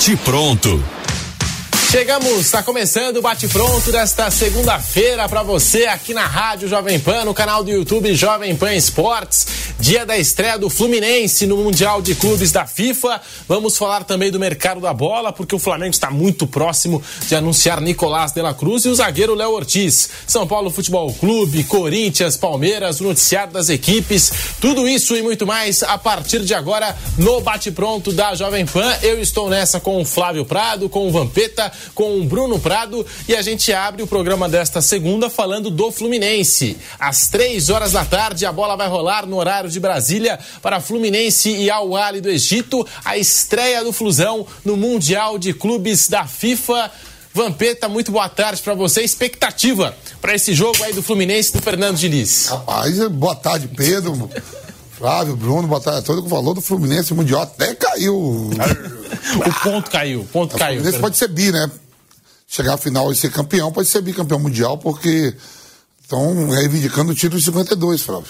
Bate pronto. Chegamos, está começando o Bate Pronto desta segunda-feira para você aqui na Rádio Jovem Pan, no canal do YouTube Jovem Pan Esportes. Dia da estreia do Fluminense no Mundial de Clubes da FIFA. Vamos falar também do mercado da bola, porque o Flamengo está muito próximo de anunciar Nicolás de la Cruz e o zagueiro Léo Ortiz. São Paulo Futebol Clube, Corinthians, Palmeiras, o noticiário das equipes. Tudo isso e muito mais a partir de agora no Bate Pronto da Jovem Pan. Eu estou nessa com o Flávio Prado, com o Vampeta com o Bruno Prado e a gente abre o programa desta segunda falando do Fluminense. Às três horas da tarde, a bola vai rolar no horário de Brasília para Fluminense e Al Ahly do Egito, a estreia do Flusão no Mundial de Clubes da FIFA. Vampeta, muito boa tarde para você. Expectativa para esse jogo aí do Fluminense do Fernando Diniz. Rapaz, boa tarde, Pedro. Flávio, Bruno, boa tarde a todos. O valor do Fluminense Mundial até caiu. o ponto caiu, o ponto o caiu. O Fluminense pode ser bi, né? Chegar ao final e ser campeão, pode ser bicampeão mundial, porque estão reivindicando o título de 52, Flávio.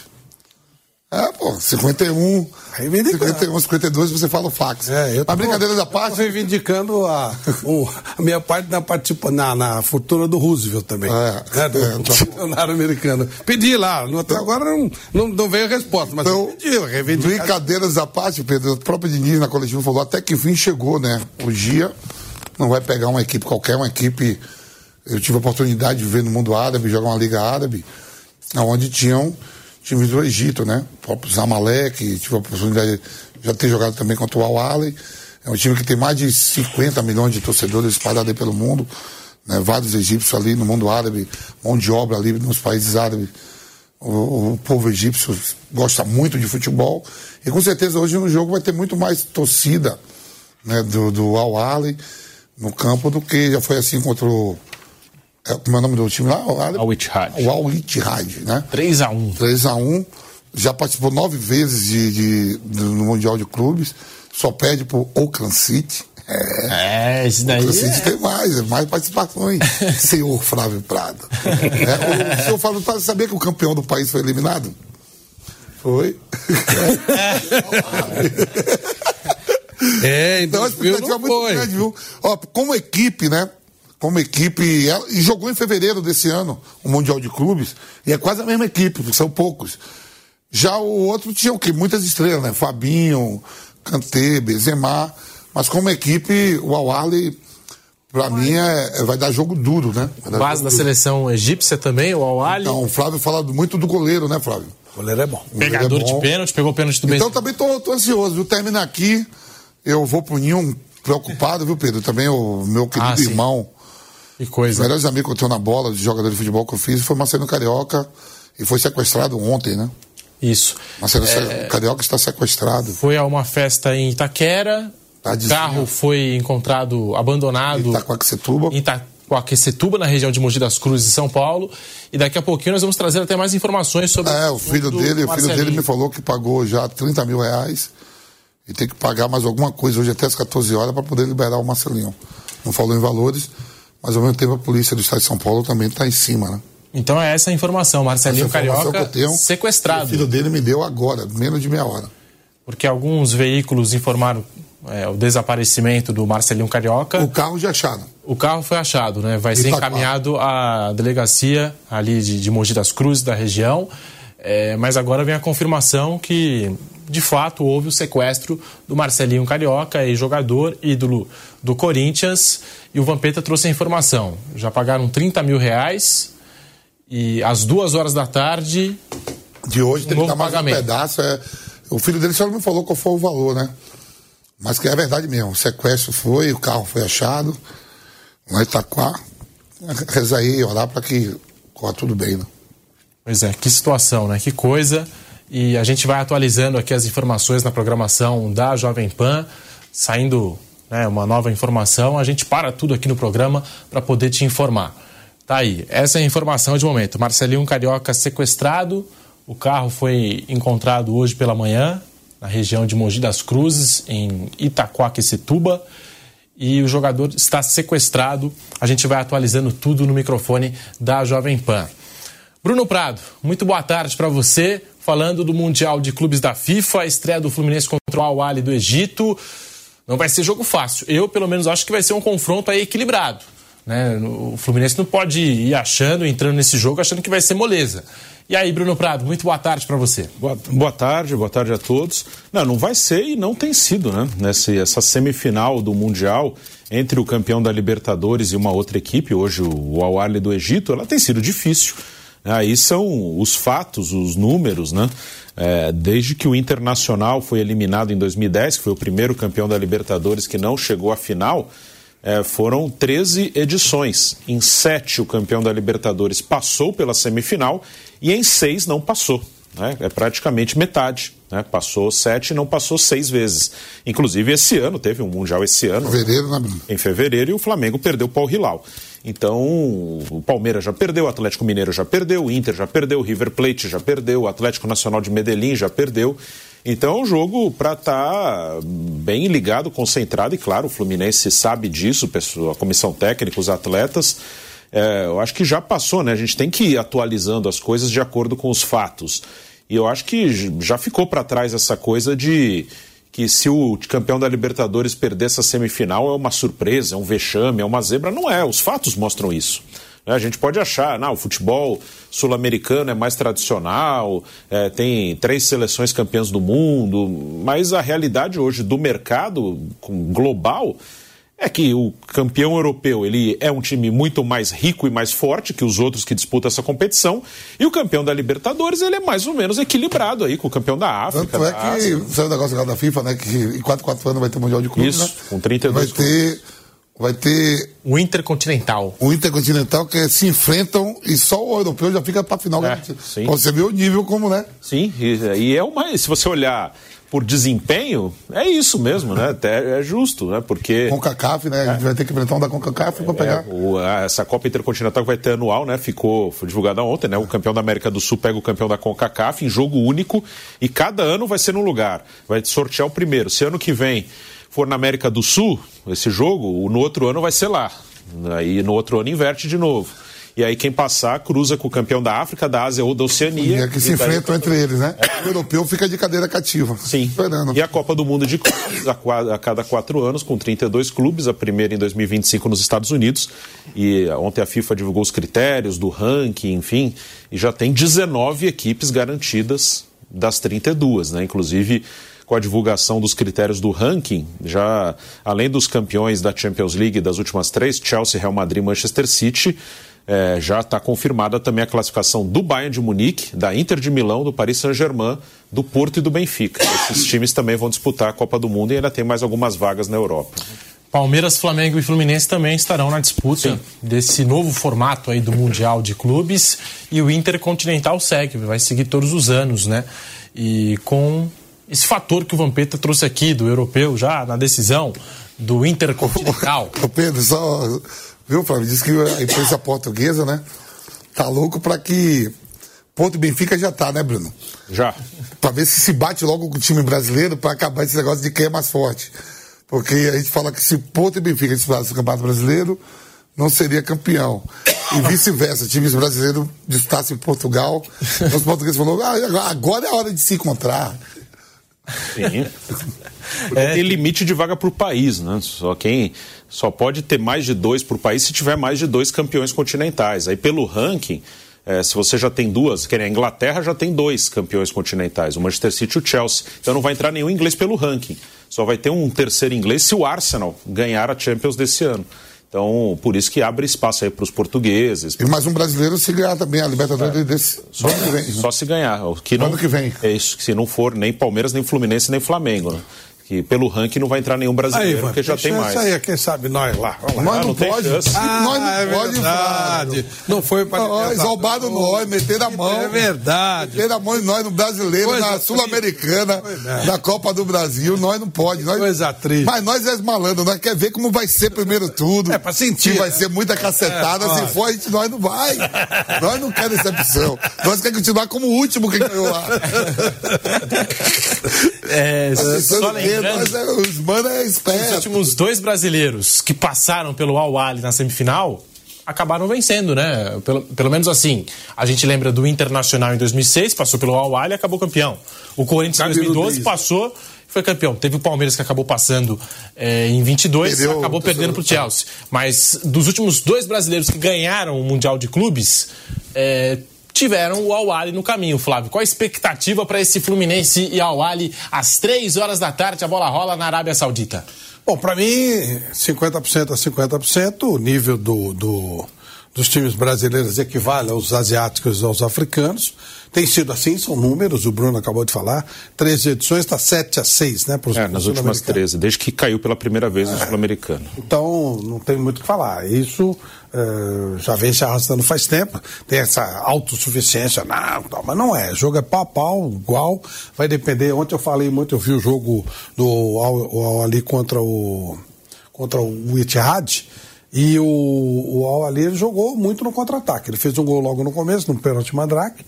É, pô, 51, reivindicando. 51, 52, você fala o fax. É, eu tô, a brincadeira da parte. reivindicando a, o, a minha parte na, participa, na, na fortuna do Roosevelt também. É, né, do é, então... americano. Pedi lá, até agora não, não, não veio a resposta, mas então, eu pedi, eu. Brincadeiras da parte, Pedro, o próprio Diniz na coletiva falou até que fim chegou, né? O dia não vai pegar uma equipe qualquer, uma equipe. Eu tive a oportunidade de ver no mundo árabe, jogar uma liga árabe, onde tinham times do Egito, né? O próprio Zamalek, tive a oportunidade de ter jogado também contra o Al-Ali. É um time que tem mais de 50 milhões de torcedores espalhados aí pelo mundo, né? Vários egípcios ali no mundo árabe, mão de obra ali nos países árabes. O, o, povo egípcio gosta muito de futebol e com certeza hoje no jogo vai ter muito mais torcida né, do, do Al-Ali no campo do que já foi assim contra o como é o nome do time lá? Al Ittihad. O Al Ittihad, né? 3x1. 3x1. Já participou nove vezes de, de, de, no Mundial de Clubes. Só perde pro Oakland City. É, é isso daí. Oakland City é... tem mais, mais participações. senhor Flávio Prado. é, o senhor Flávio Prado sabia que o campeão do país foi eliminado? Foi. É, então, então a expectativa muito foi. grande, viu? Ó, como equipe, né? Como equipe, e jogou em fevereiro desse ano o Mundial de Clubes, e é quase a mesma equipe, porque são poucos. Já o outro tinha o quê? Muitas estrelas, né? Fabinho, Kanté, Benzema, mas como equipe, o Awali, para mim, é, é, vai dar jogo duro, né? Base da duro. seleção egípcia também, o Awali. Então, o Flávio fala muito do goleiro, né, Flávio? O goleiro é bom. Pegador é bom. de pênalti, pegou pênalti do Então bem... também tô, tô ansioso, viu? Termina aqui, eu vou pro Ninho preocupado, viu, Pedro? Também o meu querido ah, irmão. Que coisa. Os melhores amigos que eu tenho na bola, de jogador de futebol que eu fiz, foi Marcelo Carioca e foi sequestrado ontem, né? Isso. Marcelo é... Carioca está sequestrado. Foi a uma festa em Itaquera. Tá o carro foi encontrado abandonado. Em Itacoaquecetuba, na região de Mogi das Cruzes, em São Paulo. E daqui a pouquinho nós vamos trazer até mais informações sobre. É, o filho dele, o filho dele me falou que pagou já 30 mil reais e tem que pagar mais alguma coisa hoje até as 14 horas para poder liberar o Marcelinho. Não falou em valores. Mas ao mesmo tempo a polícia do estado de São Paulo também está em cima, né? Então é essa a informação. Marcelinho essa informação Carioca tenho, sequestrado. O filho dele me deu agora, menos de meia hora. Porque alguns veículos informaram é, o desaparecimento do Marcelinho Carioca. O carro já achado. O carro foi achado, né? Vai e ser tá encaminhado à delegacia ali de, de Mogi das Cruzes, da região. É, mas agora vem a confirmação que, de fato, houve o sequestro do Marcelinho Carioca, jogador ídolo do Corinthians. E o Vampeta trouxe a informação. Já pagaram 30 mil reais e às duas horas da tarde. De hoje um tem que dar mais pagamento. um pedaço. É... O filho dele só não me falou qual foi o valor, né? Mas que é verdade mesmo. O sequestro foi, o carro foi achado. Lá em Itaquá. Reza aí, orar para que corra tudo bem, né? Pois é, que situação, né? Que coisa. E a gente vai atualizando aqui as informações na programação da Jovem Pan, saindo né, uma nova informação, a gente para tudo aqui no programa para poder te informar. Tá aí, essa é a informação de momento. Marcelinho Carioca sequestrado, o carro foi encontrado hoje pela manhã, na região de Mogi das Cruzes, em Itaquaquecetuba, e o jogador está sequestrado. A gente vai atualizando tudo no microfone da Jovem Pan. Bruno Prado, muito boa tarde para você. Falando do Mundial de Clubes da FIFA, a estreia do Fluminense contra o Al-Ali do Egito. Não vai ser jogo fácil. Eu, pelo menos, acho que vai ser um confronto equilibrado. Né? O Fluminense não pode ir achando, entrando nesse jogo, achando que vai ser moleza. E aí, Bruno Prado, muito boa tarde para você. Boa, boa, tarde, boa tarde a todos. Não, não vai ser e não tem sido, né? Nessa, essa semifinal do Mundial entre o campeão da Libertadores e uma outra equipe, hoje o Al do Egito, ela tem sido difícil. Aí são os fatos, os números, né? É, desde que o Internacional foi eliminado em 2010, que foi o primeiro campeão da Libertadores que não chegou à final, é, foram 13 edições. Em sete, o campeão da Libertadores passou pela semifinal e em seis não passou. Né? É praticamente metade. Né? Passou sete e não passou seis vezes. Inclusive, esse ano, teve um Mundial esse ano. Fevereiro, né? Em fevereiro, e o Flamengo perdeu para o Hilal. Então, o Palmeiras já perdeu, o Atlético Mineiro já perdeu, o Inter já perdeu, o River Plate já perdeu, o Atlético Nacional de Medellín já perdeu. Então é um jogo para estar tá bem ligado, concentrado, e claro, o Fluminense sabe disso, a comissão técnica, os atletas. É, eu acho que já passou, né? A gente tem que ir atualizando as coisas de acordo com os fatos. E eu acho que já ficou para trás essa coisa de que se o campeão da Libertadores perder essa semifinal é uma surpresa, é um vexame, é uma zebra. Não é, os fatos mostram isso. A gente pode achar, não, o futebol sul-americano é mais tradicional, é, tem três seleções campeãs do mundo, mas a realidade hoje do mercado global é que o campeão europeu ele é um time muito mais rico e mais forte que os outros que disputam essa competição e o campeão da Libertadores ele é mais ou menos equilibrado aí com o campeão da África. Tanto é que saiu o negócio da FIFA, né, que em 4, 4 anos vai ter Mundial de Clubes, Isso, né? com 32 Vai ter vai ter o Intercontinental. O Intercontinental que se enfrentam e só o europeu já fica para final é, Você vê o nível como, né? Sim, e, e é uma se você olhar por desempenho, é isso mesmo, né? Até é justo, né? Porque. CONCACAF, né? A gente vai ter que enfrentar um da CONCACAF para pegar. É, o, essa Copa Intercontinental que vai ter anual, né? Ficou, foi divulgada ontem, né? O campeão da América do Sul pega o campeão da CONCACAF em jogo único e cada ano vai ser num lugar. Vai sortear o primeiro. Se ano que vem for na América do Sul, esse jogo, no outro ano vai ser lá. Aí no outro ano inverte de novo. E aí quem passar cruza com o campeão da África, da Ásia ou da Oceania. E é que se enfrentam entre eles, né? É. O europeu fica de cadeira cativa. Sim. Esperando. E a Copa do Mundo de clubes a, cada quatro anos, com 32 clubes, a primeira em 2025 nos Estados Unidos. E ontem a FIFA divulgou os critérios do ranking, enfim, e já tem 19 equipes garantidas das 32, né? Inclusive com a divulgação dos critérios do ranking, já além dos campeões da Champions League das últimas três, Chelsea, Real Madrid e Manchester City, é, já está confirmada também a classificação do Bayern de Munique, da Inter de Milão, do Paris Saint-Germain, do Porto e do Benfica. Esses times também vão disputar a Copa do Mundo e ainda tem mais algumas vagas na Europa. Palmeiras, Flamengo e Fluminense também estarão na disputa Sim. desse novo formato aí do Mundial de Clubes e o Intercontinental segue, vai seguir todos os anos, né? E com esse fator que o Vampeta trouxe aqui do europeu já na decisão do Intercontinental. Pedro, só Viu, Flávio? Diz que a imprensa portuguesa, né? Tá louco para que Porto e Benfica já tá, né, Bruno? Já. Para ver se se bate logo com o time brasileiro para acabar esse negócio de quem é mais forte. Porque a gente fala que se Porto e Benfica disputassem o Campeonato Brasileiro, não seria campeão. E vice-versa, times brasileiros disputassem Portugal, os portugueses falaram, ah, agora é a hora de se encontrar. Sim. É, tem limite de vaga por país, né? Só quem só pode ter mais de dois por país se tiver mais de dois campeões continentais. Aí pelo ranking, é, se você já tem duas, que a Inglaterra já tem dois campeões continentais, o Manchester City e o Chelsea. Então não vai entrar nenhum inglês pelo ranking. Só vai ter um terceiro inglês se o Arsenal ganhar a Champions desse ano. Então, por isso que abre espaço aí para os portugueses. E mais um brasileiro se ganhar também a Libertadores é. desse só, ano que vem. Só se ganhar. Que não, ano que vem. É isso, se não for nem Palmeiras, nem Fluminense, nem Flamengo. Né? Que pelo ranking não vai entrar nenhum brasileiro, aí, porque já tem mais. Isso aí, quem sabe nós lá. lá. Nós ah, não, não pode. Ah, nós não é pode verdade. Não foi para nós, roubaram nós, meter a mão. É verdade. Meter a mão em nós no brasileiro, Coisa na Sul-Americana, na Copa do Brasil, nós não pode. Nós... Coisa triste. Mas nós é malandro, nós quer ver como vai ser primeiro tudo. É para sentir. Se vai ser muita cacetada, é, se for, a gente, nós não vai. nós não queremos decepção. Nós queremos continuar como o último que ganhou lá. É, só lembrando, é, os mano é esperto. Os últimos dois brasileiros que passaram pelo Al-Ali na semifinal acabaram vencendo, né? Pelo, pelo menos assim, a gente lembra do Internacional em 2006, passou pelo Al-Ali e acabou campeão. O Corinthians em 2012 passou foi campeão. Teve o Palmeiras que acabou passando é, em 22 Perdeu, acabou perdendo para o Chelsea. Mas dos últimos dois brasileiros que ganharam o Mundial de Clubes, é, tiveram o Al no caminho, Flávio. Qual a expectativa para esse Fluminense e Al às três horas da tarde? A bola rola na Arábia Saudita. Bom, para mim, 50% a 50%, o nível do, do, dos times brasileiros equivale aos asiáticos e aos africanos. Tem sido assim, são números, o Bruno acabou de falar. 13 edições, está 7 a 6, né? Pros, é, nas últimas 13, desde que caiu pela primeira vez no é. Sul-Americano. Então, não tem muito o que falar. Isso uh, já vem se arrastando faz tempo. Tem essa autossuficiência, não, não, mas não é. O jogo é pau a pau, igual. Vai depender. Ontem eu falei muito, eu vi o jogo do Al, ali contra o, contra o Itihad. E o, o Al Ali jogou muito no contra-ataque. Ele fez um gol logo no começo, no pênalti Mandrake.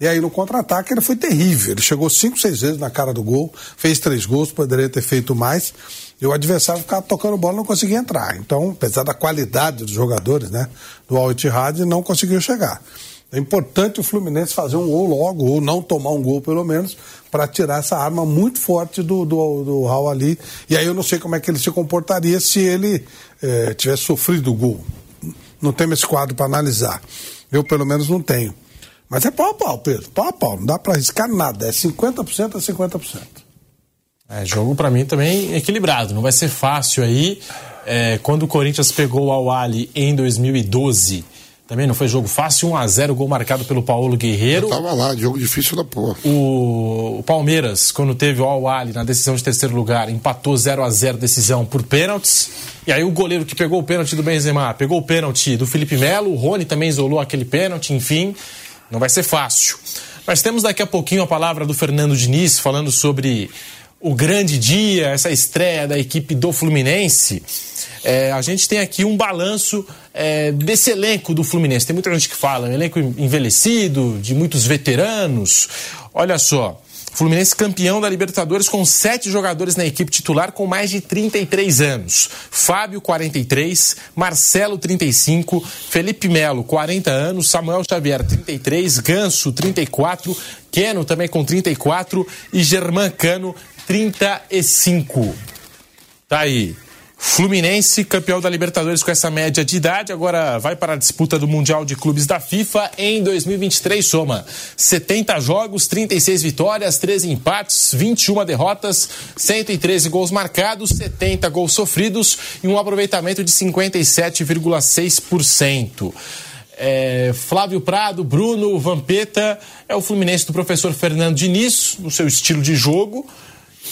E aí no contra-ataque ele foi terrível. Ele chegou cinco, seis vezes na cara do gol, fez três gols, poderia ter feito mais. E o adversário ficava tocando bola não conseguia entrar. Então, apesar da qualidade dos jogadores, né, do Al Ittihad, não conseguiu chegar. É importante o Fluminense fazer um gol logo, ou não tomar um gol pelo menos, para tirar essa arma muito forte do, do, do Raul ali. E aí eu não sei como é que ele se comportaria se ele eh, tivesse sofrido o gol. Não temos esse quadro para analisar. Eu, pelo menos, não tenho. Mas é pau a pau, Pedro. Pau a pau. Não dá para arriscar nada. É 50% a 50%. É, jogo para mim também equilibrado. Não vai ser fácil aí. É, quando o Corinthians pegou o Al em 2012, também não foi jogo fácil. 1 a 0 gol marcado pelo Paulo Guerreiro. Eu tava lá, jogo difícil da porra. O, o Palmeiras, quando teve o Al na decisão de terceiro lugar, empatou 0 a 0 decisão por pênaltis. E aí o goleiro que pegou o pênalti do Benzema, pegou o pênalti do Felipe Melo, o Rony também isolou aquele pênalti, enfim. Não vai ser fácil. Mas temos daqui a pouquinho a palavra do Fernando Diniz falando sobre o grande dia, essa estreia da equipe do Fluminense. É, a gente tem aqui um balanço é, desse elenco do Fluminense. Tem muita gente que fala, um elenco envelhecido, de muitos veteranos. Olha só. Fluminense campeão da Libertadores com sete jogadores na equipe titular com mais de 33 anos. Fábio, 43, Marcelo, 35, Felipe Melo, 40 anos, Samuel Xavier, 33, Ganso, 34, Keno também com 34 e Germán Cano, 35. Tá aí. Fluminense, campeão da Libertadores com essa média de idade, agora vai para a disputa do Mundial de Clubes da FIFA em 2023. Soma 70 jogos, 36 vitórias, 13 empates, 21 derrotas, 113 gols marcados, 70 gols sofridos e um aproveitamento de 57,6%. É, Flávio Prado, Bruno, Vampeta, é o Fluminense do professor Fernando Diniz, no seu estilo de jogo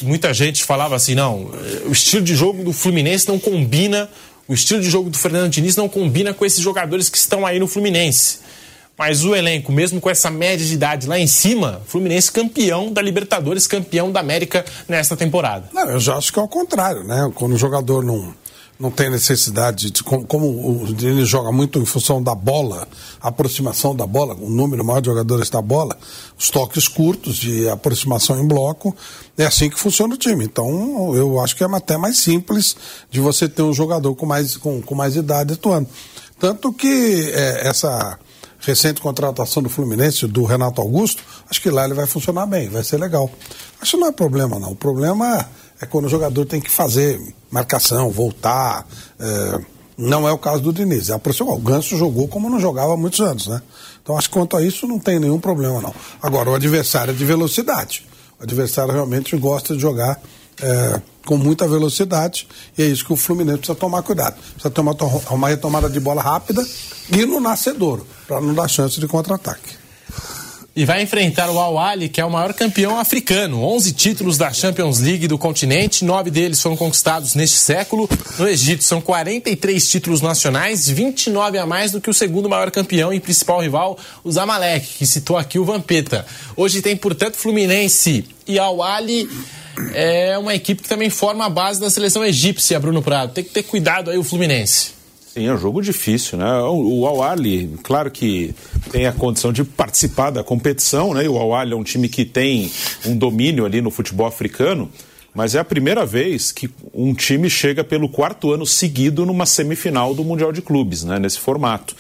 muita gente falava assim, não, o estilo de jogo do Fluminense não combina, o estilo de jogo do Fernando Diniz não combina com esses jogadores que estão aí no Fluminense. Mas o elenco, mesmo com essa média de idade lá em cima, Fluminense campeão da Libertadores, campeão da América nesta temporada. Não, eu já acho que é o contrário, né? Quando o jogador não não tem necessidade de como, como ele joga muito em função da bola, aproximação da bola, o número maior de jogadores da bola, os toques curtos de aproximação em bloco, é assim que funciona o time. Então, eu acho que é até mais simples de você ter um jogador com mais, com, com mais idade atuando. Tanto que é, essa recente contratação do Fluminense, do Renato Augusto, acho que lá ele vai funcionar bem, vai ser legal. Acho que não é problema, não. O problema é é quando o jogador tem que fazer marcação, voltar. É, não é o caso do Diniz. É aproximou. O Ganso jogou como não jogava há muitos anos, né? Então acho que quanto a isso não tem nenhum problema, não. Agora, o adversário é de velocidade. O adversário realmente gosta de jogar é, com muita velocidade e é isso que o Fluminense precisa tomar cuidado. Precisa tomar uma retomada de bola rápida e no nascedouro, para não dar chance de contra-ataque. E vai enfrentar o Al Ahly, que é o maior campeão africano. 11 títulos da Champions League do continente, nove deles foram conquistados neste século. No Egito são 43 títulos nacionais, 29 a mais do que o segundo maior campeão e principal rival, o Zamalek, que citou aqui o Vampeta. Hoje tem, portanto, Fluminense e Al Ahly é uma equipe que também forma a base da seleção egípcia, Bruno Prado. Tem que ter cuidado aí o Fluminense. Sim, é um jogo difícil, né? O Al Ahly, claro que tem a condição de participar da competição, né? E o Al Ahly é um time que tem um domínio ali no futebol africano, mas é a primeira vez que um time chega pelo quarto ano seguido numa semifinal do Mundial de Clubes, né? Nesse formato.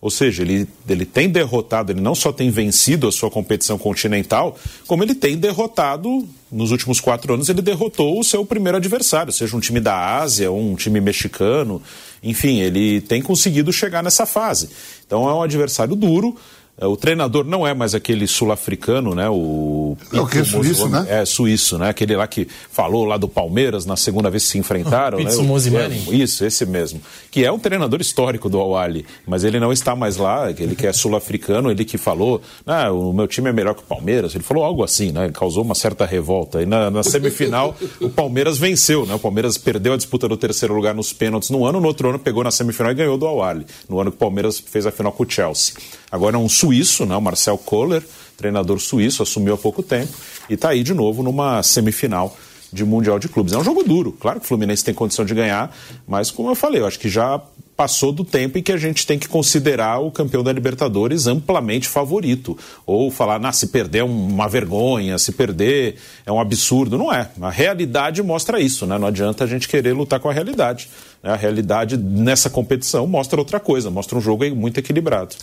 Ou seja, ele, ele tem derrotado, ele não só tem vencido a sua competição continental, como ele tem derrotado, nos últimos quatro anos, ele derrotou o seu primeiro adversário, seja um time da Ásia um time mexicano. Enfim, ele tem conseguido chegar nessa fase. Então é um adversário duro. É, o treinador não é mais aquele sul-africano, né? O, é o que é suíço, né? É suíço, né? Aquele lá que falou lá do Palmeiras na segunda vez que se enfrentaram, né? O, é, isso, esse mesmo. Que é um treinador histórico do Awali, mas ele não está mais lá, ele que é sul-africano, ele que falou, ah, o meu time é melhor que o Palmeiras. Ele falou algo assim, né? Causou uma certa revolta. E na, na semifinal, o Palmeiras venceu, né? O Palmeiras perdeu a disputa do terceiro lugar nos pênaltis no ano, no outro ano pegou na semifinal e ganhou do Awali. No ano que o Palmeiras fez a final com o Chelsea. Agora é um suíço, né, o Marcel Kohler, treinador suíço, assumiu há pouco tempo e está aí de novo numa semifinal de Mundial de Clubes. É um jogo duro, claro que o Fluminense tem condição de ganhar, mas como eu falei, eu acho que já passou do tempo em que a gente tem que considerar o campeão da Libertadores amplamente favorito. Ou falar, nah, se perder é uma vergonha, se perder é um absurdo. Não é. A realidade mostra isso, né? Não adianta a gente querer lutar com a realidade. A realidade nessa competição mostra outra coisa, mostra um jogo muito equilibrado.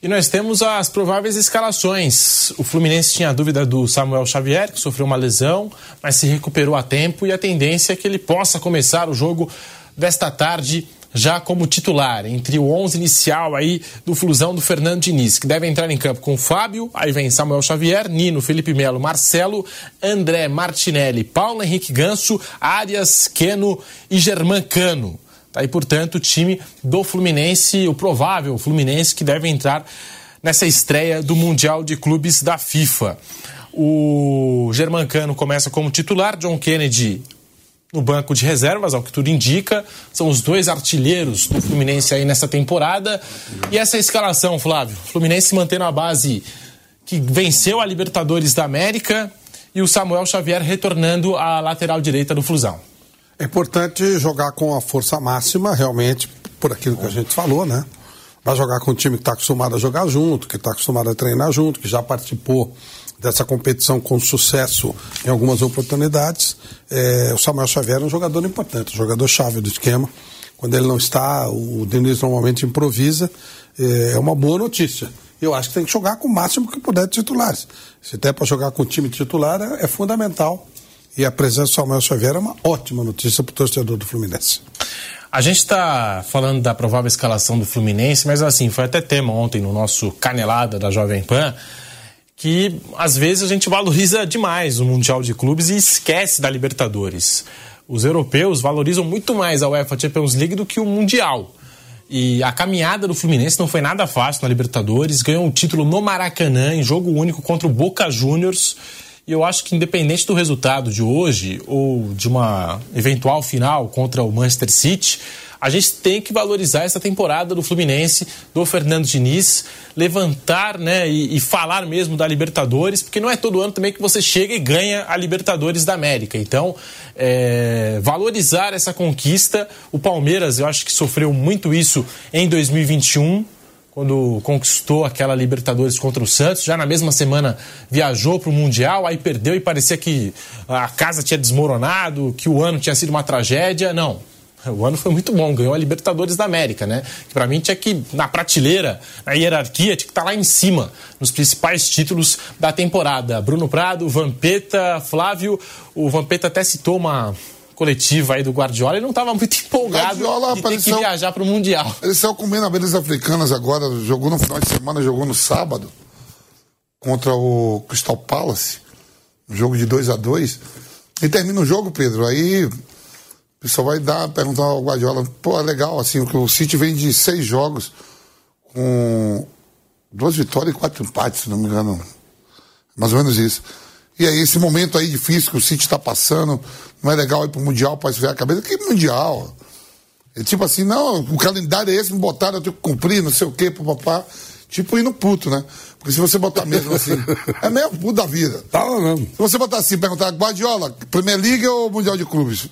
E nós temos as prováveis escalações. O Fluminense tinha dúvida do Samuel Xavier, que sofreu uma lesão, mas se recuperou a tempo e a tendência é que ele possa começar o jogo desta tarde já como titular, entre o 11 inicial aí do Flusão do Fernando Diniz, que deve entrar em campo com Fábio, aí vem Samuel Xavier, Nino, Felipe Melo, Marcelo, André Martinelli, Paulo Henrique Ganso, Arias, Queno e Germán Cano. Tá aí, portanto, o time do Fluminense, o provável Fluminense que deve entrar nessa estreia do Mundial de Clubes da FIFA. O Germancano começa como titular, John Kennedy no banco de reservas, ao que tudo indica. São os dois artilheiros do Fluminense aí nessa temporada. E essa escalação, Flávio? Fluminense mantendo a base que venceu a Libertadores da América e o Samuel Xavier retornando à lateral direita do Flusão. É importante jogar com a força máxima, realmente, por aquilo que a gente falou, né? Vai jogar com um time que está acostumado a jogar junto, que está acostumado a treinar junto, que já participou dessa competição com sucesso em algumas oportunidades. É, o Samuel Xavier é um jogador importante, um jogador-chave do esquema. Quando ele não está, o Denis normalmente improvisa. É, é uma boa notícia. Eu acho que tem que jogar com o máximo que puder de titulares. Se der para jogar com o time titular, é, é fundamental e a presença do Samuel Xavier é uma ótima notícia para o torcedor do Fluminense. A gente está falando da provável escalação do Fluminense, mas assim, foi até tema ontem no nosso Canelada da Jovem Pan, que às vezes a gente valoriza demais o Mundial de Clubes e esquece da Libertadores. Os europeus valorizam muito mais a UEFA Champions League do que o Mundial. E a caminhada do Fluminense não foi nada fácil na Libertadores, ganhou um título no Maracanã, em jogo único contra o Boca Juniors e eu acho que, independente do resultado de hoje ou de uma eventual final contra o Manchester City, a gente tem que valorizar essa temporada do Fluminense, do Fernando Diniz, levantar né, e, e, falar mesmo da Libertadores, porque não é todo ano também que você chega e ganha a Libertadores da América. Então, é, valorizar essa conquista. O Palmeiras, eu acho que sofreu muito isso em 2021 quando conquistou aquela Libertadores contra o Santos. Já na mesma semana viajou para o Mundial, aí perdeu e parecia que a casa tinha desmoronado, que o ano tinha sido uma tragédia. Não. O ano foi muito bom, ganhou a Libertadores da América, né? Que para mim tinha que, na prateleira, na hierarquia, tinha que estar tá lá em cima, nos principais títulos da temporada. Bruno Prado, Vampeta, Flávio. O Vampeta até citou uma, coletiva aí do Guardiola, ele não estava muito empolgado Guardiola de apareceu, ter que viajar para o Mundial. Ele saiu comendo abelhas africanas agora, jogou no final de semana, jogou no sábado contra o Crystal Palace, um jogo de 2 a 2 E termina o jogo, Pedro, aí o pessoal vai dar, perguntar ao Guardiola, pô, é legal, assim, o City vem de seis jogos com duas vitórias e quatro empates, se não me engano. Mais ou menos isso. E aí, esse momento aí difícil que o City está passando, não é legal ir pro Mundial para esfriar a cabeça. Que Mundial? É tipo assim, não, o calendário é esse, me botaram, eu tenho que cumprir, não sei o quê, papapá. Tipo indo puto, né? Porque se você botar mesmo assim, é meio puto da vida. Tá mesmo. Se você botar assim, perguntar, Guardiola, Premier League ou Mundial de Clubes?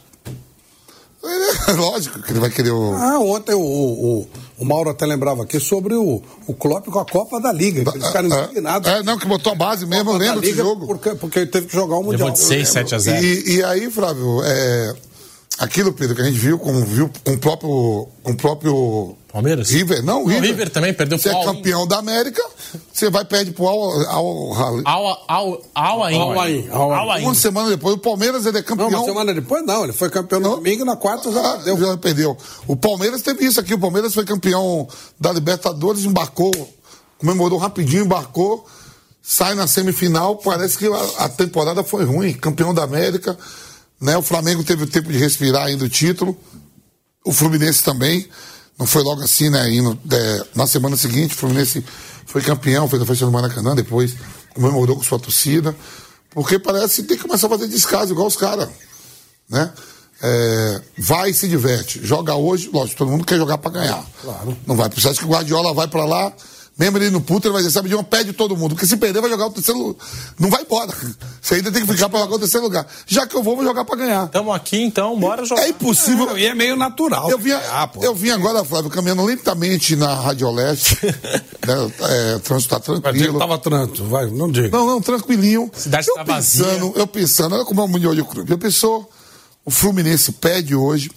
É lógico que ele vai querer o. Ah, ontem o, o, o Mauro até lembrava aqui sobre o, o Klopp com a Copa da Liga. Que eles ficaram indignados. É, não, que botou a base mesmo, eu lembro desse jogo. Porque, porque ele teve que jogar o Mundial. Levou de 6, 7 a 0. E, e aí, Flávio, é, aquilo, Pedro, que a gente viu com, viu com o próprio. Com o próprio Palmeiras? River, não, O River. River também perdeu Você pro é Al-Ain. campeão da América, você vai perder pro Al, Al, Al, Al, Al, Al Ain. Al-Ain, Al-Ain. Al Ain. Uma semana depois, o Palmeiras ele é Não, campeão. uma semana depois não, ele foi campeão no domingo na quarta já Ah, perdeu. já perdeu. O Palmeiras teve isso aqui. O Palmeiras foi campeão da Libertadores, embarcou, comemorou rapidinho, embarcou, sai na semifinal. Parece que a, a temporada foi ruim. Campeão da América. Né? O Flamengo teve o tempo de respirar ainda o título. O Fluminense também. Não foi logo assim, né? Indo, é, na semana seguinte, o Fluminense foi campeão, fez a festa do Maracanã, depois comemorou com sua torcida. Porque parece que tem que começar a fazer descaso, igual os caras né? É, vai e se diverte. Joga hoje, lógico, todo mundo quer jogar pra ganhar. Claro. Não vai. Acha que o Guardiola vai pra lá, mesmo ele no puto, ele vai dizer, sabe de uma, pede todo mundo. Porque se perder, vai jogar o terceiro lugar. Não vai embora. Você ainda tem que ficar pra jogar o terceiro lugar. Já que eu vou, vou jogar pra ganhar. Tamo aqui, então, bora jogar. É impossível. E é meio natural. Eu vim, Ah, eu vim agora, Flávio, caminhando lentamente na Rádio Leste. né, é, o trânsito tá tranquilo. tava trânsito, vai, não diga. Não, não, tranquilinho. Cidade eu tá vazia. pensando, eu pensando, olha como é o Mundial de Clube. Eu pensou, o Fluminense perde hoje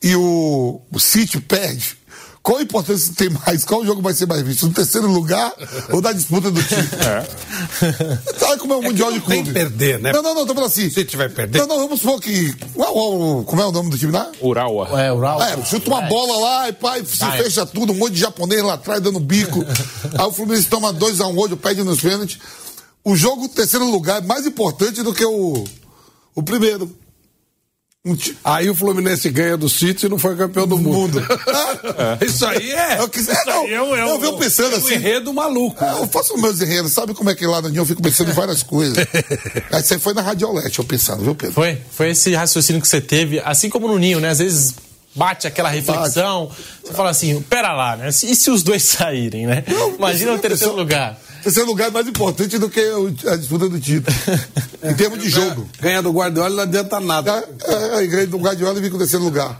e o, o City perde. Qual a importância tem mais? Qual jogo vai ser mais visto? No terceiro lugar ou na disputa do título? Olha como é o Mundial de não tem Clube. perder, né? Não, não, não, tô falando assim. City vai perder? Não, não, vamos supor que. Uau, uau, como é o nome do time lá? Urawa. É, Raul. É, chuta uma bola lá e pai, se fecha tudo, um monte de japonês lá atrás dando bico. Aí o Fluminense toma 2x1 um hoje, perde nos pênaltis. O jogo, terceiro lugar, é mais importante do que o, o primeiro. Aí o Fluminense ganha do City e não foi campeão do mundo. mundo. Isso aí é. Eu, quis, é, Isso não, é é eu o- venho pensando é o assim. enredo maluco. É, Eu faço meus enredos, sabe como é que lá no Ninho eu fico pensando em várias coisas. Aí você foi na Radiolete, eu pensando, viu, Pedro? Foi, foi esse raciocínio que você teve, assim como no Ninho, né? Às vezes bate aquela reflexão, você fala assim, pera lá, né? E se os dois saírem, né? Imagina o terceiro pessoal- lugar. Lugar é mais importante do que o- a disputa do título. em termos de jogo. Ganha do Guardiola não adianta nada. É, é, a igreja do Guardiola e fica no terceiro lugar.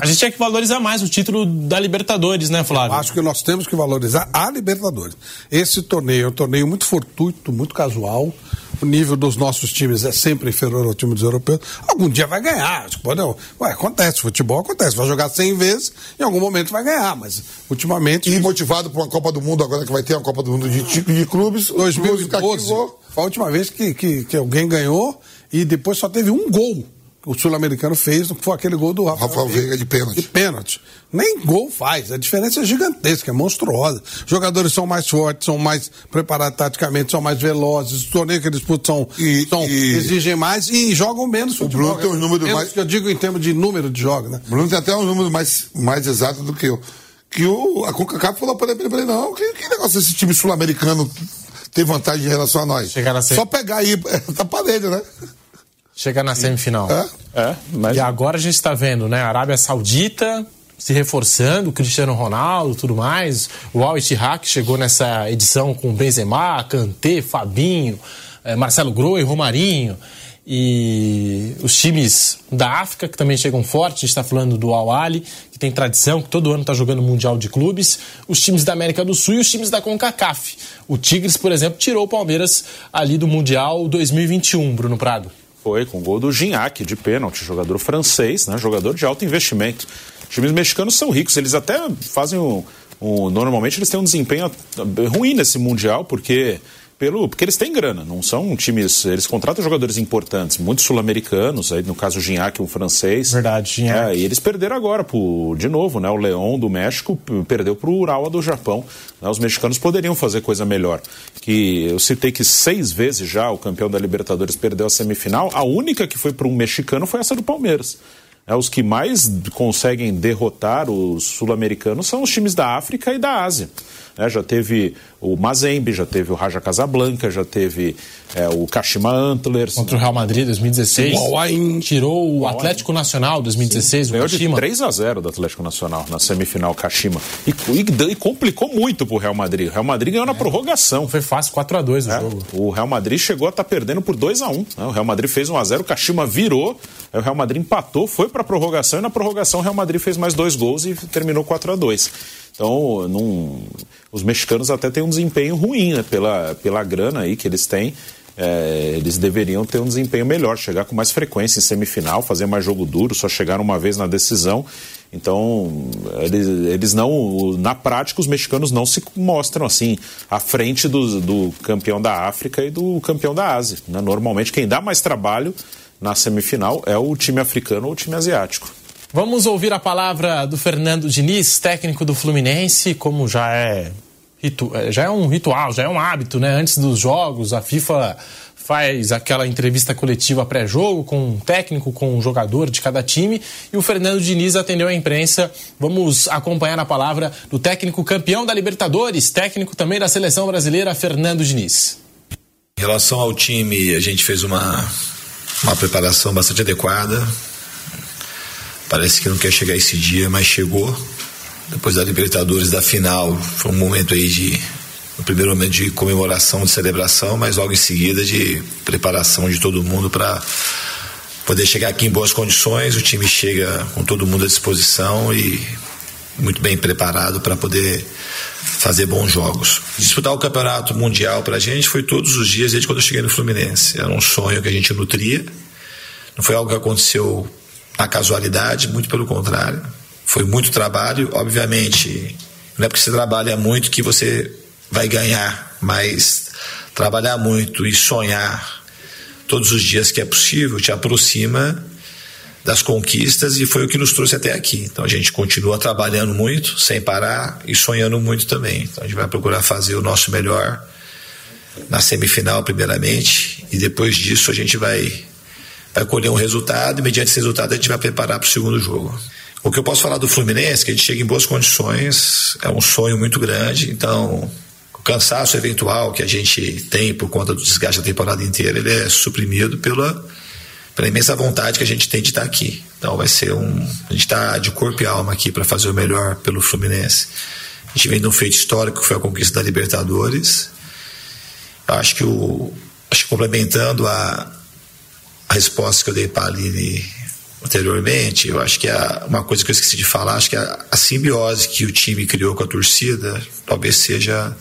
A gente tinha que valorizar mais o título da Libertadores, né, Flávio? Acho que nós temos que valorizar a Libertadores. Esse torneio é um torneio muito fortuito, muito casual. O nível dos nossos times é sempre inferior ao time dos europeus. Algum dia vai ganhar. Pode, ué, acontece, futebol acontece. Vai jogar 100 vezes, em algum momento vai ganhar. Mas ultimamente. E motivado por uma Copa do Mundo, agora que vai ter uma Copa do Mundo de, de, clubes, o Clube 2012 cativou. foi a última vez que, que, que alguém ganhou e depois só teve um gol o sul-americano fez, foi aquele gol do Rafael, Rafael Veiga de pênalti. De pênalti. Nem gol faz, a diferença é gigantesca, é monstruosa. Jogadores são mais fortes, são mais preparados taticamente, são mais velozes, os torneios que eles disputam E- são- e- exigem mais e jogam menos futebol. Bruno tem um número Menos mais- que eu digo em termos de número de jogos, né? O Bruno tem até um número mais, mais exato do que eu. Que o, a CONCACAF falou para ele, não, que, que negócio esse time sul-americano tem vantagem em relação a nós? Chegar na Só pegar aí, tá parelho, né? Chegar na semifinal. É? É, mas E agora a gente está vendo, né? A Arábia Saudita se reforçando, Cristiano Ronaldo, tudo mais. O Al Ittihad chegou nessa edição com Benzema, Kanté, Fabinho, eh, Marcelo Groi, Romarinho. E os times da África que também chegam forte, a gente está falando do Al Ali, que tem tradição, que todo ano está jogando Mundial de Clubes, os times da América do Sul e os times da CONCACAF. O Tigres, por exemplo, tirou o Palmeiras ali do Mundial 2021, Bruno Prado. Foi com o gol do Gignac de pênalti, jogador francês, né? Jogador de alto investimento. Os times mexicanos são ricos, eles até fazem o, o- normalmente eles têm um desempenho ruim nesse mundial porque pelo porque eles têm grana, não são times, eles contratam jogadores importantes, muitos sul-americanos, aí no caso o Gignac, um francês. Verdade, Gignac. É, e eles perderam agora pro, de novo, né? O Leão do México perdeu pro Urawa do Japão. né? Os mexicanos poderiam fazer coisa melhor. Que eu citei que seis vezes já o campeão da Libertadores perdeu a semifinal. A única que foi para um mexicano foi essa do Palmeiras. É, os que mais conseguem derrotar os sul-americanos são os times da África e da Ásia. É, já teve o Mazembe, já teve o Raja Casablanca, já teve é, o Kashima Antlers. Contra o Real Madrid 2016. O tirou o Atlético Nacional 2016, Sim. o Kashima. de 3 a 0 do Atlético Nacional na semifinal Kashima. E, e, e complicou muito pro Real Madrid. O Real Madrid ganhou é. na prorrogação. Foi fácil, 4 a 2 o é. jogo. O Real Madrid chegou a estar tá perdendo por 2 a 1 né? O Real Madrid fez 1 a 0 o Kashima virou, o Real Madrid empatou, foi para a prorrogação e na prorrogação o Real Madrid fez mais dois gols e terminou 4 a 2 então, os mexicanos até têm um desempenho ruim né, pela, pela grana aí que eles têm. É, eles deveriam ter um desempenho melhor, chegar com mais frequência em semifinal, fazer mais jogo duro, só chegaram uma vez na decisão. Então, eles, eles não, na prática, os mexicanos não se mostram assim à frente do, do campeão da África e do campeão da Ásia. Né? Normalmente, quem dá mais trabalho na semifinal é o time africano ou o time asiático. Vamos ouvir a palavra do Fernando Diniz, técnico do Fluminense, como já é, é, já é um ritual, já é um hábito, né? Antes dos jogos, a FIFA faz aquela entrevista coletiva pré-jogo com um técnico, com um jogador de cada time, e o Fernando Diniz atendeu a imprensa. Vamos acompanhar a palavra do técnico campeão da Libertadores, técnico também da seleção brasileira, Fernando Diniz. Em relação ao time, a gente fez uma, uma preparação bastante adequada Parece que não quer chegar esse dia, mas chegou. Depois da Libertadores, da final, foi um momento aí de. O primeiro momento de comemoração, de celebração, mas logo em seguida de preparação de todo mundo para poder chegar aqui em boas condições. O time chega com todo mundo à disposição e muito bem preparado para poder fazer bons jogos. Disputar o campeonato mundial para a gente foi todos os dias desde quando eu cheguei no Fluminense. Era um sonho que a gente nutria. Não foi algo que aconteceu a casualidade, muito pelo contrário. Foi muito trabalho, obviamente. Não é porque você trabalha muito que você vai ganhar, mas trabalhar muito e sonhar todos os dias que é possível te aproxima das conquistas e foi o que nos trouxe até aqui. Então a gente continua trabalhando muito, sem parar e sonhando muito também. Então a gente vai procurar fazer o nosso melhor na semifinal, primeiramente, e depois disso a gente vai colher um resultado e, mediante esse resultado, a gente vai preparar para o segundo jogo. O que eu posso falar do Fluminense é que a gente chega em boas condições, é um sonho muito grande, então o cansaço eventual que a gente tem por conta do desgaste da temporada inteira, ele é suprimido pela, pela imensa vontade que a gente tem de estar aqui. Então vai ser um. A gente está de corpo e alma aqui para fazer o melhor pelo Fluminense. A gente vem de um feito histórico que foi a conquista da Libertadores. Eu acho que o. Acho que complementando a, a resposta que eu dei para a Aline anteriormente, eu acho que é uma coisa que eu esqueci de falar, acho que a, a simbiose que o time criou com a torcida talvez seja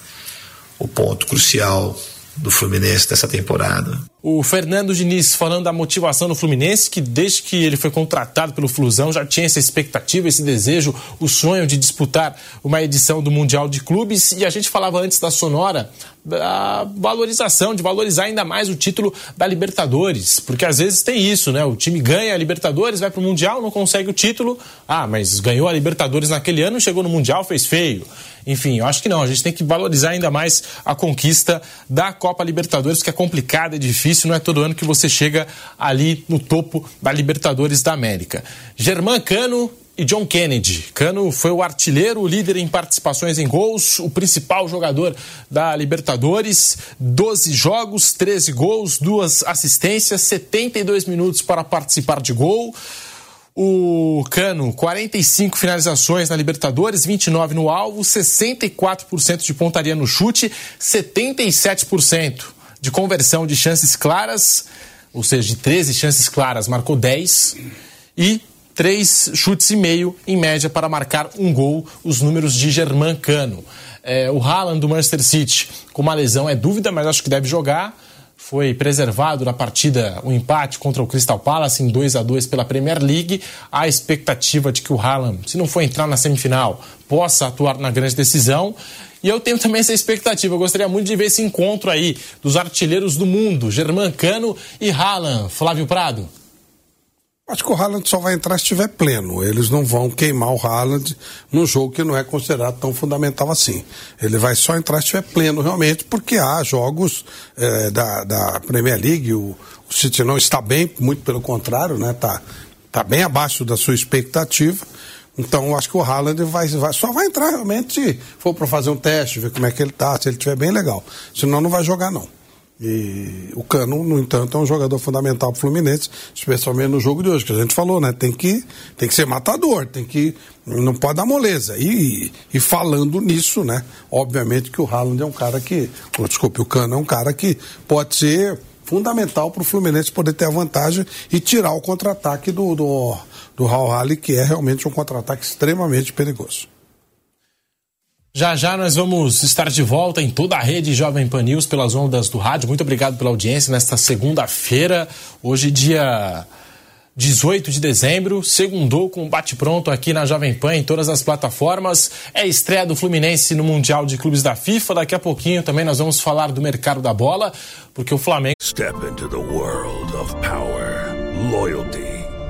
o ponto crucial do Fluminense dessa temporada. O Fernando Diniz falando da motivação do Fluminense, que desde que ele foi contratado pelo Flusão já tinha essa expectativa, esse desejo, o sonho de disputar uma edição do Mundial de Clubes. E a gente falava antes da Sonora da valorização, de valorizar ainda mais o título da Libertadores. Porque às vezes tem isso, né? O time ganha a Libertadores, vai para o Mundial, não consegue o título. Ah, mas ganhou a Libertadores naquele ano, chegou no Mundial, fez feio. Enfim, eu acho que não. A gente tem que valorizar ainda mais a conquista da Copa Libertadores, que é complicada, é difícil, não é todo ano que você chega ali no topo da Libertadores da América. Germán Cano e John Kennedy. Cano foi o artilheiro, o líder em participações em gols, o principal jogador da Libertadores. 12 jogos, 13 gols, duas assistências, 72 minutos para participar de gol. O Cano, 45 finalizações na Libertadores, 29 no alvo, 64% de pontaria no chute, 77% de conversão de chances claras, ou seja, de 13 chances claras, marcou 10 e três chutes e meio em média para marcar um gol, os números de Germán Cano. É, o Haaland do Manchester City com uma lesão é dúvida, mas acho que deve jogar foi preservado na partida o um empate contra o Crystal Palace em 2 a 2 pela Premier League. A expectativa de que o Haaland, se não for entrar na semifinal, possa atuar na grande decisão. E eu tenho também essa expectativa. Eu gostaria muito de ver esse encontro aí dos artilheiros do mundo, Germán Cano e Haaland. Flávio Prado. Acho que o Haaland só vai entrar se estiver pleno. Eles não vão queimar o Haaland num jogo que não é considerado tão fundamental assim. Ele vai só entrar se estiver pleno realmente, porque há jogos é, da, da Premier League. O, o City não está bem, muito pelo contrário, né? Tá está bem abaixo da sua expectativa. Então, acho que o Haaland vai, vai, só vai entrar realmente se for para fazer um teste, ver como é que ele está, se ele estiver bem legal. Senão, não vai jogar, não. E o Cano, no entanto, é um jogador fundamental para o Fluminense, especialmente no jogo de hoje, que a gente falou, né? Tem que, tem que ser matador, tem que. Não pode dar moleza. E, e falando nisso, né? Obviamente que o Haaland é um cara que. Desculpe, o Cano é um cara que pode ser fundamental para o Fluminense poder ter a vantagem e tirar o contra-ataque do, do, do Hal Halley, que é realmente um contra-ataque extremamente perigoso. Já já nós vamos estar de volta em toda a rede Jovem Pan News pelas ondas do rádio. Muito obrigado pela audiência nesta segunda-feira, hoje dia 18 de dezembro, segundou com bate-pronto aqui na Jovem Pan em todas as plataformas. É estreia do Fluminense no Mundial de Clubes da FIFA. Daqui a pouquinho também nós vamos falar do mercado da bola, porque o Flamengo Step into the world of power, loyalty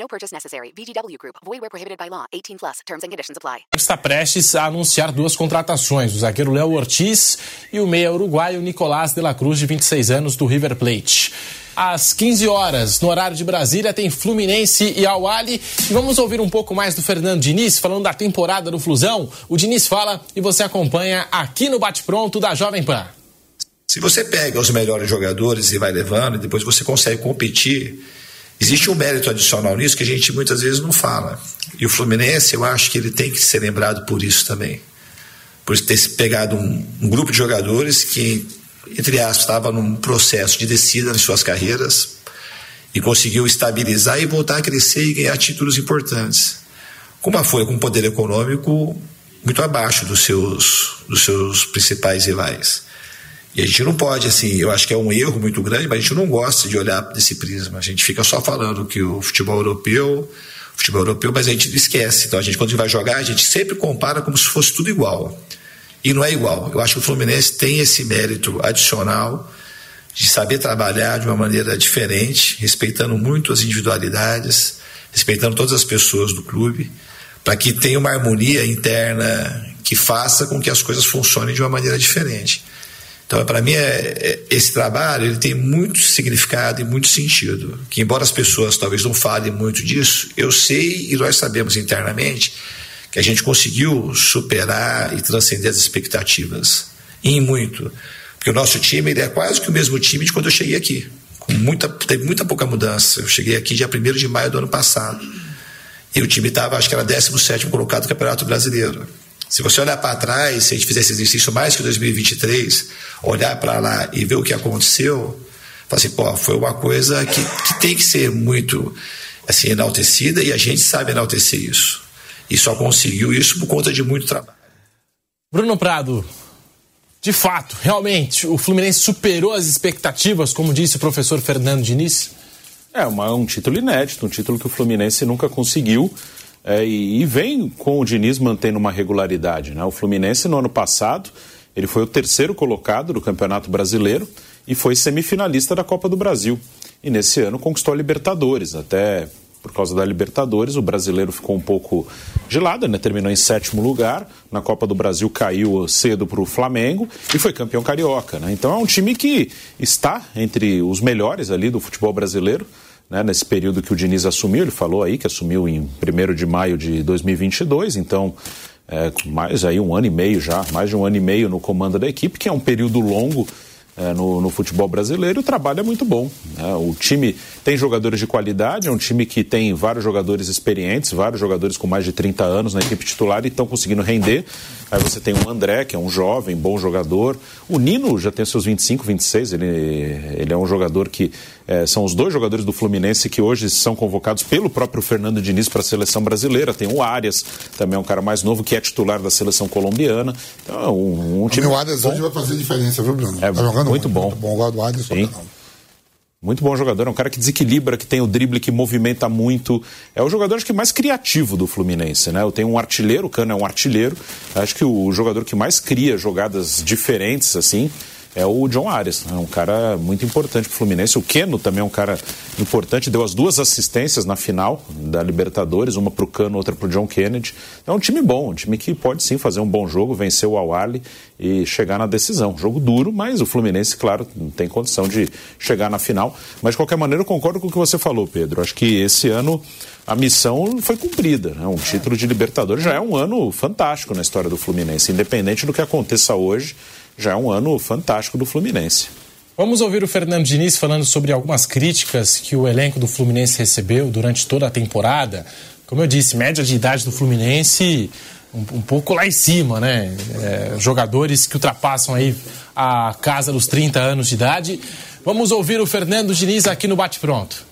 No purchase necessary. VGW Group. Void where prohibited by law. 18 plus. Terms and conditions apply. Está prestes a anunciar duas contratações: o zagueiro Léo Ortiz e o meia uruguaio Nicolás de la Cruz, de 26 anos, do River Plate. Às 15 horas, no horário de Brasília, tem Fluminense e Awali. E vamos ouvir um pouco mais do Fernando Diniz, falando da temporada do Flusão. O Diniz fala e você acompanha aqui no Bate Pronto da Jovem Pan. Se você pega os melhores jogadores e vai levando, e depois você consegue competir Existe um mérito adicional nisso que a gente muitas vezes não fala. E o Fluminense, eu acho que ele tem que ser lembrado por isso também. Por ter pegado um, um grupo de jogadores que, entre aspas, estava num processo de descida nas suas carreiras e conseguiu estabilizar e voltar a crescer e ganhar títulos importantes. Com uma folha com poder econômico muito abaixo dos seus, dos seus principais rivais. E a gente não pode, assim, eu acho que é um erro muito grande, mas a gente não gosta de olhar desse prisma. A gente fica só falando que o futebol europeu, futebol europeu, mas a gente esquece. Então a gente, quando a gente vai jogar, a gente sempre compara como se fosse tudo igual. E não é igual. Eu acho que o Fluminense tem esse mérito adicional de saber trabalhar de uma maneira diferente, respeitando muito as individualidades, respeitando todas as pessoas do clube, para que tenha uma harmonia interna que faça com que as coisas funcionem de uma maneira diferente. Então, para mim, é, é, esse trabalho ele tem muito significado e muito sentido. Que, embora as pessoas talvez não falem muito disso, eu sei e nós sabemos internamente que a gente conseguiu superar e transcender as expectativas. em muito. Porque o nosso time ele é quase que o mesmo time de quando eu cheguei aqui. Com muita, teve muita pouca mudança. Eu cheguei aqui dia 1 de maio do ano passado. E o time estava, acho que era 17 colocado no Campeonato Brasileiro. Se você olhar para trás, se a gente fizer esse exercício mais que 2023, olhar para lá e ver o que aconteceu, falar assim, pô, foi uma coisa que, que tem que ser muito assim, enaltecida e a gente sabe enaltecer isso. E só conseguiu isso por conta de muito trabalho. Bruno Prado, de fato, realmente, o Fluminense superou as expectativas, como disse o professor Fernando Diniz? É uma, um título inédito, um título que o Fluminense nunca conseguiu. É, e, e, vem com o Diniz mantendo uma regularidade. Né? O Fluminense, no ano passado, ele foi o terceiro colocado do Campeonato Brasileiro e foi semifinalista da Copa do Brasil. E nesse ano conquistou a Libertadores. Até por causa da Libertadores, o brasileiro ficou um pouco gelado, né? terminou em sétimo lugar. Na Copa do Brasil caiu cedo para o Flamengo e foi campeão carioca. Né? Então é um time que está entre os melhores ali do futebol brasileiro né, nesse período que o Diniz assumiu, ele falou aí que assumiu em 1 de maio de 2022, então é, mais aí um ano e meio já, mais de um ano e meio no comando da equipe, que é um período longo é, no, no, futebol brasileiro, o trabalho é muito bom. Né? O time tem jogadores de qualidade, é um time que tem vários jogadores experientes, vários jogadores com mais de 30 anos na equipe titular e estão conseguindo render. Aí você tem o André, que é um jovem, bom jogador. O Nino já tem seus 25, 26, ele, ele é um jogador que é, são os dois jogadores do Fluminense que hoje são convocados pelo próprio Fernando Diniz para a seleção brasileira. Tem o Arias, também é um cara mais novo que é titular da seleção colombiana. Então, é um, um time. O Arias hoje vai fazer diferença, viu, Bruno? É, tá jogando muito, muito bom. Muito bom, o Arias. Sim. Muito bom jogador, é um cara que desequilibra, que tem o drible, que movimenta muito. É o jogador acho que mais criativo do Fluminense, né? Eu tenho um artilheiro, o Cano é um artilheiro. Acho que o jogador que mais cria jogadas diferentes, assim, é o John Arias. É um cara muito importante para o Fluminense. O Keno também é um cara importante, deu as duas assistências na final da Libertadores, uma para o Cano, outra para o John Kennedy. É um time bom, um time que pode sim fazer um bom jogo, vencer o Awali e chegar na decisão. Jogo duro, mas o Fluminense, claro, não tem condição de chegar na final. Mas de qualquer maneira, eu concordo com o que você falou, Pedro. Acho que esse ano a missão foi cumprida. Né? Um título de Libertadores já é um ano fantástico na história do Fluminense, independente do que aconteça hoje já é um ano fantástico do Fluminense. Vamos ouvir o Fernando Diniz falando sobre algumas críticas que o elenco do Fluminense recebeu durante toda a temporada. Como eu disse, média de idade do Fluminense um, um pouco lá em cima, né? É, jogadores que ultrapassam aí a casa dos 30 anos de idade. Vamos ouvir o Fernando Diniz aqui no Bate Pronto.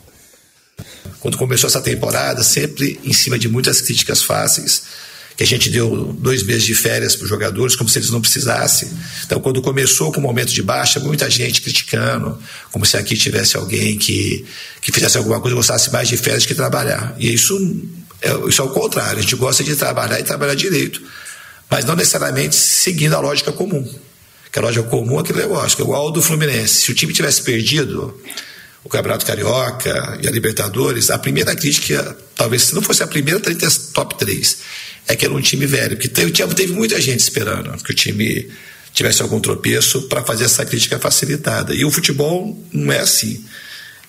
Quando começou essa temporada, sempre em cima de muitas críticas fáceis que a gente deu dois meses de férias para os jogadores, como se eles não precisassem. Então, quando começou com o momento de baixa, muita gente criticando, como se aqui tivesse alguém que, que fizesse alguma coisa gostasse mais de férias que trabalhar. E isso é, isso é o contrário, a gente gosta de trabalhar e trabalhar direito, mas não necessariamente seguindo a lógica comum. Que a lógica comum é aquele negócio, igual ao do Fluminense. Se o time tivesse perdido o Campeonato Carioca e a Libertadores, a primeira crítica, talvez se não fosse a primeira, estaria top 3 é que era um time velho, porque teve, teve muita gente esperando que o time tivesse algum tropeço para fazer essa crítica facilitada. E o futebol não é assim.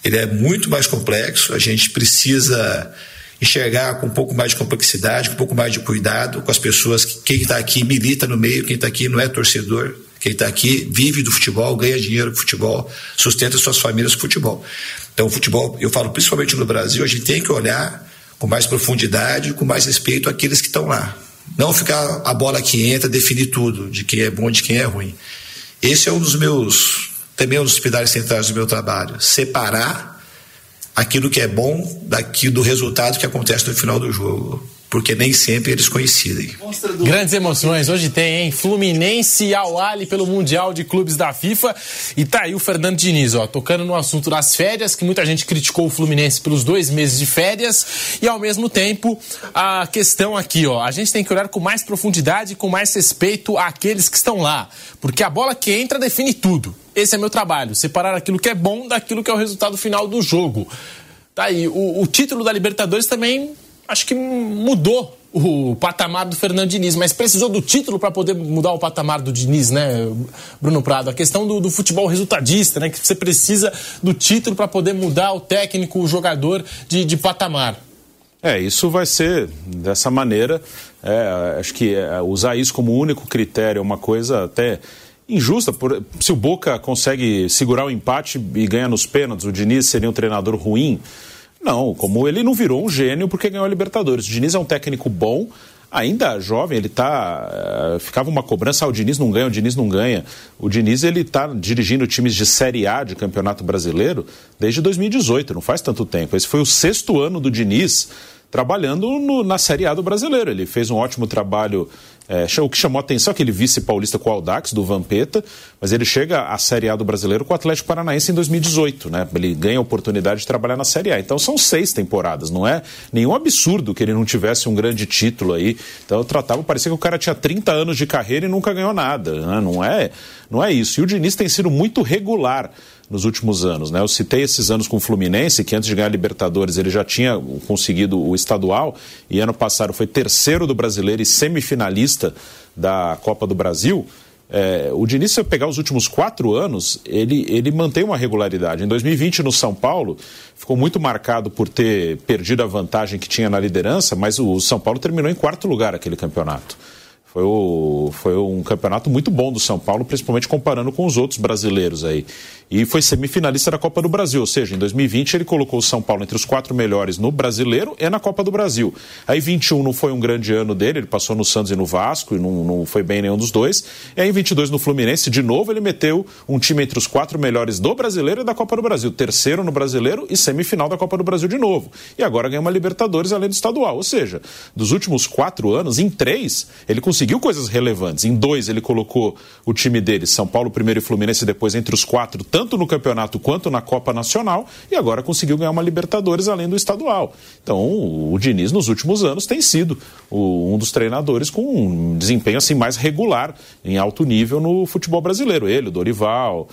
Ele é muito mais complexo, a gente precisa enxergar com um pouco mais de complexidade, com um pouco mais de cuidado com as pessoas. Quem está aqui milita no meio, quem está aqui não é torcedor, quem está aqui vive do futebol, ganha dinheiro com futebol, sustenta suas famílias com futebol. Então, o futebol, eu falo principalmente no Brasil, a gente tem que olhar com mais profundidade, com mais respeito àqueles que estão lá. Não ficar a bola que entra definir tudo, de quem é bom de quem é ruim. Esse é um dos meus, também um dos pilares centrais do meu trabalho. Separar aquilo que é bom daquilo do resultado que acontece no final do jogo porque nem sempre eles coincidem. Grandes emoções. Hoje tem, hein? Fluminense e Al pelo Mundial de Clubes da FIFA. E tá aí o Fernando Diniz, ó, tocando no assunto das férias, que muita gente criticou o Fluminense pelos dois meses de férias. E ao mesmo tempo, a questão aqui, ó, a gente tem que olhar com mais profundidade e com mais respeito àqueles que estão lá. Porque a bola que entra define tudo. Esse é meu trabalho, separar aquilo que é bom daquilo que é o resultado final do jogo. Tá aí, o, o título da Libertadores também acho que mudou o patamar do Fernando Diniz, mas precisou do título para poder mudar o patamar do Diniz, né, Bruno Prado? A questão do, do futebol resultadista, né, que você precisa do título para poder mudar o técnico, o jogador de, de patamar. É, isso vai ser dessa maneira. É, acho que é, usar isso como único critério é uma coisa até injusta. Por, se o Boca consegue segurar o empate e ganha nos pênaltis, o Diniz seria um treinador ruim. Não, como ele não virou um gênio porque ganhou a Libertadores. O Diniz é um técnico bom, ainda jovem, ele tá. Uh, ficava uma cobrança, ah, o Diniz não ganha, o Diniz não ganha. O Diniz ele tá dirigindo times de Série A de Campeonato Brasileiro desde 2018, não faz tanto tempo. Esse foi o sexto ano do Diniz trabalhando no, na Série A do brasileiro. Ele fez um ótimo trabalho é, o que chamou atenção é aquele vice paulista com o Aldax, do Vampeta, mas ele chega à Série A do brasileiro com o Atlético Paranaense em 2018, né? Ele ganha a oportunidade de trabalhar na Série A. Então são seis temporadas, não é nenhum absurdo que ele não tivesse um grande título aí. Então eu tratava, parecia que o cara tinha 30 anos de carreira e nunca ganhou nada. Né? Não, é, não é isso. E o Diniz tem sido muito regular nos últimos anos. Né? Eu citei esses anos com o Fluminense, que antes de ganhar a Libertadores ele já tinha conseguido o estadual e ano passado foi terceiro do brasileiro e semifinalista da Copa do Brasil. É, o Diniz, se eu pegar os últimos quatro anos, ele, ele mantém uma regularidade. Em 2020, no São Paulo, ficou muito marcado por ter perdido a vantagem que tinha na liderança, mas o São Paulo terminou em quarto lugar aquele campeonato. Foi, o, foi um campeonato muito bom do São Paulo, principalmente comparando com os outros brasileiros aí. E foi semifinalista da Copa do Brasil, ou seja, em 2020 ele colocou o São Paulo entre os quatro melhores no brasileiro e na Copa do Brasil. Aí 21 não foi um grande ano dele, ele passou no Santos e no Vasco e não, não foi bem nenhum dos dois. E aí em 22 no Fluminense, de novo ele meteu um time entre os quatro melhores do brasileiro e da Copa do Brasil. Terceiro no brasileiro e semifinal da Copa do Brasil de novo. E agora ganha uma Libertadores além do estadual. Ou seja, dos últimos quatro anos, em três, ele conseguiu coisas relevantes. Em dois, ele colocou o time dele, São Paulo primeiro e Fluminense depois entre os quatro, no campeonato quanto na Copa Nacional, e agora conseguiu ganhar uma Libertadores além do estadual. Então, o Diniz, nos últimos anos, tem sido um dos treinadores com um desempenho assim mais regular, em alto nível no futebol brasileiro. Ele, o Dorival,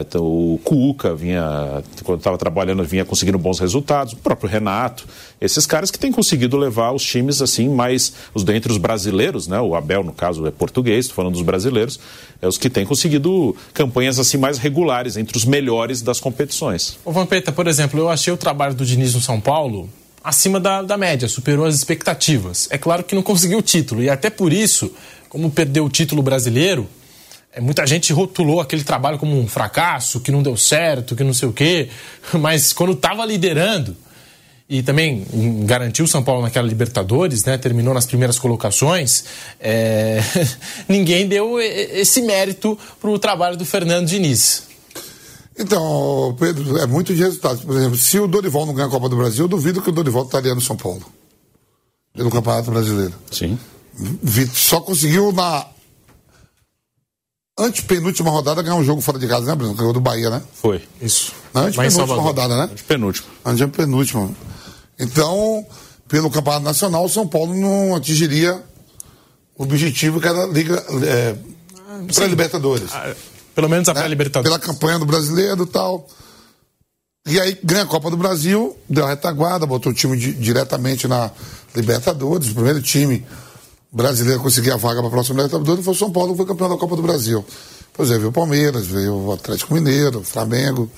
então, o Cuca vinha, quando estava trabalhando, vinha conseguindo bons resultados, o próprio Renato, esses caras que têm conseguido levar os times assim mais, os dentre os brasileiros, né? O Abel, no caso, é português, estou falando dos brasileiros, é os que têm conseguido campanhas assim mais regulares, entre os melhores das competições. O Vampeta, por exemplo, eu achei o trabalho do Diniz no São Paulo acima da, da média, superou as expectativas. É claro que não conseguiu o título, e até por isso, como perdeu o título brasileiro, é, muita gente rotulou aquele trabalho como um fracasso, que não deu certo, que não sei o quê, mas quando estava liderando e também garantiu o São Paulo naquela Libertadores, né, terminou nas primeiras colocações, é... ninguém deu esse mérito para o trabalho do Fernando Diniz. Então, Pedro, é muito de resultados. Por exemplo, se o Dorival não ganhar a Copa do Brasil, eu duvido que o Dorival estaria no São Paulo. Pelo Campeonato Brasileiro. Sim. Só conseguiu na antepenúltima rodada ganhar um jogo fora de casa, né, Bruno? Ganhou do Bahia, né? Foi, isso. Na antepenúltima rodada, né? Antepenúltima. Antepenúltima. Então, pelo Campeonato Nacional, o São Paulo não atingiria o objetivo que era a Liga é, pré-Libertadores. Ah, pelo menos a né? pré-Libertadores. Pela campanha do brasileiro e tal. E aí ganha a Copa do Brasil, deu a retaguarda, botou o time di diretamente na Libertadores, o primeiro time brasileiro conseguir a vaga para a próxima Libertadores foi o São Paulo, que foi campeão da Copa do Brasil. Pois é, veio o Palmeiras, veio o Atlético Mineiro, o Flamengo,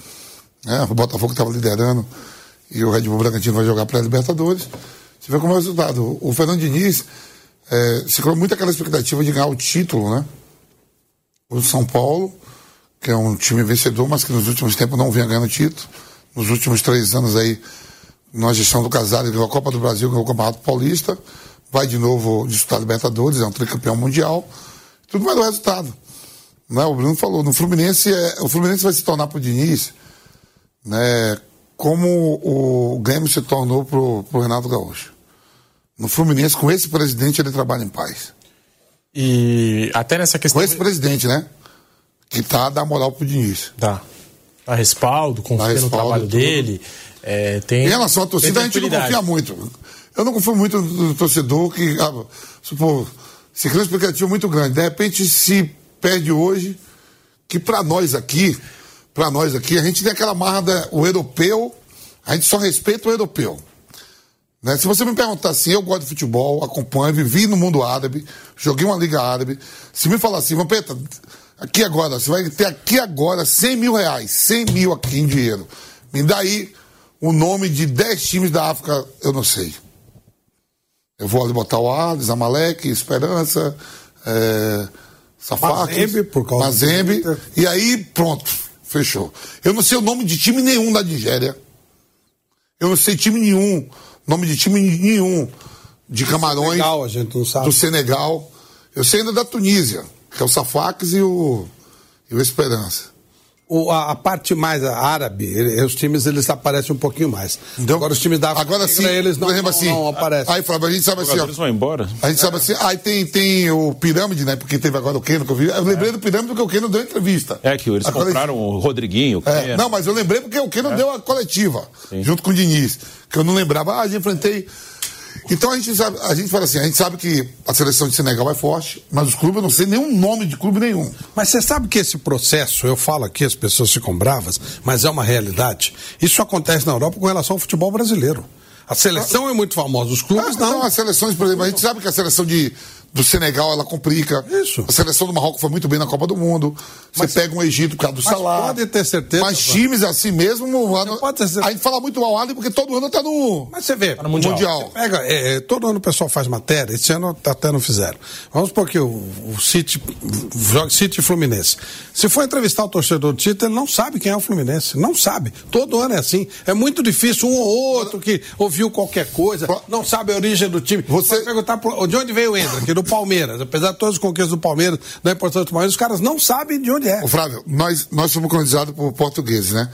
né? o Botafogo estava liderando e o Red Bull Bragantino vai jogar para a Libertadores. Você vê como é o resultado. O Fernando Diniz é, se criou muito aquela expectativa de ganhar o título, né? O São Paulo, que é um time vencedor, mas que nos últimos tempos não vinha ganhando título. Nos últimos três anos aí, na gestão do Casares, ganhou a Copa do Brasil, ganhou o Campeonato Paulista vai de novo disputar Libertadores, é um tricampeão mundial. Tudo vai do resultado. Né? O Bruno falou, no Fluminense, é, o Fluminense vai se tornar para o Diniz né, como o Grêmio se tornou para o Renato Gaúcho. No Fluminense, com esse presidente, ele trabalha em paz. E até nessa questão. Com esse presidente, né? Que tá dá moral pro Diniz. Tá. Dá respaldo, confia no trabalho tudo. dele. É, tem, em relação à torcida, a gente não confia muito. Eu não confio muito no torcedor que, ah, supor, se cria uma expectativa muito grande. De repente, se perde hoje, que para nós aqui, para nós aqui, a gente tem aquela marra da, o europeu, a gente só respeita o europeu. Né? Se você me perguntar assim, eu gosto de futebol, acompanho, vivi no mundo árabe, joguei uma liga árabe. Se me falar assim, Vampeta, aqui agora, você vai ter aqui agora 100 mil reais, 100 mil aqui em dinheiro. Me dá aí o nome de 10 times da África, eu não sei. Eu vou ali botar o Ades, Amalek, Esperança, é, Mazembe, por causa Mazembe, do... e aí pronto, fechou. Eu não sei o nome de time nenhum da Nigéria. Eu não sei time nenhum, nome de time nenhum de Camarões, Senegal, a gente não sabe. do Senegal. Eu sei ainda da Tunísia, que é o Safax e o, e o Esperança. O, a, a, parte mais árabe, ele, os times eles aparecem um pouquinho mais. Então, agora os times da África, agora sim, eles não, não, assim, não, aparecem. Aí, Flávio, a gente sabe assim, ó, eles vão embora. A gente é. sabe assim, aí tem, tem o Pirâmide, né? Porque teve agora o Keno que eu vi. Eu lembrei é. do Pirâmide porque o Keno deu entrevista. É que eles agora, compraram o Rodriguinho. O é, não, mas eu lembrei porque o Keno é. deu a coletiva, sim. junto com o Diniz. Que eu não lembrava, ah, já enfrentei então a gente sabe, a gente fala assim, a gente sabe que a seleção de Senegal é forte, mas os clubes eu não sei nenhum nome de clube nenhum. Mas você sabe que esse processo, eu falo aqui, as pessoas ficam bravas, mas é uma realidade. Isso acontece na Europa com relação ao futebol brasileiro. A seleção ah, é muito famosa, os clubes ah, não. Não, as seleções, por exemplo, a gente sabe que a seleção de do Senegal ela complica. Isso. A seleção do Marrocos foi muito bem na Copa do Mundo. Você mas, pega um Egito por causa do salário. Pode ter certeza. Mas times assim mesmo. Ano, pode ter certeza. A gente fala muito mal Ali porque todo ano tá no. Mas você vê, tá no Mundial. mundial. pega, é, é, todo ano o pessoal faz matéria, esse ano até não fizeram. Vamos porque o, o City joga City Fluminense. Se for entrevistar o torcedor do City, ele não sabe quem é o Fluminense. Não sabe. Todo ano é assim. É muito difícil um ou outro que ouviu qualquer coisa, não sabe a origem do time. Você Pode perguntar de onde veio o Hendrick, do Palmeiras. Apesar de todos os conquistas do Palmeiras, da importância do Palmeiras, os caras não sabem de onde é. Ô, Flávio, nós, nós somos colonizados por portugueses, né?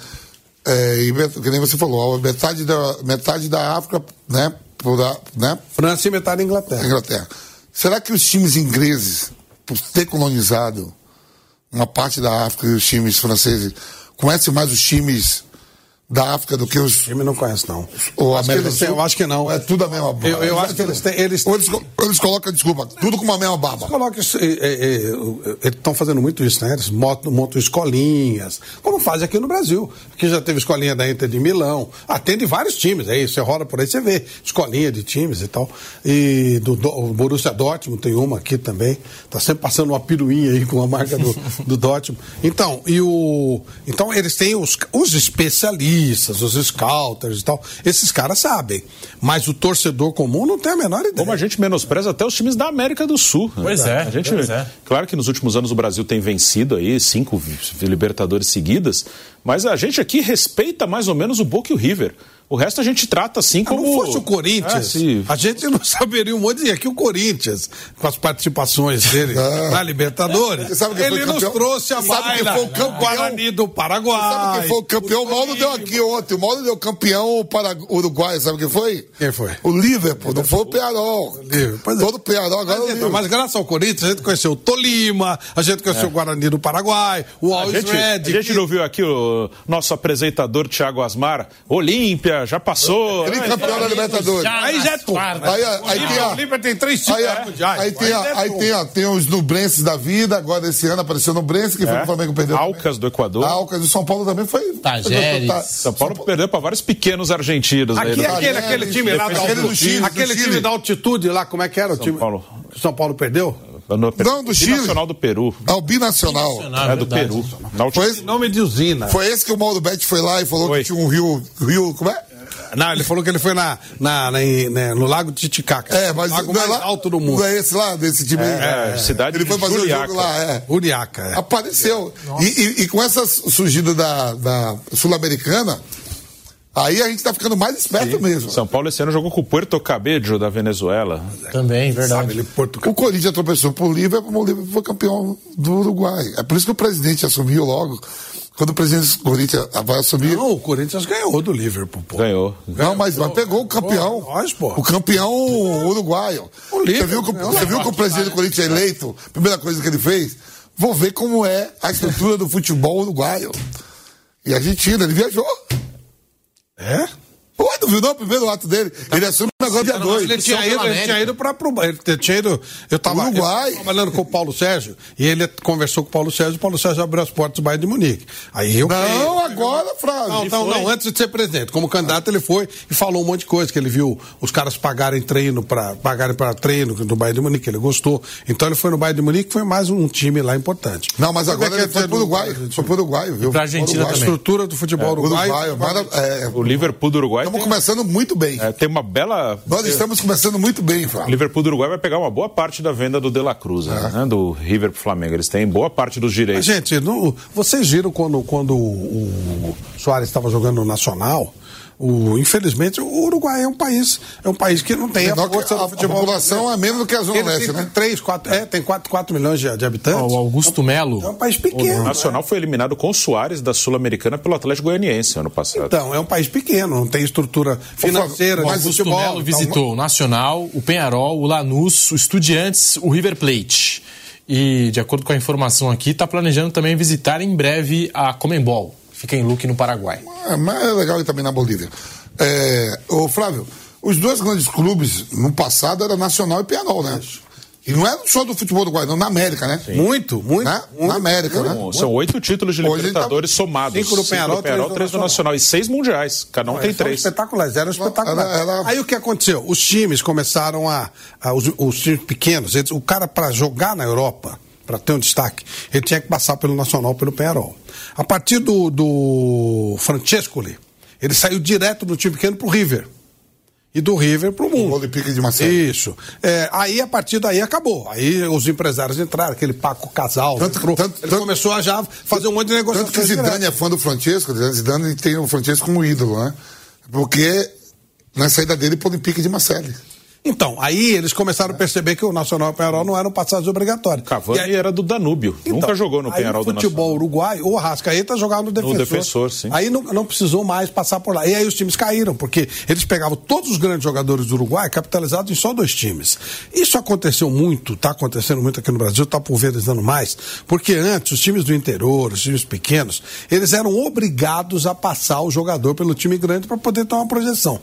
É, e, que nem você falou, metade da, metade da África, né? Por, né? França e metade da Inglaterra. Inglaterra. Será que os times ingleses, por ter colonizado uma parte da África e os times franceses, conhecem mais os times da África do que os. O time não conhece, não. O acho América do Sul. Eu acho que não. É tudo a mesma barba. Eu, eu acho que eles têm. Eles... Ou eles, eles colocam, desculpa, tudo com uma mesma barba. Eles colocam isso. Eles estão fazendo muito isso, né? Eles montam, montam escolinhas, como fazem aqui no Brasil. Aqui já teve escolinha da Inter de Milão. Atende vários times. Aí você roda por aí, você vê escolinha de times e tal. E do, do o Borussia Dortmund tem uma aqui também. Tá sempre passando uma piruinha aí com a marca do, do Dortmund. Então, e o. Então eles têm os, os especialistas, os scouters e tal. Esses caras sabem. Mas o torcedor comum não tem a menor ideia. Como a gente menospreza até os times da América do Sul. Pois é. A gente, pois é. Claro que nos últimos anos o Brasil tem vencido aí cinco Libertadores seguidas, mas a gente aqui respeita mais ou menos o Boca e o River. O resto a gente trata assim como. Se não fosse o Corinthians, é, a gente não saberia um monte de aqui o Corinthians, com as participações dele ah. na Libertadores. Sabe ele nos trouxe a sabe que foi o campeão? Guarani do Paraguai. Sabe quem foi o campeão? O Mauro deu aqui ontem. O Mauro deu campeão para Uruguai, sabe quem foi? Quem foi? O Liverpool, não foi o Pearol. É. Todo o Pearol agora mas, então, mas graças ao Corinthians, a gente conheceu o Tolima, a gente conheceu é. o Guarani do Paraguai, o Always a gente, Red. A gente não viu aqui o nosso apresentador Thiago Asmar, Olímpia, já passou. Tricampeão da Libertadores. Aí já é tu. Aí, aí tem a. Olímpia tem três Aí, aí tem, a, aí tem, a, tem os Nubrenses da vida, agora esse ano apareceu no Nubrense, que foi É. o Flamengo perdeu. Alcas do Equador. Alcas do São Paulo também foi. Tajeres. Tá- São Paulo perdeu para vários pequenos argentinos. aí Aqui no- é aquele, Tajeres, aquele time lá aquele da do Chile, Aquele Chile. time da altitude lá, como é que era o time? Paulo. São Paulo perdeu? no, Não, do Chile. Nacional do Peru. Ao binacional. é do Peru. Foi esse, Nome de usina. foi esse que o Mauro Betti foi lá e falou Foi. que tinha um rio. rio como é? Não, ele falou que ele foi na, na, na- né, no Lago de Titicaca. É, mas Lago é mais lá, alto do mundo. Não é esse lá, desse time aí? É, cidade Ele de foi fazer o Juliaca. jogo lá, é. Uriaca, é. Apareceu. E, e- e com essa surgida da, da Sul-Americana, aí a gente tá ficando mais esperto mesmo. São Paulo esse ano jogou com o Puerto Cabello da Venezuela. Também, verdade. Sabe, ele Portugal. O Corinthians tropeçou pro Liverpool, o Liverpool foi campeão do Uruguai. É por isso que o presidente assumiu logo. Quando o presidente do Corinthians vai assumir. Não, o Corinthians ganhou do Liverpool, pô. Ganhou. Não, mas, mas pegou o campeão. Pô, nós, pô. O campeão uruguaio. O Você Liverpool viu que, você viu que o presidente do Corinthians é eleito? Primeira coisa que ele fez? Vou ver como é a estrutura do futebol uruguaio. E a Argentina, ele viajou. É? Viu não o primeiro ato dele? Ele assume agora dia 2. Ele tinha ido, ele tinha ido ele tinha ido, eu tava, Uruguai. eu tava trabalhando com o Paulo Sérgio, e ele conversou com o Paulo Sérgio, e o Paulo Sérgio abriu as portas do Bayern de Munique. Aí eu Não, agora, Flávio. Não, não, não, antes de ser presidente. Como candidato, ele foi e falou um monte de coisa, que ele viu os caras pagarem treino para pagarem para treino no Bayern de Munique, ele gostou. Então ele foi no Bayern de Munique, foi mais um time lá importante. Não, mas agora é ele que é foi pro do- Uruguai. Foi pro Uruguai, viu? pra Argentina Uruguai. A também. estrutura do futebol uruguaio. Uruguai, mara- é, O Liverpool do Uruguai estamos começando muito bem. é, tem uma bela. Nós estamos começando muito bem, Flávio. Liverpool do Uruguai vai pegar uma boa parte da venda do De La Cruz, né? Do River pro Flamengo. Eles têm boa parte dos Mas, direitos. gente, não- vocês viram quando, quando o, o Soares estava jogando no Nacional? O, infelizmente, o Uruguai é um país, é um país que não tem a Menor força a, do a futebol. população é menos do que a Zona Leste, tem né? 3, 4, é, tem 4, 4 milhões de, de habitantes. O Augusto Melo. É um país O pequeno. Nacional foi eliminado com o Soares da Sul-Americana pelo Atlético Goianiense ano passado. Então, é um país pequeno, não tem estrutura financeira, O Augusto futebol. Melo então, visitou o Nacional, o Penharol, o Lanús, o Estudiantes, o River Plate. E, de acordo com a informação aqui, está planejando também visitar em breve a Comembol. Fica em Luque, no Paraguai. É, mas é legal ir também na Bolívia. É, ô, Flávio, os dois grandes clubes no passado era Nacional e Penarol, né? E não é só do futebol do Guarani, na América, né? Muito, muito. Né? muito. Na América, né? Bom, São oito títulos de Hoje ele Libertadores somados. Cinco do Penharol, três do três do Nacional. E seis mundiais. Cada um tem três. espetaculares, eram espetaculares. Era- era- Aí o que aconteceu? Os times começaram a. a- os, os times pequenos, eles- o cara para jogar na Europa, para ter um destaque, ele tinha que passar pelo Nacional, pelo Penharol. A partir do, do Francescoli, ele saiu direto do time pequeno pro River. E do River pro O mundo. Olympique de Marseille. Isso. É, aí, a partir daí, acabou. Aí os empresários entraram, aquele Paco Casal. Tanto- entrou. tanto- ele tanto- começou a já fazer um monte de negociações. Tanto que Zidane direto. é fã do Francesco? Zidane tem o Francesco como ídolo, né? Porque na saída dele pro Olympique de Marseille. Então, aí eles começaram a perceber que o Nacional e o Penharol não eram passagens obrigatórios. Cavani aí, era do Danúbio, então, nunca jogou no Penharol do Nacional. futebol uruguai, o Arrascaeta jogava no defensor. No defensor, sim. Aí não, não, precisou mais passar por lá. E aí os times caíram, porque eles pegavam todos os grandes jogadores do Uruguai capitalizados em só dois times. Isso aconteceu muito, está acontecendo muito aqui no Brasil, está pulverizando mais, porque antes os times do interior, os times pequenos, eles eram obrigados a passar o jogador pelo time grande para poder ter uma projeção.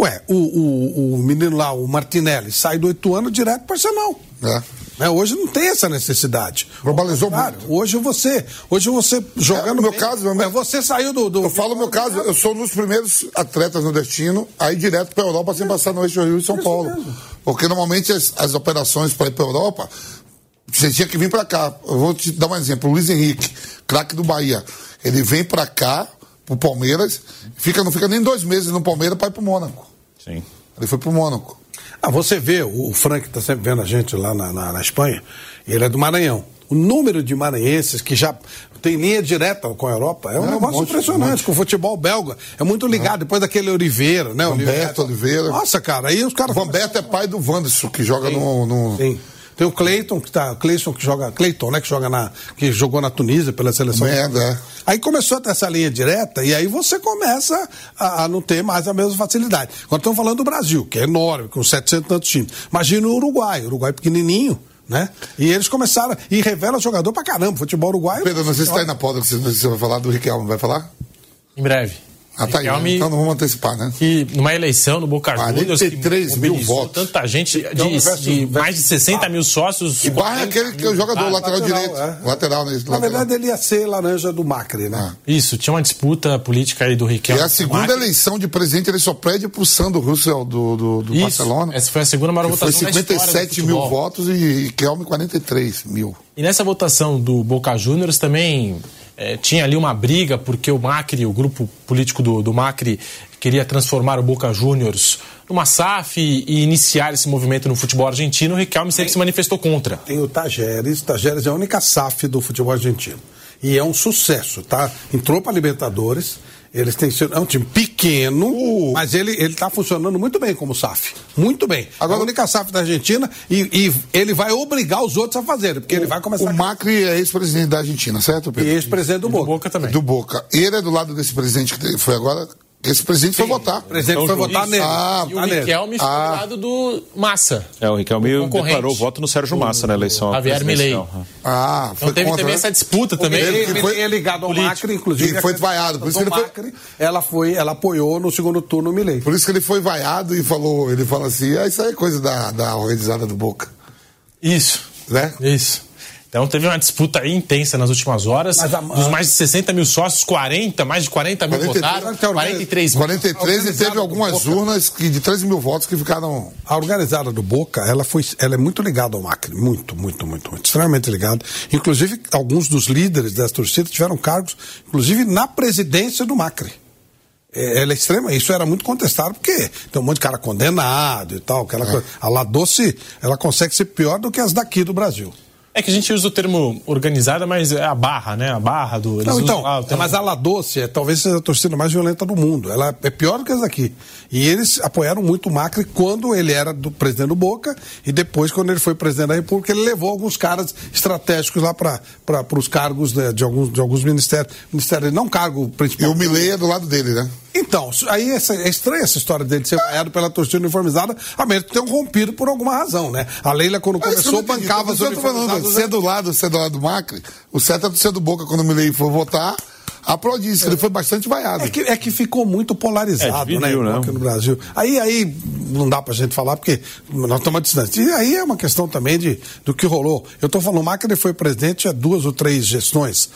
Ué, o, o, o, menino lá, o Martinelli, sai do oito anos direto para Arsenal. É. Né? Hoje não tem essa necessidade. Globalizou claro, muito. Hoje você, hoje você jogando. É, meu bem, caso, meu... É, você saiu do, do. Eu falo meu caso, eu sou um dos primeiros atletas no destino, aí direto para Europa sem passar no eixo Rio e São Paulo. Mesmo. Porque normalmente as, as operações para ir para Europa, você tinha que vir para cá. Eu vou te dar um exemplo. O Luiz Henrique, craque do Bahia. Ele vem para cá, pro Palmeiras, fica, não fica nem dois meses no Palmeiras para ir pro Mônaco. Sim. Ele foi pro Mônaco. Ah, você vê, o Frank está sempre vendo a gente lá na, na, na, Espanha, ele é do Maranhão. O número de maranhenses que já tem linha direta com a Europa é um é, negócio um impressionante, com o futebol belga. É muito ligado, é. depois daquele Oliveira, né? Humberto Oliveira. Nossa, cara, aí os caras. O Humberto é pai do Wanderson, que joga Sim. no, no... Sim. Tem o Cleiton, que tá. Cleiton que joga. Cleiton, né? Que joga na. que jogou na Tunísia pela seleção. Merda. Aí começou a ter essa linha direta e aí você começa a, a não ter mais a mesma facilidade. Agora estamos falando do Brasil, que é enorme, com 700 tantos times. Imagina o Uruguai, o Uruguai pequenininho. Né? E eles começaram. E revela jogador pra caramba. Futebol uruguaio. Pedro, não sei se está aí na pauta que você vai falar do Riquelme. Vai falar? Em breve. Ah, tá aí, né? então não vamos antecipar, né? Que numa eleição no Boca Juniors, 43 mil votos. tanta gente, de, de mais de 60 mil sócios. E Barra é aquele que é o jogador ah, lateral, lateral, direito. É. Lateral, né? Na verdade, ele ia ser laranja do Macri, né? Ah. Isso, tinha uma disputa política aí do Riquelme. E a segunda eleição de presidente, ele só pede pro Sandro Russell do, do, do Barcelona. Essa foi a segunda maior votação. Foi 57 mil votos e Riquelme 43 mil. E nessa votação do Boca Juniors também é, tinha ali uma briga porque o Macri, o grupo político do, do Macri, queria transformar o Boca Juniors numa SAF e, e iniciar esse movimento no futebol argentino. O Riquelme sempre tem, se manifestou contra. Tem o Tajeres, Tajeres é a única SAF do futebol argentino. E é um sucesso, tá? Entrou para Libertadores eles têm sido, é um time pequeno, uh. mas ele está funcionando muito bem como SAF. Muito bem. Agora, é a única SAF da Argentina e, e, ele vai obrigar os outros a fazerem, porque o, ele vai começar. O Macri é ex-presidente da Argentina, certo, Pedro? E ex-presidente do, do Boca. Boca também. Do Boca. Ele é do lado desse presidente que foi agora esse presidente Sim. foi votar. O presidente então, foi votar nele. Ah, e o Riquelme ficou ah. do lado do Massa. É, o Riquelme declarou voto no Sérgio Massa na eleição. Javier Milei. Ah, foi então teve contra, também né? essa disputa também. Ele, ele foi é ligado ao político. Macri, inclusive. E foi vaiado. Por isso que ele foi... Macri, ela, foi, ela apoiou no segundo turno o Milei. Por isso que ele foi vaiado e falou, ele fala assim, ah, isso aí é coisa da, da organizada do Boca. Isso. Né? Isso. Então teve uma disputa intensa nas últimas horas. A, Dos mais de 60 mil sócios, 40, mais de 40 mil 43, votaram. 43 mil. 43 e teve algumas urnas que, de 13 mil votos que ficaram. A organizada do Boca, ela, foi, ela é muito ligada ao Macri. Muito, muito, muito, muito. Extremamente ligada. Inclusive, alguns dos líderes dessa torcida tiveram cargos, inclusive na presidência do Macri é, ela é extrema, isso era muito contestado, porque tem um monte de cara condenado e tal. Aquela é. coisa. A La Doce, ela consegue ser pior do que as daqui do Brasil. É que a gente usa o termo organizada, mas é a barra, né? A barra do. Não, então, mas a La Doce é, talvez seja a torcida mais violenta do mundo. Ela é pior do que essa daqui. E eles apoiaram muito o Macri quando ele era do presidente do Boca e depois, quando ele foi presidente da República, ele levou alguns caras estratégicos lá para os cargos de, de, alguns, de alguns ministérios. Ministério, não cargo principal. E o Milei é do lado dele, né? Então, aí essa, é estranha essa história dele ser vaiado pela torcida uniformizada, a menos que tenham rompido por alguma razão, né? A Leila, quando começou, bancava as uniformizadas. Ser do lado, ser do lado do Macri, o certo é do ser do Boca quando o Milei for votar, aplaudir isso, é. ele foi bastante vaiado. É que, é que ficou muito polarizado, é, dividiu, né, né? no Brasil. Aí, aí não dá pra gente falar, porque nós estamos à distância. E aí é uma questão também de, do que rolou. Eu estou falando, o Macri foi presidente há duas ou três gestões.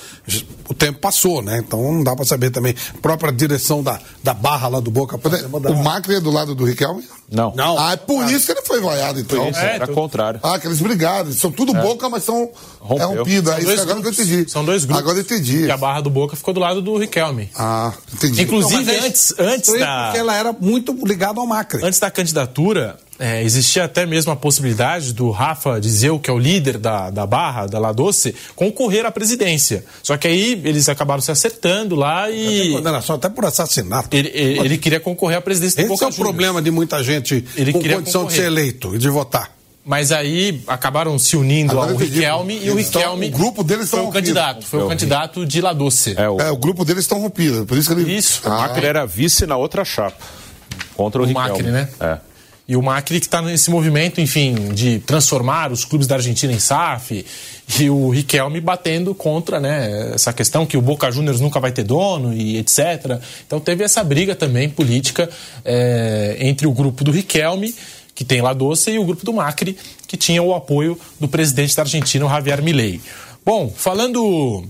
O tempo passou, né? Então não dá para saber também. A própria direção da, da barra lá do Boca. O Macri é do lado do Riquelme? Não. não. Ah, é por ah. isso que ele foi vaiado, então. Isso, é, era tu... contrário. Ah, aqueles brigados. São tudo é. Boca, mas são é rompidos. São dois agora grupos. que eu entendi. São dois grupos. Agora eu entendi. E a barra do Boca ficou do lado do Riquelme. Ah, entendi. Inclusive, então, antes, antes da. Porque ela era muito ligada ao Macri. Antes da candidatura, É, existia até mesmo a possibilidade do Rafa Dizeu, que é o líder da, da Barra, da La Doce, concorrer à presidência. Só que aí eles acabaram se acertando lá e. condenação até por assassinato. Ele, ele, ele queria concorrer à presidência Esse do Boca é o Juniors. problema de muita gente Ele com condição concorrer. de ser eleito e de votar. Mas aí acabaram se unindo Agora ao. Riquelme e o Riquelme. o grupo deles foi o candidato, foi É o o candidato de La Doce. É, o, É, o grupo deles estão rompido. Por isso que ele. Isso. o Macri era vice na outra chapa. Contra o, O Riquelme. Macri, né? É. E o Macri que está nesse movimento, enfim, de transformar os clubes da Argentina em SAF. E o Riquelme batendo contra né, essa questão que o Boca Juniors nunca vai ter dono e etc. Então teve essa briga também política é, entre o grupo do Riquelme, que tem La Doce, e o grupo do Macri, que tinha o apoio do presidente da Argentina, o Javier Milei. Bom, falando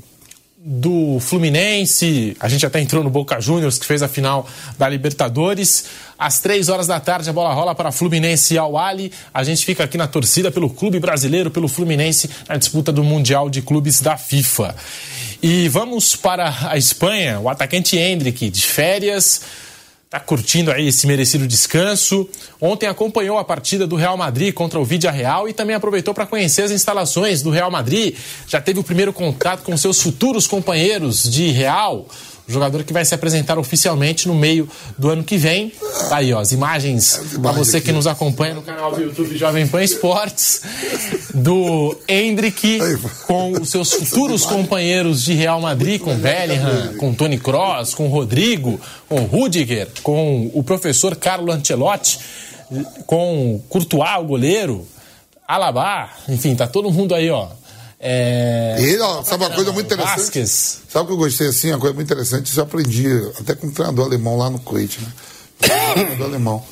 do Fluminense, a gente até entrou no Boca Juniors, que fez a final da Libertadores. Às três horas da tarde, a bola rola para Fluminense e Al Ali. A gente fica aqui na torcida pelo clube brasileiro, pelo Fluminense, na disputa do Mundial de Clubes da FIFA. E vamos para a Espanha, o atacante Hendrick, de férias, Tá curtindo aí esse merecido descanso. Ontem acompanhou a partida do Real Madrid contra o Vídea Real e também aproveitou para conhecer as instalações do Real Madrid. Já teve o primeiro contato com seus futuros companheiros de Real. O jogador que vai se apresentar oficialmente no meio do ano que vem. Tá aí, ó, as imagens para você que nos acompanha no canal do YouTube Jovem Pan Esportes do Hendrick com os seus futuros companheiros de Real Madrid, com Bellingham, com Tony Kroos, com Rodrigo, com Rudiger, com o professor Carlo Ancelotti, com Courtois, o goleiro, Alaba, enfim, tá todo mundo aí, ó. É... Ele, ó, sabe uma coisa muito interessante? Vasquez. Sabe o que eu gostei assim? Uma coisa muito interessante, isso eu aprendi até com um treinador alemão lá no Kuwait, né? Um treinador alemão.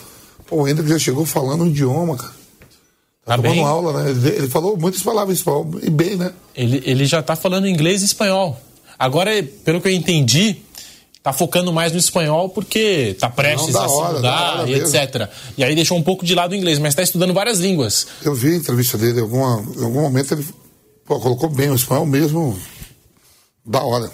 Pô, o Hendrick já chegou falando um idioma, cara. Tá tomando bem. aula, né? Ele, ele falou muitas palavras espanhol, e bem, né? Ele, ele já tá falando inglês e espanhol. Agora, pelo que eu entendi, tá focando mais no espanhol porque tá prestes Não, a se hora, mudar e mesmo. etc. E aí deixou um pouco de lado o inglês, mas tá estudando várias línguas. Eu vi a entrevista dele, em, alguma, em algum momento ele pô, colocou bem o espanhol mesmo, da hora.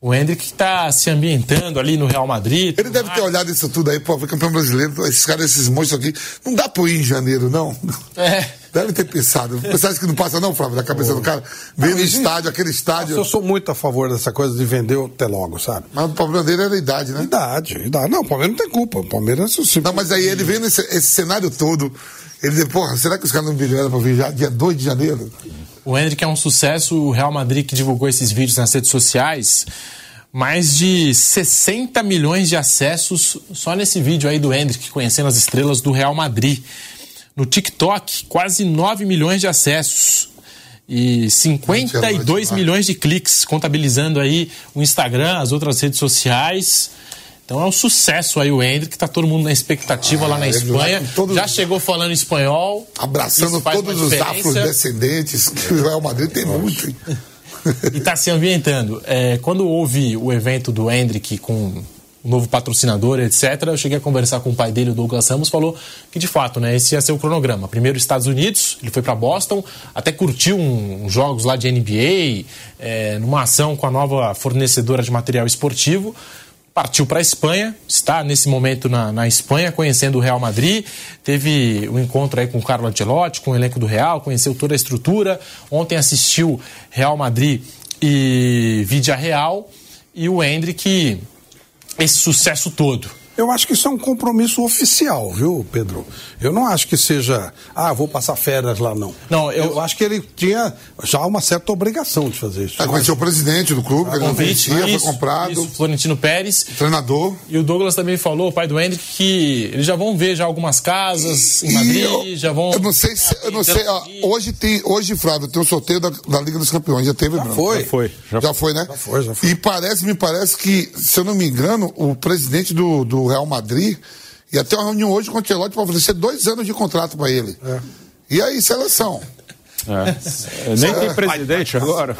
O Hendrick tá se ambientando ali no Real Madrid. Ele deve ter olhado isso tudo aí, pô, foi campeão brasileiro, esses caras, esses monstros aqui, não dá pra ir em janeiro, não. É. Deve ter pensado. Você acha que não passa, não, Flávio, da cabeça do cara? Vem no estádio, aquele Eu estádio. sou muito a favor dessa coisa de vender até logo, sabe? Mas o problema dele era a idade, né? Idade, idade. Não, o Palmeiras não tem culpa. O Palmeiras se Não, mas aí ele vem nesse esse cenário todo. Ele diz, porra, será que os caras não viram pra vir já dia 2 de janeiro? O Hendrick é um sucesso. O Real Madrid que divulgou esses vídeos nas redes sociais. Mais de 60 milhões de acessos só nesse vídeo aí do Hendrick conhecendo as estrelas do Real Madrid. No TikTok, quase 9 milhões de acessos. E 52 milhões de cliques, contabilizando aí o Instagram, as outras redes sociais. Então é um sucesso aí o Hendrick, tá todo mundo na expectativa lá na ele Espanha. todos- Já chegou falando espanhol. Abraçando todos os afrodescendentes, que o Real Madrid tem muito. hein? e está se ambientando. É, quando houve o evento do Hendrick com o novo patrocinador, etc., eu cheguei a conversar com o pai dele, o Douglas Ramos, falou que de fato, né, esse ia ser o cronograma. Primeiro Estados Unidos, ele foi para Boston, até curtiu um- uns jogos lá de NBA, é, numa ação com a nova fornecedora de material esportivo. Partiu para a Espanha, está nesse momento na, na Espanha, conhecendo o Real Madrid. Teve um encontro aí com o Carlo Ancelotti, com o elenco do Real, conheceu toda a estrutura. Ontem assistiu Real Madrid e Vídea Real. E o Hendrick, esse sucesso todo. Eu acho que isso é um compromisso oficial, viu, Pedro? Eu não acho que seja, ah, vou passar férias lá, não. Não, eu- acho que ele tinha já uma certa obrigação de fazer isso. Ah, conheceu o presidente do clube, que ele não Convite, conhecia, foi comprado. isso, Florentino Pérez. Treinador. E o Douglas também falou, o pai do Hendrick, que eles já vão ver já algumas casas em Madrid, eu, já vão... eu não sei se. Eu não sei, ó, hoje tem. Hoje, Flávio, tem o sorteio da, da Liga dos Campeões. Já teve, Bruno? foi. Já foi. Já Já foi, né? Já foi, já foi. E parece, me parece que, se eu não me engano, o presidente do, do Real Madrid ia ter uma reunião hoje com o Ancelotti para oferecer dois anos de contrato para ele. É. E aí, seleção? É. Nem tem presidente agora.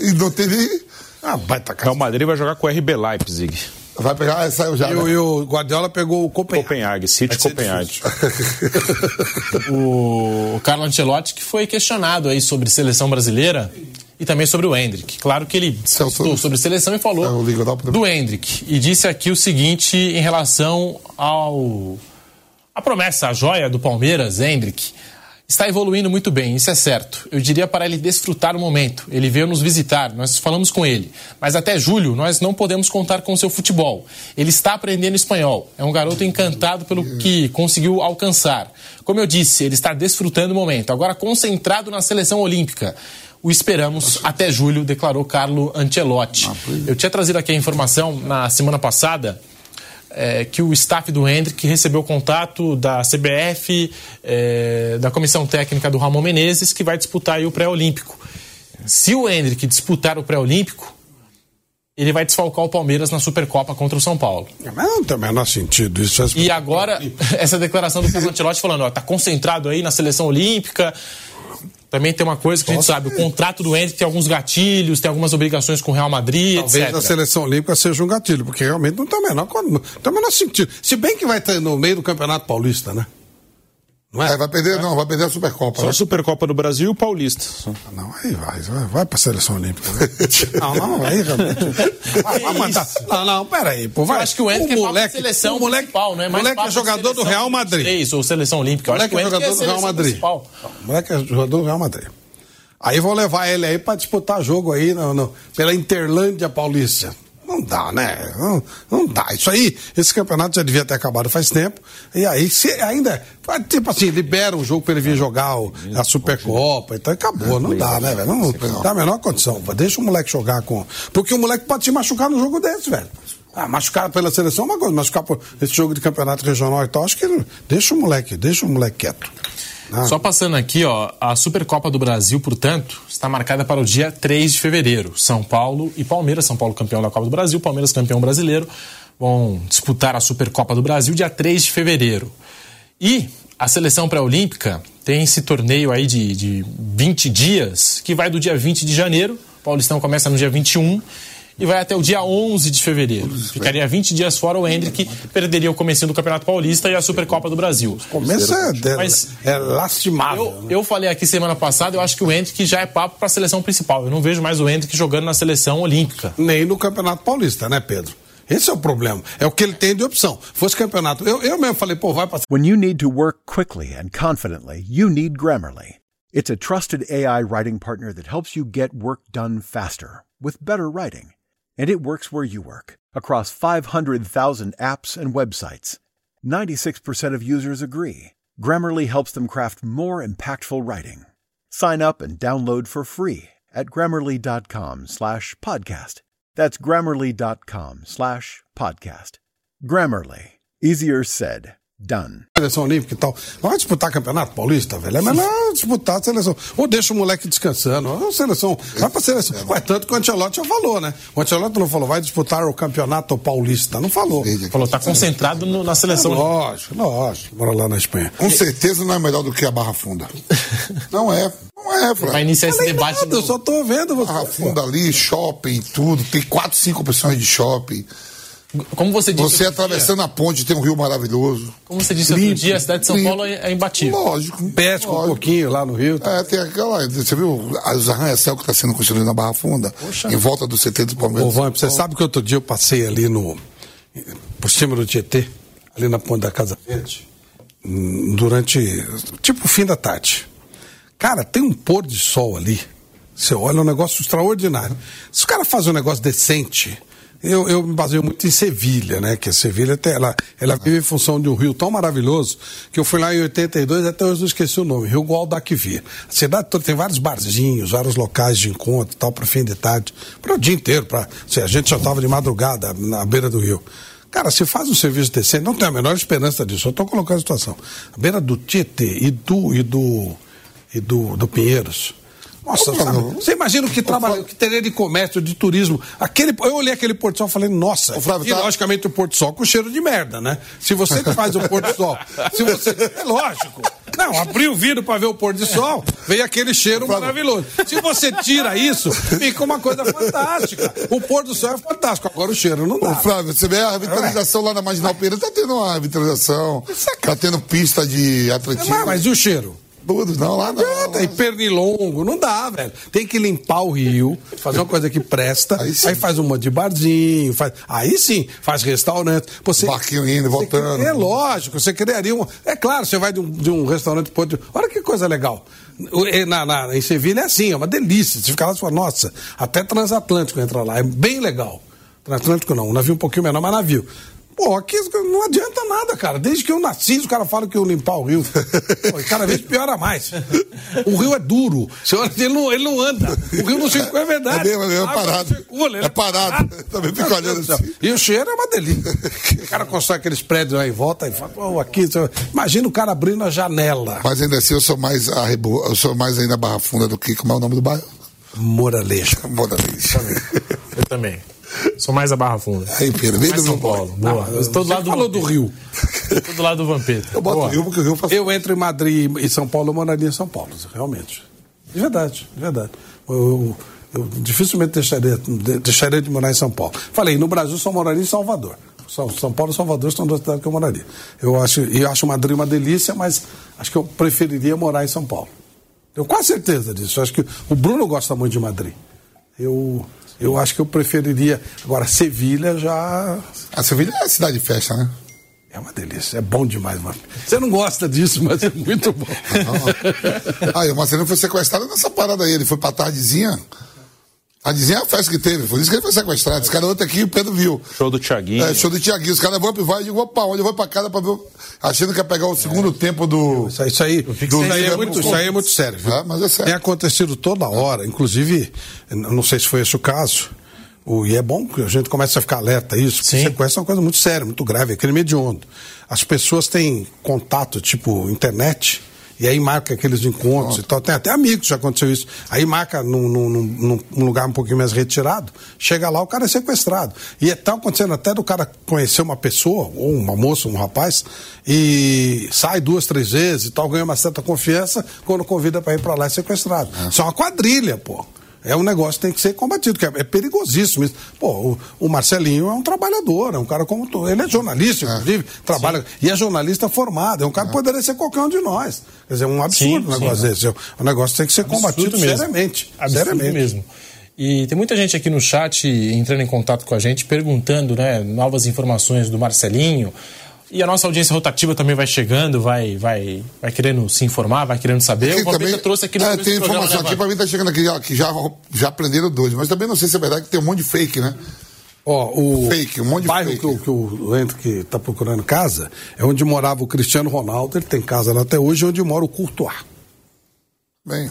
e não teve. Ah, baita Real. Madrid vai jogar com o RB Leipzig. Vai pegar, ah, saiu já. E, o- né? e o Guardiola pegou o Copenhague. Copenhague, City Copenhague. o Carlo Ancelotti, que foi questionado aí sobre seleção brasileira e também sobre o Hendrick. Claro que ele Celso- citou sobre seleção e falou É, do Hendrick. E disse aqui o seguinte em relação ao, A promessa, a joia do Palmeiras, Hendrick, está evoluindo muito bem, isso é certo. Eu diria para ele desfrutar o momento. Ele veio nos visitar, nós falamos com ele. Mas até julho nós não podemos contar com seu futebol. Ele está aprendendo espanhol. É um garoto encantado pelo que conseguiu alcançar. Como eu disse, ele está desfrutando o momento. Agora concentrado na seleção olímpica. O esperamos até julho, declarou Carlo Ancelotti. Eu tinha trazido aqui a informação na semana passada é, que o staff do Hendrick recebeu contato da CBF, é, da comissão técnica do Ramon Menezes, que vai disputar o pré-olímpico. Se o Hendrick disputar o pré-olímpico, ele vai desfalcar o Palmeiras na Supercopa contra o São Paulo. Mas não tem o menor sentido isso. É e agora, essa declaração do Carlo Ancelotti falando, ó, tá concentrado aí na seleção olímpica, também tem uma coisa que a gente sabe, o contrato do Hendrick tem alguns gatilhos, tem algumas obrigações com o Real Madrid, Talvez etc. a seleção olímpica seja um gatilho, porque realmente não tem o menor, não tem o menor sentido. Se bem que vai estar no meio do Campeonato Paulista, né? Não é? é vai perder, é. não, vai perder a Supercopa. Só né? a Supercopa do Brasil e o Paulista. Não, aí vai, vai, vai pra seleção olímpica. Né? não, não, aí realmente. Vai, vai mandar. Não, não, peraí, pô. Vai. Eu acho que o Hendrick o moleque, é seleção o moleque, principal, né? O moleque é jogador do Real Madrid. Três, ou seleção olímpica. O moleque é jogador do Real Madrid. O moleque é jogador do Real Madrid. Aí vão levar ele aí para disputar jogo aí no, no, pela Interlândia Paulista. Não dá, né? Não, não dá. Isso aí, esse campeonato já devia ter acabado faz tempo. E aí, se ainda, tipo assim, libera um jogo para ele vir jogar o, a Supercopa, então acabou. Não dá, né, velho? Não, não dá a menor condição. Deixa o moleque jogar com. Porque o moleque pode se machucar no jogo desse, velho. Ah, machucar pela seleção é uma coisa, machucar por esse jogo de campeonato regional e tal, acho que deixa o moleque, deixa o moleque quieto. Ah. Só passando aqui, ó, a Supercopa do Brasil, portanto, está marcada para o dia 3 de fevereiro. São Paulo e Palmeiras, São Paulo campeão da Copa do Brasil, Palmeiras campeão brasileiro, vão disputar a Supercopa do Brasil dia 3 de fevereiro. E a seleção pré-olímpica tem esse torneio aí de, de 20 dias, que vai do dia 20 de janeiro, o Paulistão começa no dia 21 e vai até o dia 11 de fevereiro. Ficaria 20 dias fora, o Hendrick perderia o começo do Campeonato Paulista e a Supercopa do Brasil. Começa é, Mas é lastimável. Eu, né? eu falei aqui semana passada, eu acho que o Hendrick já é papo para a seleção principal. Eu não vejo mais o Hendrick jogando na seleção olímpica. Nem no Campeonato Paulista, né, Pedro? Esse é o problema. É o que ele tem de opção. Fosse campeonato. Eu, eu mesmo falei, pô, vai passar. When you need to work quickly and confidently, you need Grammarly. It's a trusted AI writing partner that helps you get work done faster with better writing. And it works where you work across 500,000 apps and websites. 96% of users agree. Grammarly helps them craft more impactful writing. Sign up and download for free at grammarly.com slash podcast. That's grammarly.com slash podcast. Grammarly. Easier said, done. Seleção olímpica e tal. Vai disputar campeonato paulista, velho. É melhor disputar a seleção. Ou deixa o moleque descansando. Ou seleção. Vai pra seleção. Ué, tanto que o Ancelotti já falou, né? O Ancelotti não falou, vai disputar o campeonato paulista. Não falou. Falou, tá concentrado no, na seleção. É, lógico, lógico. Bora lá na Espanha. Com certeza não é melhor do que a Barra Funda. não é. Não é, Flávio. Vai iniciar esse debate. Nada, no... Eu só tô vendo você. Barra Funda ali, shopping, tudo. Tem quatro, cinco opções de shopping. Como você disse. Você atravessando dia, a ponte tem um rio maravilhoso. Como você disse limpo, outro dia, a cidade de São limpo. Paulo é imbatível. Lógico. Pesca lógico. um pouquinho lá no rio. Tá? É, tem aquela. Você viu os arranha-céu que está sendo construído na Barra Funda? Poxa. Em volta do CT do Palmeiras. Ô, você sabe que outro dia eu passei ali no. por cima do Tietê, ali na ponte da Casa Verde, durante. tipo fim da tarde. Cara, tem um pôr de sol ali. Você olha, é um negócio extraordinário. Se o cara faz um negócio decente eu, eu me baseio muito em Sevilha, né? Que a Sevilha ela, ela vive em função de um rio tão maravilhoso que eu fui lá em 82 até hoje não esqueci o nome, Rio Guadalquivir. A cidade toda tem vários barzinhos, vários locais de encontro tal, para fim de tarde, para o dia inteiro. Pra, assim, a gente já estava de madrugada na beira do rio. Cara, se faz um serviço decente, não tem a menor esperança disso. Eu estou colocando a situação. A beira do Tietê e do, e do, e do, do Pinheiros nossa, sabe, você imagina o que, trabalha, o que teria de comércio, de turismo. Aquele, eu olhei aquele Porto Sol e falei, nossa, Flávio, e tá... logicamente o Porto Sol com cheiro de merda, né? Se você faz o Porto Sol, se você. É lógico. Não, abriu o vidro para ver o pôr do sol, veio aquele cheiro maravilhoso. Se você tira isso, fica uma coisa fantástica. O pôr do sol é fantástico, agora o cheiro não dá. Ô, Flávio, você vê a revitalização é. lá na Marginal Pereira, tá tendo uma revitalização, tá tendo pista de atletismo. Mas, mas e o cheiro? Tudo, não, lá não. Adianta, e pernilongo, não dá, velho. Tem que limpar o rio, fazer uma coisa que presta, aí, aí faz um monte de barzinho, faz, aí sim, faz restaurante. Você, Barquinho indo, voltando. É lógico, você criaria um. É claro, você vai de um, de um restaurante para outro. Olha que coisa legal. Na, na, em Sevilha é assim, é uma delícia. Você fica lá e fala, nossa, até transatlântico entra lá, é bem legal. Transatlântico não, um navio um pouquinho menor, mas navio. Pô, aqui não adianta nada, cara. Desde que eu nasci, os caras falam que eu limpar o rio. Pô, cada vez piora mais. O rio é duro. Ele não, ele não anda. O rio não circula, é verdade. É mesmo, é parado. Circula, é parado. Também fica olhando assim. E o cheiro é uma delícia. O cara constrói aqueles prédios aí em volta e fala, pô, aqui. Imagina o cara abrindo a janela. Mas ainda assim, eu sou mais a eu sou mais ainda Barra Funda do que. Como é o nome do bairro? Moraleja. Moraleja. Eu também. Sou mais a Barra Funda. Aí, Pedro, vem do São Paulo. Boa. eu estou do lado falou do, do Rio. Estou do lado do Vampeta. Eu boto o Rio porque o Rio faz... Eu entro em Madrid e São Paulo, eu moraria em São Paulo, realmente. De verdade, de verdade. Eu, eu, eu dificilmente deixaria, deixaria de morar em São Paulo. Falei, no Brasil só moraria em Salvador. São, São Paulo e Salvador são duas cidades que eu moraria. Eu acho, eu acho Madrid uma delícia, mas acho que eu preferiria morar em São Paulo. Tenho quase certeza disso. Eu acho que o Bruno gosta muito de Madrid. Eu, eu acho que eu preferiria. Agora, Sevilha já. A Sevilha é a cidade de festa, né? É uma delícia, é bom demais. Mano. Você não gosta disso, mas é muito bom. aí, o Marcelino foi sequestrado nessa parada aí. Ele foi pra tardezinha. Tardezinha é a festa que teve, por isso que ele foi sequestrado. Esse cara outro aqui, o Pedro viu. Show do Tiaguinho. É, show do Tiaguinho. Os caras vão pro vai e digo, opa, onde eu vou pra casa pra ver. Achando que ia pegar o segundo é. tempo do. Isso aí, isso aí, do, isso aí, é, muito, isso aí é muito sério. Viu? É, mas é sério. Tem acontecido toda hora, inclusive, não sei se foi esse o caso. O, e é bom que a gente comece a ficar alerta a isso, porque Sim. sequestro é uma coisa muito séria, muito grave, é crime hediondo. As pessoas têm contato, tipo, internet, e aí marca aqueles encontros Pronto. e tal. Tem até amigos que já aconteceu isso. Aí marca num, num, num, lugar um pouquinho mais retirado, chega lá, o cara é sequestrado. E é, acontecendo até do cara conhecer uma pessoa, ou uma moça, um rapaz, e sai duas, três vezes e tal, ganha uma certa confiança, quando convida para ir para lá é sequestrado. É. Isso é uma quadrilha, pô é um negócio que tem que ser combatido, que é, é perigosíssimo isso. Pô, o, o, Marcelinho é um trabalhador, é um cara como tu. Ele é jornalista, inclusive, é. trabalha. Sim. E é jornalista formado, é um cara é. que poderia ser qualquer um de nós. Quer dizer, é um absurdo sim, um negócio sim. desse. O negócio tem que ser absurdo combatido mesmo. seriamente. Absurdo seriamente. mesmo. E tem muita gente aqui no chat entrando em contato com a gente, perguntando, né, novas informações do Marcelinho. E a nossa audiência rotativa também vai chegando, vai, vai, vai querendo se informar, vai querendo saber. o também, trouxe aqui no é, Tem informação né, aqui, para mim tá chegando aqui, ó, que já, já aprenderam dois, mas também não sei se é verdade que tem um monte de fake, né? Ó, o fake, um monte de bairro fake. que, que o Lento que está procurando casa é onde morava o Cristiano Ronaldo, ele tem casa lá até hoje, onde mora o Courtois. Bem,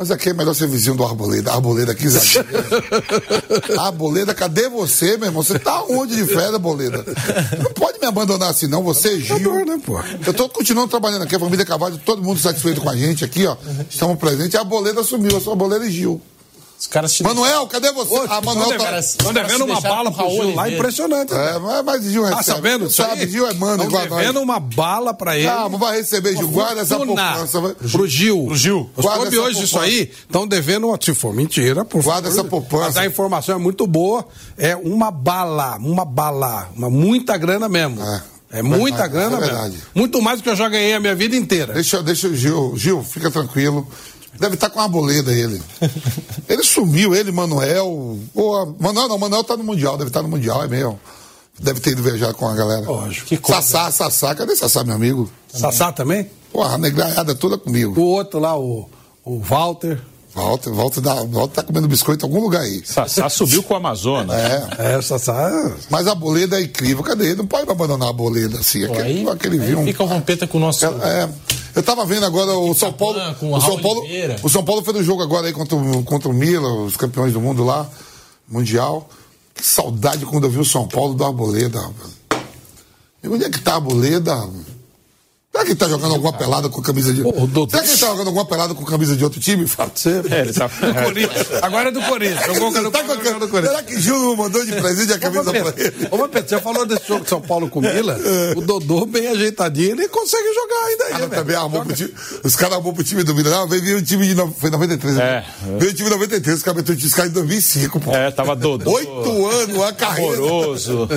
mas aqui é melhor ser vizinho do Arboleda. Arboleda aqui, Zé. Arboleda, cadê você, meu irmão? Você tá onde de férias, Arboleda? Não pode me abandonar assim, não. Você, Gil. Adoro, né, pô? Eu tô continuando trabalhando aqui, a família Carvalho, todo mundo satisfeito com a gente aqui, ó. Estamos presentes. A Arboleda sumiu, eu sou Arboleda e Gil. Os caras te Manuel, cadê você? Ô, ah, Manuel tá... Estão devendo uma bala pro Gil lá, impressionante. É, mas, mas Gil recebe. Ah, sabendo? Sabe, Gil é mano igual devendo uma bala pra ele. Ah, vai receber, Gil. Guarda essa poupança. Pro Gil. Pro Gil. Os clubes hoje isso aí estão devendo, se for mentira, por Guarda essa poupança. Mas a informação é muito boa. É uma bala, uma bala. Uma muita grana mesmo. É. É muita mas, grana é mesmo. Muito mais do que eu já ganhei a minha vida inteira. Deixa, deixa o Gil. Gil, fica tranquilo. Deve estar tá com uma boleda ele. Ele sumiu, ele, Manuel. Pô, Manuel não, Manuel tá no Mundial, deve estar tá no Mundial, é mesmo. Deve ter ido viajar com a galera. Lógico. Que coisa. Sassá, Sassá, cadê Sassá, meu amigo? Sassá também? Pô, a negraiada toda comigo. O outro lá, o, o Walter. Walter, Walter, dá, Walter tá comendo biscoito em algum lugar aí. Sassá subiu com o Amazonas. É. É, o Sassá. Mas a boleda é incrível. Cadê ele? Não pode abandonar a boleda assim. Pô, aquele, aí, aquele aí viu. Fica o Vampeta com o nosso. É, é. Eu tava vendo agora o São Paulo. O São Paulo, o São Paulo fez um jogo agora aí contra, contra o Milan, os campeões do mundo lá, Mundial. Que saudade quando eu vi o São Paulo do Arboleda, E onde é que tá a Arboleda? Será que ele tá jogando alguma pelada com camisa de. Ô, doutor... Será que ele tá jogando alguma pelada com camisa de outro time? Fala você. É, ele tá... do Agora é do Corinthians. Jogou tá com... do Corinthians. Será que Júlio mandou de presente a camisa pra ele? Ô, Pedro, você falou desse jogo de São Paulo com o Mila? É. O Dodô, bem ajeitadinho, ele consegue jogar ainda aí. Ah, também armou pro time. Os caras armou pro time do Mila. Não, veio o time de. No... Foi 93. Né? É. Veio o time de 93, os caras meteu o em 2005, pô. É, tava Dodô. Oito anos, a carreira. Horroroso.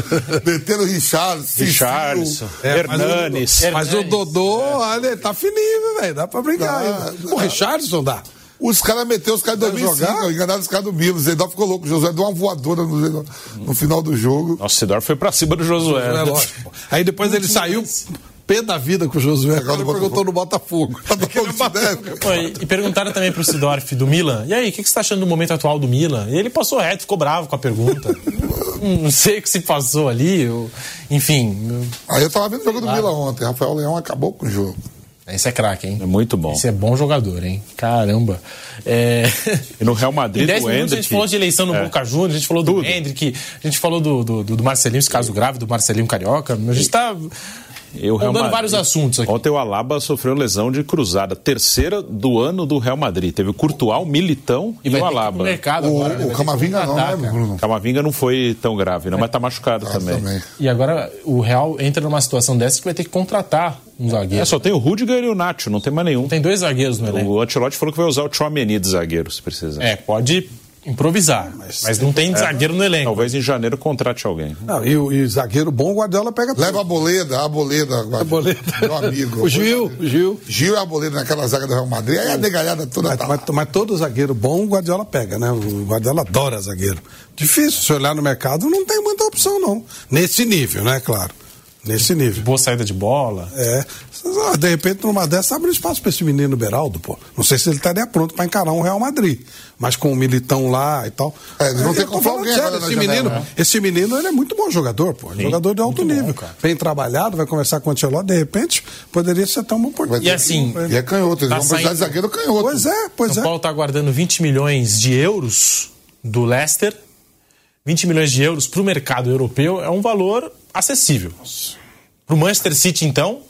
Metendo Richardson, é, Hernanes. Mas o Dodô Dodô, olha, tá fininho, velho. Dá pra brincar. Dá, o Richardson dá. Os caras meteram os caras em 2005, enganaram os caras do Milo. O Zedorf ficou louco. O Josué deu uma voadora no, no final do jogo. Nossa, o Zedorf foi pra cima do Josué. Josué é lógico. Aí depois ele saiu pé da vida com o Josué. Agora ele perguntou no Botafogo. e perguntaram também pro Sidorf do Milan. E aí, o que, que você tá achando do momento atual do Milan? E ele passou reto, ficou bravo com a pergunta. não sei o que se passou ali. Eu... Enfim. Aí eu tava vendo o jogo do. Milan ontem. Rafael Leão acabou com o jogo. Esse é craque, hein? É muito bom. Esse é bom jogador, hein? Caramba. É... E no Real Madrid, em 10 minutos Hendrick... a gente falou de eleição no é. Boca Juniors, a gente falou do Tudo. Hendrick, a gente falou do, do, do Marcelinho, esse caso grave do Marcelinho Carioca. A gente tá eu, Real Madrid, vários assuntos aqui. Ontem o Alaba sofreu lesão de cruzada, terceira do ano do Real Madrid. Teve o Courtois, o Militão e, e o Alaba. mercado o, agora, né? o Camavinga não, né, Bruno? Camavinga não foi tão grave, não, mas tá machucado ah, também. também. E agora o Real entra numa situação dessa que vai ter que contratar um zagueiro. É, só tem o Rudiger e o Nacho, não tem mais nenhum. Tem dois zagueiros no elenco. O Ancelotti falou que vai usar o Chouameni de zagueiro, se precisar. É, pode improvisar. Mas, mas não tem é, zagueiro no elenco. Talvez em janeiro contrate alguém. Não, e, e zagueiro bom, o Guardiola pega Leva a boleda, a boleda. A boleda. Meu amigo. o Gil, o Gil. Gil é a boleda naquela zaga do Real Madrid, aí a negalhada toda mas, tá mas, mas, todo zagueiro bom, o Guardiola pega, né? O Guardiola adora zagueiro. Difícil, se olhar no mercado, não tem muita opção, não. Nesse nível, né? Claro. Nesse nível. Boa saída de bola. É. De repente, numa dessas, abre espaço para esse menino Beraldo, pô. Não sei se ele estaria pronto para encarar um Real Madrid. Mas com o Militão lá e tal. É, ter que comprar alguém sério, esse menino, né? esse menino, ele é muito bom jogador, pô. Sim, jogador de alto nível. Bom, Bem trabalhado, vai conversar com o Ancelotti, de repente, poderia ser tão bom por E assim. E é canhoto, eles tá vão precisar de zagueiro canhoto. Pois é, pois é. Paulo está aguardando 20 milhões de euros do Leicester. 20 milhões de euros para o mercado europeu é um valor acessível. Para o Manchester City, então,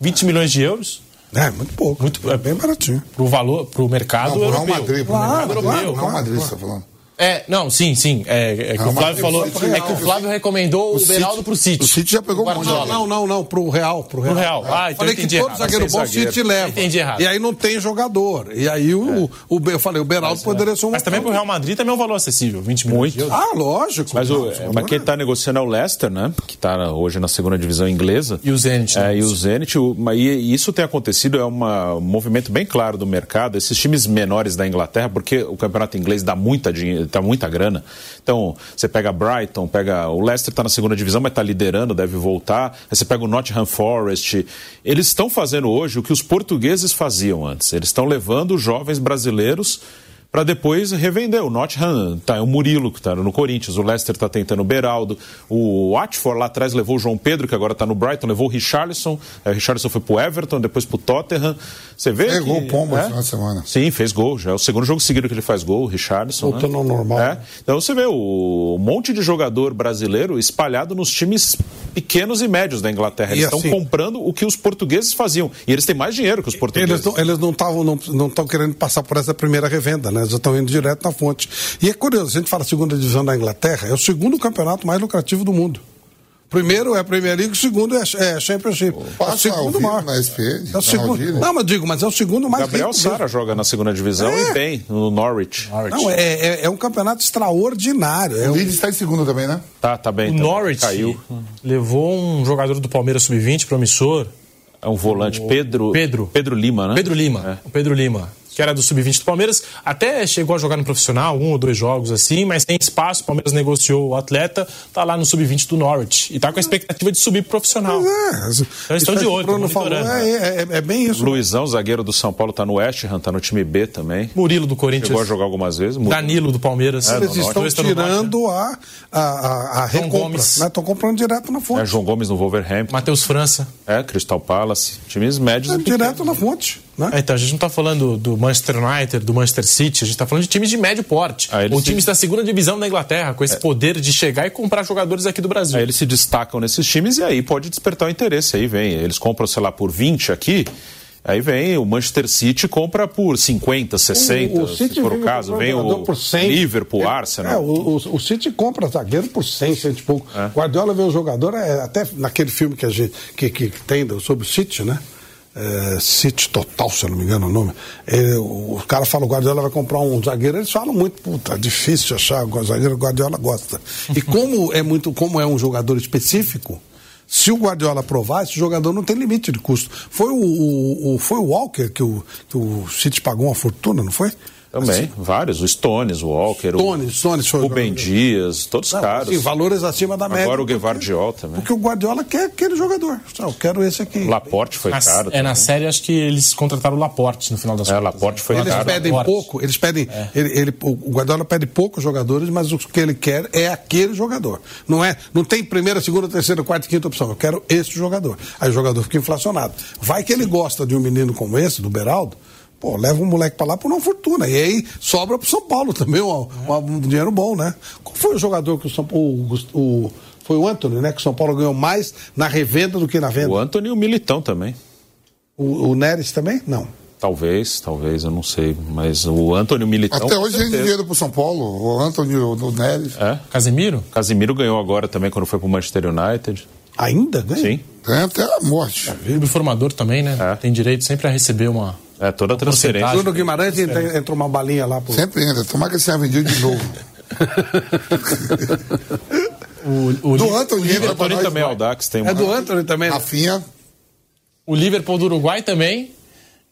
20 milhões de euros. É, muito pouco. Muito, é bem baratinho. Para o valor, para o mercado não, europeu. Não, Madrid, claro, mercado claro, europeu. Não, Madrid, você está falando. É, não, sim, sim. É, é que o Flávio falou. É que o Flávio recomendou o, o Beraldo pro City. O City já pegou o Não, não, não, não, pro Real. Pro Real. Pro Real. Ah, então falei que todo zagueiro bom o City leva. Entendi errado. E aí não tem jogador. E aí o, é. o, eu falei, o Beraldo mas, poderia ser um. Mas também pro Real Madrid também é um valor acessível, 20 milhões. Muito. Ah, lógico. Mas, o, mas quem tá negociando é o Leicester, né? Que tá hoje na segunda divisão inglesa. E o Zenit. É, e o Zenit. O, e isso tem acontecido, é um movimento bem claro do mercado. Esses times menores da Inglaterra, porque o campeonato inglês dá muita, dá muita grana. Então, você pega Brighton, pega. O Leicester está na segunda divisão, mas está liderando, deve voltar. Aí você pega o Nottingham Forest. Eles estão fazendo hoje o que os portugueses faziam antes. Eles estão levando jovens brasileiros para depois revender. O Nottingham, tá, o Murilo, que está no Corinthians, o Leicester está tentando o Beraldo, o Watford lá atrás levou o João Pedro, que agora está no Brighton, levou o Richarlison, o Richarlison foi para o Everton, depois para o Tottenham. Você vê Fez que, gol pomba é? na semana. Sim, fez gol. Já é o segundo jogo seguido que ele faz gol, o Richarlison. Voltando né? ao normal. É. Então você vê o monte de jogador brasileiro espalhado nos times pequenos e médios da Inglaterra. Eles estão assim, comprando o que os portugueses faziam. E eles têm mais dinheiro que os portugueses. Eles não estavam não, não, não querendo passar por essa primeira revenda, né? já estão indo direto na fonte. E é curioso, a gente fala segunda divisão da Inglaterra, é o segundo campeonato mais lucrativo do mundo. Primeiro é a Premier League, o segundo é, é Championship. Passa é o segundo maior. Na SP, é o segundo. Não, mas digo, mas é o segundo mais Gabriel rico. Sara joga na segunda divisão é. e bem, no Norwich. Norwich. Não, é, é, é, um campeonato extraordinário. É o Leeds está em segundo também, né? Tá, tá bem. O tá Norwich caiu. levou um jogador do Palmeiras Sub-20 promissor. É um volante, o... Pedro, Pedro. Pedro Lima, né? Pedro Lima. É. O Pedro Lima que era do sub-20 do Palmeiras, até chegou a jogar no profissional, um ou dois jogos assim, mas tem espaço, o Palmeiras negociou o atleta, tá lá no sub-20 do Norwich e tá com a expectativa de subir pro profissional. É, então estão de olho, Bruno falou, é, é, é, bem isso. Luizão, zagueiro do São Paulo, tá no West Ham, tá no time B também. Murilo do Corinthians. Chegou a jogar algumas vezes. Murilo. Danilo do Palmeiras. É, Eles estão tirando a, a, a, a recompra, Estão né? comprando direto na fonte. É, João Gomes no Wolverhampton. Matheus França. É, Crystal Palace. Times médios. É, direto na fonte. Né? É, então, a gente não está falando do Manchester United, do Manchester City, a gente está falando de times de médio porte. Ah, ou times da segunda divisão da Inglaterra, com esse é. poder de chegar e comprar jogadores aqui do Brasil. Aí eles se destacam nesses times e aí pode despertar o interesse. Aí vem, eles compram, sei lá, por 20 aqui. Aí vem o Manchester City compra por 50, 60, o, o se for o caso. Vem o Liverpool, é, Arsenal. É, o, o, City compra zagueiro por 100, 100 e pouco. É. Guardiola vê o jogador, é, até naquele filme que a gente que, que tem sobre o City, né? É, City Total, se eu não me engano o nome. Ele, o, cara fala, o Guardiola vai comprar um zagueiro, eles falam muito, puta, é difícil achar o zagueiro, o Guardiola gosta. E como é muito, como é um jogador específico, Se o Guardiola aprovar, esse jogador não tem limite de custo. Foi o, o, o foi o Walker que o, que o City pagou uma fortuna, não foi? Também, assim, vários. O Stones, o Walker, Stones, o, Stones foi o Ben Dias, todos não, caros. Sim, valores acima da média. Agora o Guevardiol também. Porque o Guardiola quer aquele jogador. Eu quero esse aqui. Laporte foi na, caro. É, também. na série acho que eles contrataram o Laporte no final das é, contas. Laporte foi eles caro. pedem Laporte. pouco, eles pedem. É. Ele, ele, o Guardiola pede poucos jogadores, mas o que ele quer é aquele jogador. Não é, não tem primeira, segunda, terceira, quarta e quinta opção. Eu quero esse jogador. Aí o jogador fica inflacionado. Vai que ele gosta de um menino como esse, do Beraldo. Pô, leva um moleque para lá por uma fortuna. E aí sobra pro São Paulo também um, um, dinheiro bom, né? Qual foi o jogador que o São Paulo. O, o, foi o Anthony, né? Que o São Paulo ganhou mais na revenda do que na venda. O Anthony e o Militão também. O, o Neres também? Não. Talvez, talvez, eu não sei. Mas o Antônio Militão. Até hoje tem dinheiro pro São Paulo. O Antônio o Neres. É? Casemiro? Casemiro ganhou agora também quando foi pro Manchester United. Ainda ganha? Sim. Ganha até a morte. É, o formador também, né? É. Tem direito sempre a receber uma. É, toda a transferência. Bruno Guimarães entra, entrou uma balinha lá. Pro... Sempre entra. Tomara que ele seja vendido de novo. o, o do Antônio entra pra nós, também, Aldax tem uma... É do Antônio também. Rafinha. O Liverpool do Uruguai também.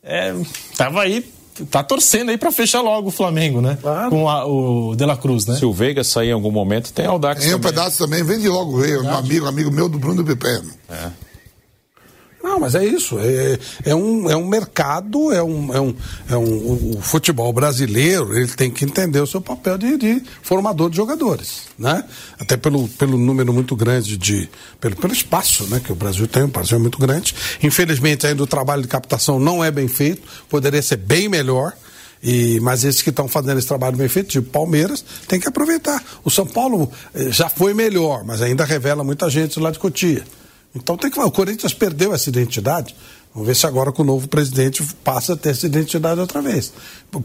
É, tava aí tá torcendo aí para fechar logo o Flamengo, né? Claro. Com a, o De La Cruz, né? Se o Veiga sair em algum momento, tem Aldax Tem um pedaço também, vende logo o Veiga, um amigo, amigo meu do Bruno Pepeno. É. Não, mas é isso. É, é, um, é um mercado, é um, é um, é um. O futebol brasileiro ele tem que entender o seu papel de, de formador de jogadores. Né? Até pelo, pelo número muito grande de. Pelo, pelo espaço né, que o Brasil tem, o Brasil é muito grande. Infelizmente, ainda o trabalho de captação não é bem feito, poderia ser bem melhor. E, mas esses que estão fazendo esse trabalho bem feito, tipo Palmeiras, tem que aproveitar. O São Paulo eh, já foi melhor, mas ainda revela muita gente lá de Cotia. Então tem que O Corinthians perdeu essa identidade. Vamos ver se agora com o novo presidente passa a ter essa identidade outra vez.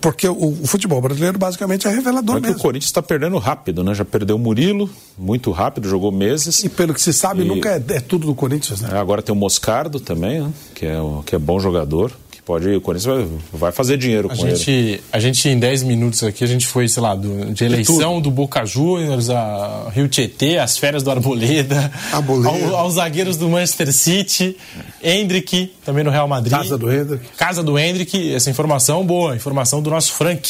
Porque o, o futebol brasileiro basicamente é revelador é mesmo. que o Corinthians está perdendo rápido, né? Já perdeu o Murilo, muito rápido, jogou meses. E pelo que se sabe, E- nunca é, é tudo do Corinthians, né? É, Agora tem o Moscardo também, né? que, é, que é bom jogador. Pode. O Corinthians vai, vai fazer dinheiro A com ele. gente, a gente, em 10 minutos aqui, a gente foi, sei lá, do- de eleição do Boca Juniors, a Rio Tietê, as férias do Arboleda, Arboleda. ao- aos zagueiros do Manchester City, Hendrick, também no Real Madrid. Casa do Hendrick. Casa do Hendrick, essa informação boa, informação do nosso Frank,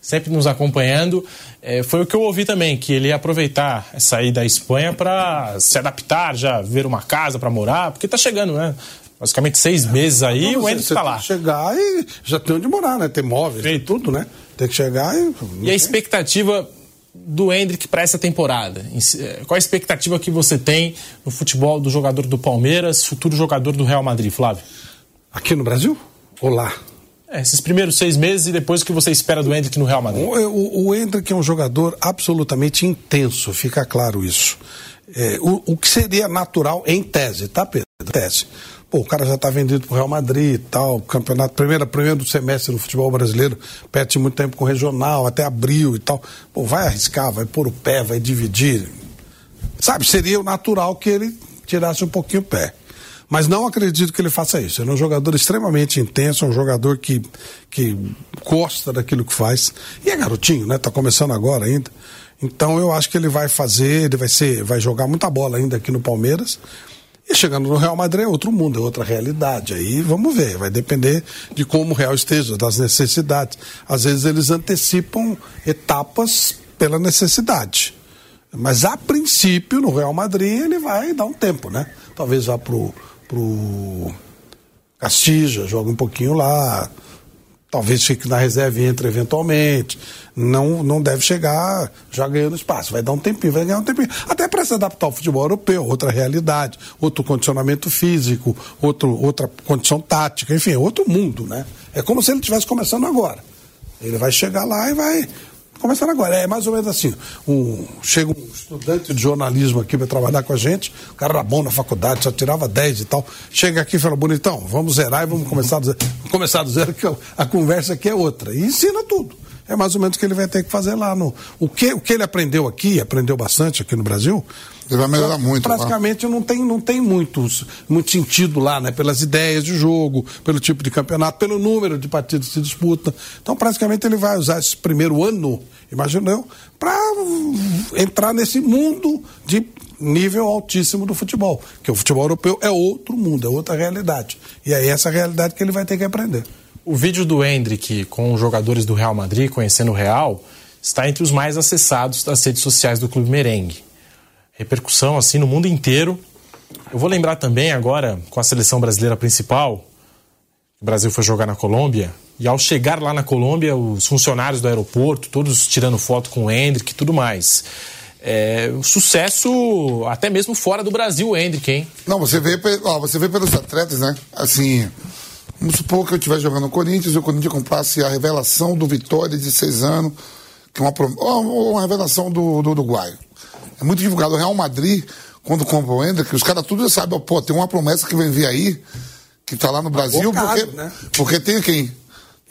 sempre nos acompanhando. É, foi o que eu ouvi também, que ele ia aproveitar sair da Espanha para se adaptar, já ver uma casa para morar, porque tá chegando, né? Basicamente seis meses aí, Não, o Hendrick você tá tem lá. que chegar e já tem onde morar, né? Tem móveis, tem tudo, né? Tem que chegar e. E a expectativa do Hendrick para essa temporada? Eh, Qual a expectativa que você tem no futebol do jogador do Palmeiras, futuro jogador do Real Madrid, Flávio? Aqui no Brasil? Ou lá? É, esses primeiros seis meses e depois o que você espera do Hendrick no Real Madrid? O, o, o Hendrick é um jogador absolutamente intenso, fica claro isso. É, o, o que seria natural em tese, tá, Pedro? Tese. Pô, o cara já está vendido pro Real Madrid e tal, campeonato, primeiro, primeiro semestre do futebol brasileiro, perde muito tempo com o regional, até abril e tal. Pô, vai arriscar, vai pôr o pé, vai dividir. Sabe, seria o natural que ele tirasse um pouquinho o pé. Mas não acredito que ele faça isso. Ele é um jogador extremamente intenso, é um jogador que, que gosta daquilo que faz. E é garotinho, né? Tá começando agora ainda. Então eu acho que ele vai fazer, ele vai ser, vai jogar muita bola ainda aqui no Palmeiras. E chegando no Real Madrid é outro mundo, é outra realidade. Aí vamos ver, vai depender de como o Real esteja, das necessidades. Às vezes eles antecipam etapas pela necessidade. Mas a princípio, no Real Madrid, ele vai dar um tempo, né? Talvez vá pro, pro Castilla, joga um pouquinho lá. Talvez fique na reserva e entre eventualmente. Não, não deve chegar já ganhando espaço. Vai dar um tempinho, vai ganhar um tempinho. Até para se adaptar ao futebol europeu, outra realidade, outro condicionamento físico, outro, outra condição tática, enfim, é outro mundo, né? É como se ele estivesse começando agora. Ele vai chegar lá e vai. Começando agora. É mais ou menos assim. Um, chega um estudante de jornalismo aqui para trabalhar com a gente. O cara era bom na faculdade, só tirava 10 e tal. Chega aqui e fala, bonitão, vamos zerar e vamos começar do zero. começar do zero, que a conversa aqui é outra. E ensina tudo. É mais ou menos o que ele vai ter que fazer lá. No, o, que, o que ele aprendeu aqui, aprendeu bastante aqui no Brasil. Ele vai melhorar muito. lá. Praticamente não tem, não tem muitos, muito sentido lá, né? Pelas ideias de jogo, pelo tipo de campeonato, pelo número de partidas que se disputa. Então, praticamente, ele vai usar esse primeiro ano, imagino eu, para entrar nesse mundo de nível altíssimo do futebol. Porque o futebol europeu é outro mundo, é outra realidade. E é essa realidade que ele vai ter que aprender. O vídeo do Hendrick com os jogadores do Real Madrid, conhecendo o Real, está entre os mais acessados das redes sociais do Clube Merengue. Repercussão assim no mundo inteiro. Eu vou lembrar também agora, com a seleção brasileira principal, o Brasil foi jogar na Colômbia, e ao chegar lá na Colômbia, os funcionários do aeroporto, todos tirando foto com o Hendrick e tudo mais. É, sucesso até mesmo fora do Brasil, Hendrick, hein? Não, você vê, ó, você vê pelos atletas, né? Assim, vamos supor que eu estivesse jogando no Corinthians e o Corinthians comprasse a revelação do Vitória de seis anos, que é uma, uma revelação do, do Uruguai. É muito divulgado. O Real Madrid, quando compra o Hendrick, os caras tudo já sabem, pô, tem uma promessa que vem vir aí, que tá lá no Brasil, porque, né? porque tem quem?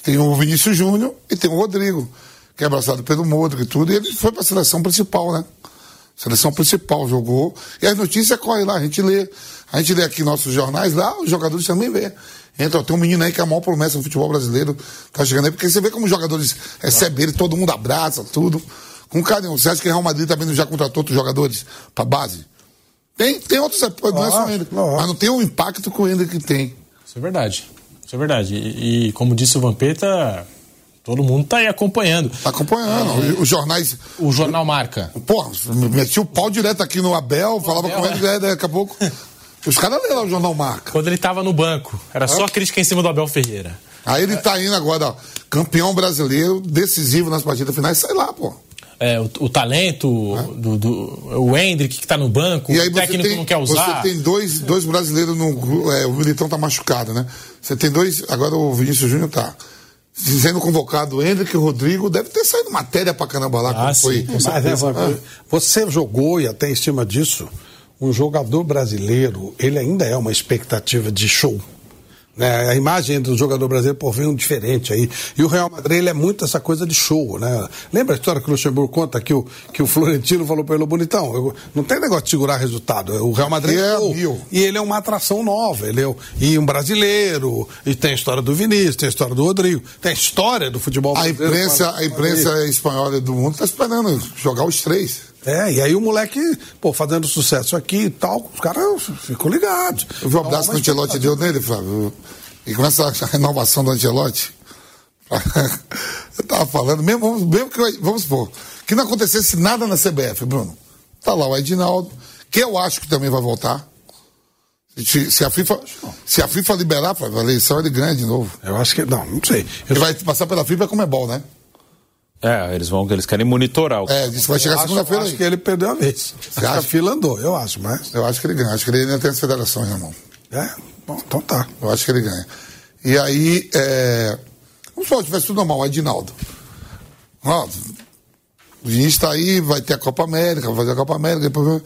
Tem o Vinícius Júnior e tem o Rodrigo, que é abraçado pelo Modric e tudo, e ele foi para a seleção principal, né? Seleção principal jogou. E as notícias correm lá, a gente lê. A gente lê aqui nossos jornais, lá os jogadores também vê. Então, tem um menino aí que é a maior promessa do futebol brasileiro, tá chegando aí, porque você vê como os jogadores recebem ele, todo mundo abraça, tudo. Com carinho. Você acha que o Real Madrid também já contratou outros jogadores para base? Tem, tem outros, não é só ele. Mas não tem o impacto que o Hendrick tem. Isso é verdade. Isso é verdade. E, e como disse o Vampeta, todo mundo está aí acompanhando. Está acompanhando. É, os jornais. O jornal marca. Pô, meti o pau direto aqui no Abel, o falava Abel, com ele, é. daqui a pouco. Os caras leram o jornal marca. Quando ele estava no banco, era é. só crítica em cima do Abel Ferreira. Aí ele está indo agora, ó, campeão brasileiro, decisivo nas partidas finais, sai lá, pô. É, o, o, talento é. do, do, o Hendrick que está no banco, o técnico tem, não quer usar. Você tem dois, dois brasileiros no é, o Militão está machucado, né? Você tem dois, agora o Vinícius Júnior está sendo convocado o Hendrick e o Rodrigo, deve ter saído matéria pra caramba lá. Ah, sim, foi. Mas, é, ah. Você jogou, e até em cima disso, um jogador brasileiro, ele ainda é uma expectativa de show. Né? A imagem do jogador brasileiro, por ver um diferente aí. E o Real Madrid, ele é muito essa coisa de show, né? Lembra a história que o Luxemburgo conta que o, que o Florentino falou para ele, bonitão, eu, não tem negócio de segurar resultado. O Real Madrid é, é show. E ele é uma atração nova. Ele é, e um brasileiro, e tem a história do Vinícius, tem a história do Rodrigo, tem a história do futebol brasileiro. A imprensa, a imprensa espanhola do mundo está esperando jogar os três. É, e aí o moleque, pô, fazendo sucesso aqui e tal, os caras ficam ligados. Eu vi o abraço que o Antelote deu nele, Flávio. E com essa renovação do Antelote, eu tava falando, mesmo, mesmo que, vamos supor, que não acontecesse nada na CBF, Bruno. Tá lá o Edinaldo, que eu acho que também vai voltar. Se, se, a FIFA, se a FIFA liberar, a eleição ele ganha de novo. Eu acho que. Não, não sei. Eu... Ele vai passar pela FIFA como é bom, né? É, eles vão, eles querem monitorar o. É, isso vai chegar segunda-feira. Acho que ele perdeu a vez. Você acho acha? que a fila andou, eu acho, mas. Eu acho que ele ganha. Acho que ele ainda tem as federações na mão. É? Bom, então tá. Eu acho que ele ganha. E aí, é... vamos supor, tivesse tudo normal, o Edinaldo. Ó, o Vinícius está aí, vai ter a Copa América, vai fazer a Copa América. Depois...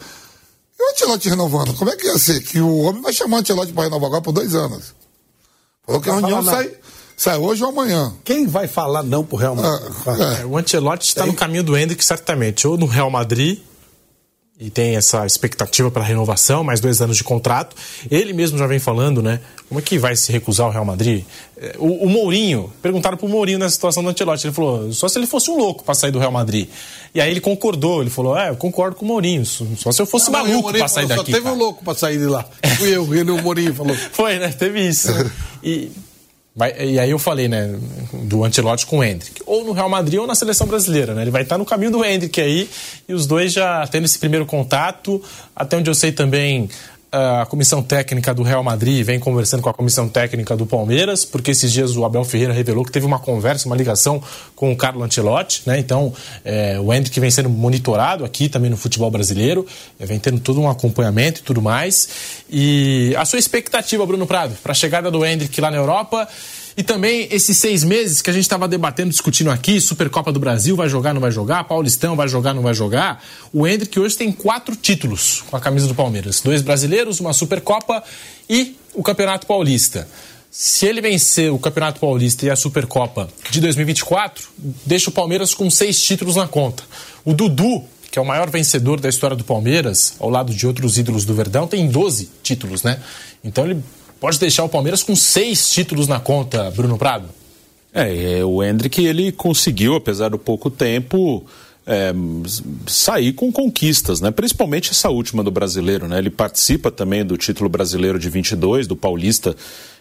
E o Antelote renovando? Como é que ia ser? Que o homem vai chamar o Antelote para renovar agora por dois anos. Falou que a reunião sai. Sai hoje ou amanhã. Quem vai falar não pro Real Madrid? É, é. O Ancelotti está no caminho do Hendrick, certamente. Ou no Real Madrid, e tem essa expectativa para renovação, mais dois anos de contrato. Ele mesmo já vem falando, né? Como é que vai se recusar o Real Madrid? É, o, o Mourinho, perguntaram pro Mourinho nessa situação do Ancelotti, ele falou, só se ele fosse um louco para sair do Real Madrid. E aí ele concordou, ele falou, é, eu concordo com o Mourinho, só se eu fosse não, maluco para sair falou, daqui. Só teve cara. um louco para sair de lá. Fui eu, ele o Mourinho falou. Foi, né? Teve isso. E Vai, e aí eu falei, né, do Ancelotti com o Hendrick. Ou no Real Madrid ou na seleção brasileira, né? Ele vai estar no caminho do Hendrick aí, e os dois já tendo esse primeiro contato. Até onde eu sei também, a comissão técnica do Real Madrid vem conversando com a comissão técnica do Palmeiras, porque esses dias o Abel Ferreira revelou que teve uma conversa, uma ligação com o Carlo Ancelotti, né? Então, é, o Hendrick vem sendo monitorado aqui também no futebol brasileiro, é, vem tendo todo um acompanhamento e tudo mais. E a sua expectativa, Bruno Prado, para a chegada do Hendrick lá na Europa e também esses seis meses que a gente estava debatendo, discutindo aqui, Supercopa do Brasil, vai jogar, não vai jogar, Paulistão, vai jogar, não vai jogar. O Hendrick hoje tem quatro títulos com a camisa do Palmeiras. Dois brasileiros, uma Supercopa e o Campeonato Paulista. Se ele vencer o Campeonato Paulista e a Supercopa de 2024, deixa o Palmeiras com seis títulos na conta. O Dudu, que é o maior vencedor da história do Palmeiras, ao lado de outros ídolos do Verdão, tem 12 títulos, né? Então ele pode deixar o Palmeiras com seis títulos na conta, Bruno Prado? É, é o Hendrick ele conseguiu, apesar do pouco tempo, é, sair com conquistas, né? principalmente essa última do brasileiro. Né? Ele participa também do título brasileiro de 22, do Paulista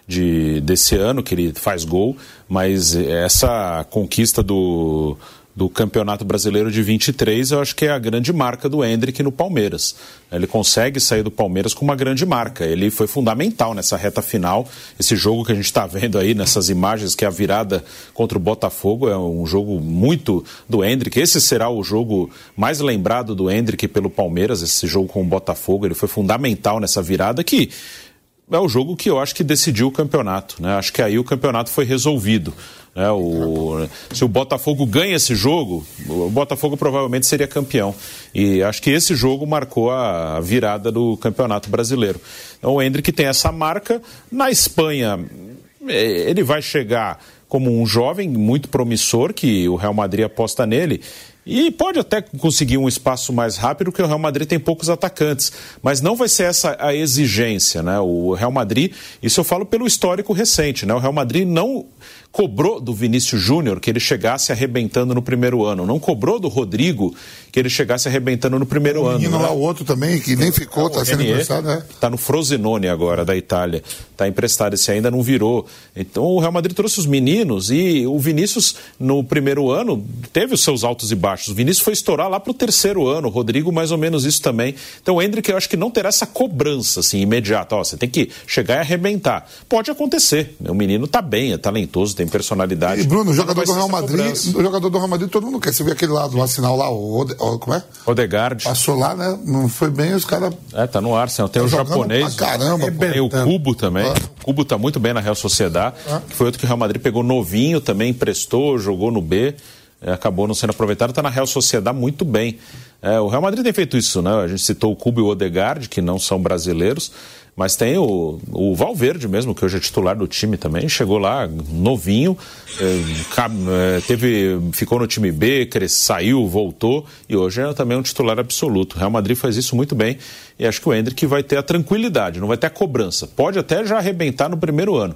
de, desse ano, que ele faz gol, mas essa conquista do do Campeonato Brasileiro de 23, eu acho que é a grande marca do Hendrick no Palmeiras. Ele consegue sair do Palmeiras com uma grande marca. Ele foi fundamental nessa reta final. Esse jogo que a gente está vendo aí nessas imagens, que é a virada contra o Botafogo, é um jogo muito do Hendrick. Esse será o jogo mais lembrado do Hendrick pelo Palmeiras, esse jogo com o Botafogo. Ele foi fundamental nessa virada que é o jogo que eu acho que decidiu o campeonato. Né? Acho que aí o campeonato foi resolvido. Né? O, se o Botafogo ganha esse jogo, o Botafogo provavelmente seria campeão. E acho que esse jogo marcou a virada do campeonato brasileiro. Então o Hendrick tem essa marca. Na Espanha, é, ele vai chegar como um jovem muito promissor, que o Real Madrid aposta nele. E pode até conseguir um espaço mais rápido, porque o Real Madrid tem poucos atacantes. Mas não vai ser essa a exigência, né? O Real Madrid, isso eu falo pelo histórico recente, né? O Real Madrid não cobrou do Vinícius Júnior que ele chegasse arrebentando no primeiro ano. Não cobrou do Rodrigo que ele chegasse arrebentando no primeiro o ano. Menino né? lá, o outro também, que nem ficou, está sendo emprestado, né? Está no Frosinone agora, da Itália. Está emprestado, esse ainda não virou. Então o Real Madrid trouxe os meninos e o Vinícius, no primeiro ano, teve os seus altos e baixos. O Vinícius foi estourar lá para o terceiro ano, o Rodrigo mais ou menos isso também. Então o Hendrick, eu acho que não terá essa cobrança assim, imediata. Ó, você tem que chegar e arrebentar. Pode acontecer. O menino está bem, é talentoso, tem personalidade. E Bruno, o jogador do Real Madrid, o jogador do Real Madrid, todo mundo quer. Você vê aquele lado lá, sinal lá, o como é? Odegaard. Passou lá, né? Não foi bem, os caras. É, tá no Arsenal. Tem tá o japonês. caramba, Tem o Cubo também. Ah. O Cubo tá muito bem na Real Sociedade, ah. que foi outro que o Real Madrid pegou novinho também, emprestou, jogou no B. É, acabou não sendo aproveitado, está na Real Sociedade muito bem. É, o Real Madrid tem feito isso, né? A gente citou o Cubo e o Odegaard, que não são brasileiros. Mas tem o, o Valverde mesmo, que hoje é titular do time também, chegou lá novinho, é, teve, ficou no time B, saiu, voltou e hoje é também um titular absoluto. O Real Madrid faz isso muito bem e acho que o Hendrick vai ter a tranquilidade, não vai ter a cobrança. Pode até já arrebentar no primeiro ano.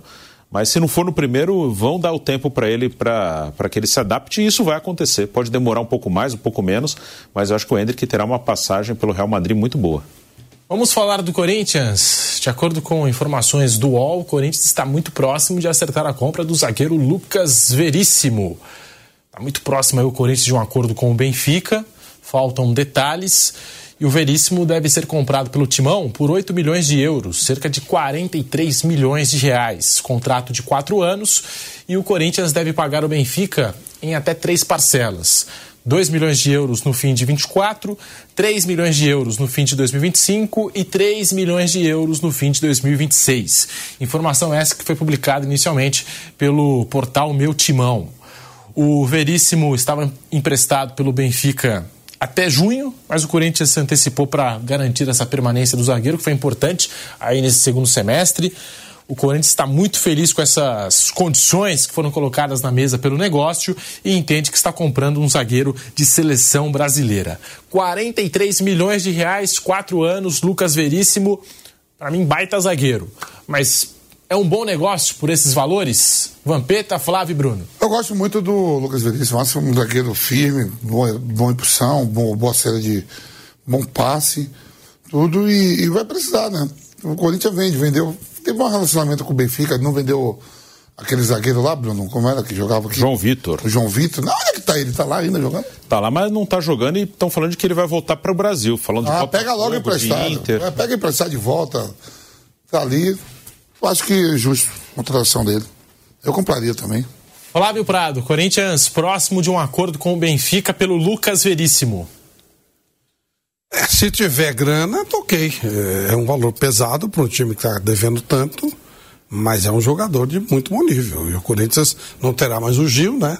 Mas se não for no primeiro, vão dar o tempo para ele para que ele se adapte e isso vai acontecer. Pode demorar um pouco mais, um pouco menos, mas eu acho que o Hendrick terá uma passagem pelo Real Madrid muito boa. Vamos falar do Corinthians. De acordo com informações do UOL, o Corinthians está muito próximo de acertar a compra do zagueiro Lucas Veríssimo. Está muito próximo aí o Corinthians de um acordo com o Benfica. Faltam detalhes. E o Veríssimo deve ser comprado pelo Timão por 8 milhões de euros, cerca de 43 milhões de reais. Contrato de quatro anos. E o Corinthians deve pagar o Benfica em até três parcelas. 2 milhões de euros no fim de 24, 3 milhões de euros no fim de 2025 e 3 milhões de euros no fim de 2026. Informação essa que foi publicada inicialmente pelo portal Meu Timão. O Veríssimo estava emprestado pelo Benfica até junho, mas o Corinthians se antecipou para garantir essa permanência do zagueiro, que foi importante aí nesse segundo semestre. O Corinthians está muito feliz com essas condições que foram colocadas na mesa pelo negócio e entende que está comprando um zagueiro de seleção brasileira. 43 milhões de reais, quatro anos, Lucas Veríssimo. Para mim, baita zagueiro. Mas é um bom negócio por esses valores? Vampeta, Flávio e Bruno. Eu gosto muito do Lucas Veríssimo. Acho um zagueiro firme, boa, boa impulsão, boa, boa série de bom passe, tudo. E, e vai precisar, né? O Corinthians vende, vendeu teve um relacionamento com o Benfica, não vendeu aquele zagueiro lá, Bruno, como era que jogava aqui? João Vitor. O João Vitor. Não, onde é que tá ele? Tá lá ainda jogando? Tá lá, mas não tá jogando e estão falando de que ele vai voltar para o Brasil, falando ah, de pega logo emprestado. Inter. É, pega emprestado de volta. Tá ali. Eu acho que é justo a contratação dele. Eu compraria também. Flávio Prado, Corinthians próximo de um acordo com o Benfica pelo Lucas Veríssimo. Se tiver grana, toquei. É, é um valor pesado para um time que está devendo tanto, mas é um jogador de muito bom nível. E o Corinthians não terá mais o Gil, né?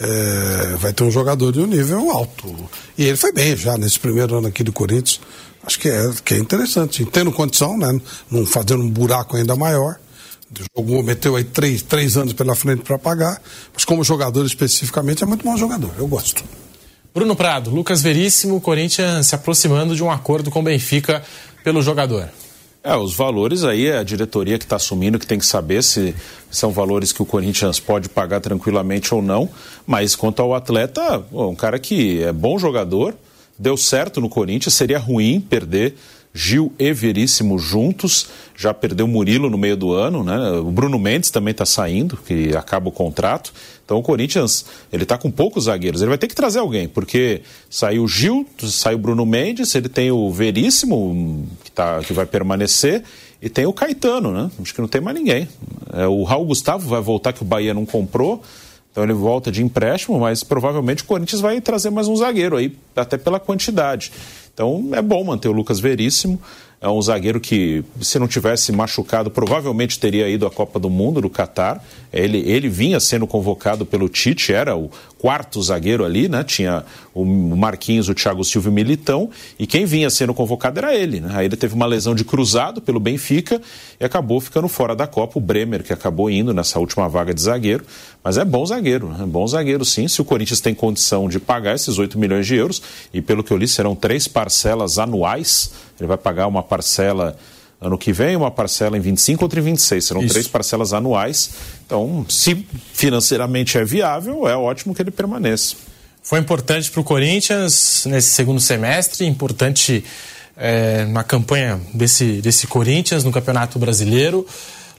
É, vai ter um jogador de um nível alto. E ele foi bem já nesse primeiro ano aqui do Corinthians. Acho que é, que é interessante. Tendo condição, né? Não fazendo um buraco ainda maior. Jogou, meteu aí três, três anos pela frente para pagar. Mas como jogador especificamente, é muito bom jogador. Eu gosto. Bruno Prado, Lucas Veríssimo, Corinthians se aproximando de um acordo com o Benfica pelo jogador. É, os valores aí é a diretoria que está assumindo que tem que saber se são valores que o Corinthians pode pagar tranquilamente ou não. Mas quanto ao atleta, um cara que é bom jogador, deu certo no Corinthians, seria ruim perder Gil e Veríssimo juntos, já perdeu Murilo no meio do ano, né? O Bruno Mendes também está saindo, que acaba o contrato. Então o Corinthians, ele está com poucos zagueiros, ele vai ter que trazer alguém, porque saiu o Gil, saiu o Bruno Mendes, ele tem o Veríssimo, que, tá, que vai permanecer, e tem o Caetano, né? Acho que não tem mais ninguém. É, o Raul Gustavo vai voltar, que o Bahia não comprou, então ele volta de empréstimo, mas provavelmente o Corinthians vai trazer mais um zagueiro aí, até pela quantidade. Então é bom manter o Lucas Veríssimo. É um zagueiro que, se não tivesse machucado, provavelmente teria ido à Copa do Mundo do Catar. Ele, ele vinha sendo convocado pelo Tite, era o quarto zagueiro ali, né? Tinha o Marquinhos, o Thiago Silva e o Militão, e quem vinha sendo convocado era ele, né? Aí ele teve uma lesão de cruzado pelo Benfica e acabou ficando fora da Copa. O Bremer, que acabou indo nessa última vaga de zagueiro, mas é bom zagueiro, é bom zagueiro sim. Se o Corinthians tem condição de pagar esses 8 milhões de euros, e pelo que eu li, serão três parcelas anuais, ele vai pagar uma parcela ano que vem, uma parcela em 25, outra em 26. Serão Isso. três parcelas anuais. Então, se financeiramente é viável, é ótimo que ele permaneça. Foi importante para o Corinthians nesse segundo semestre, importante é, na campanha desse, desse Corinthians no Campeonato Brasileiro.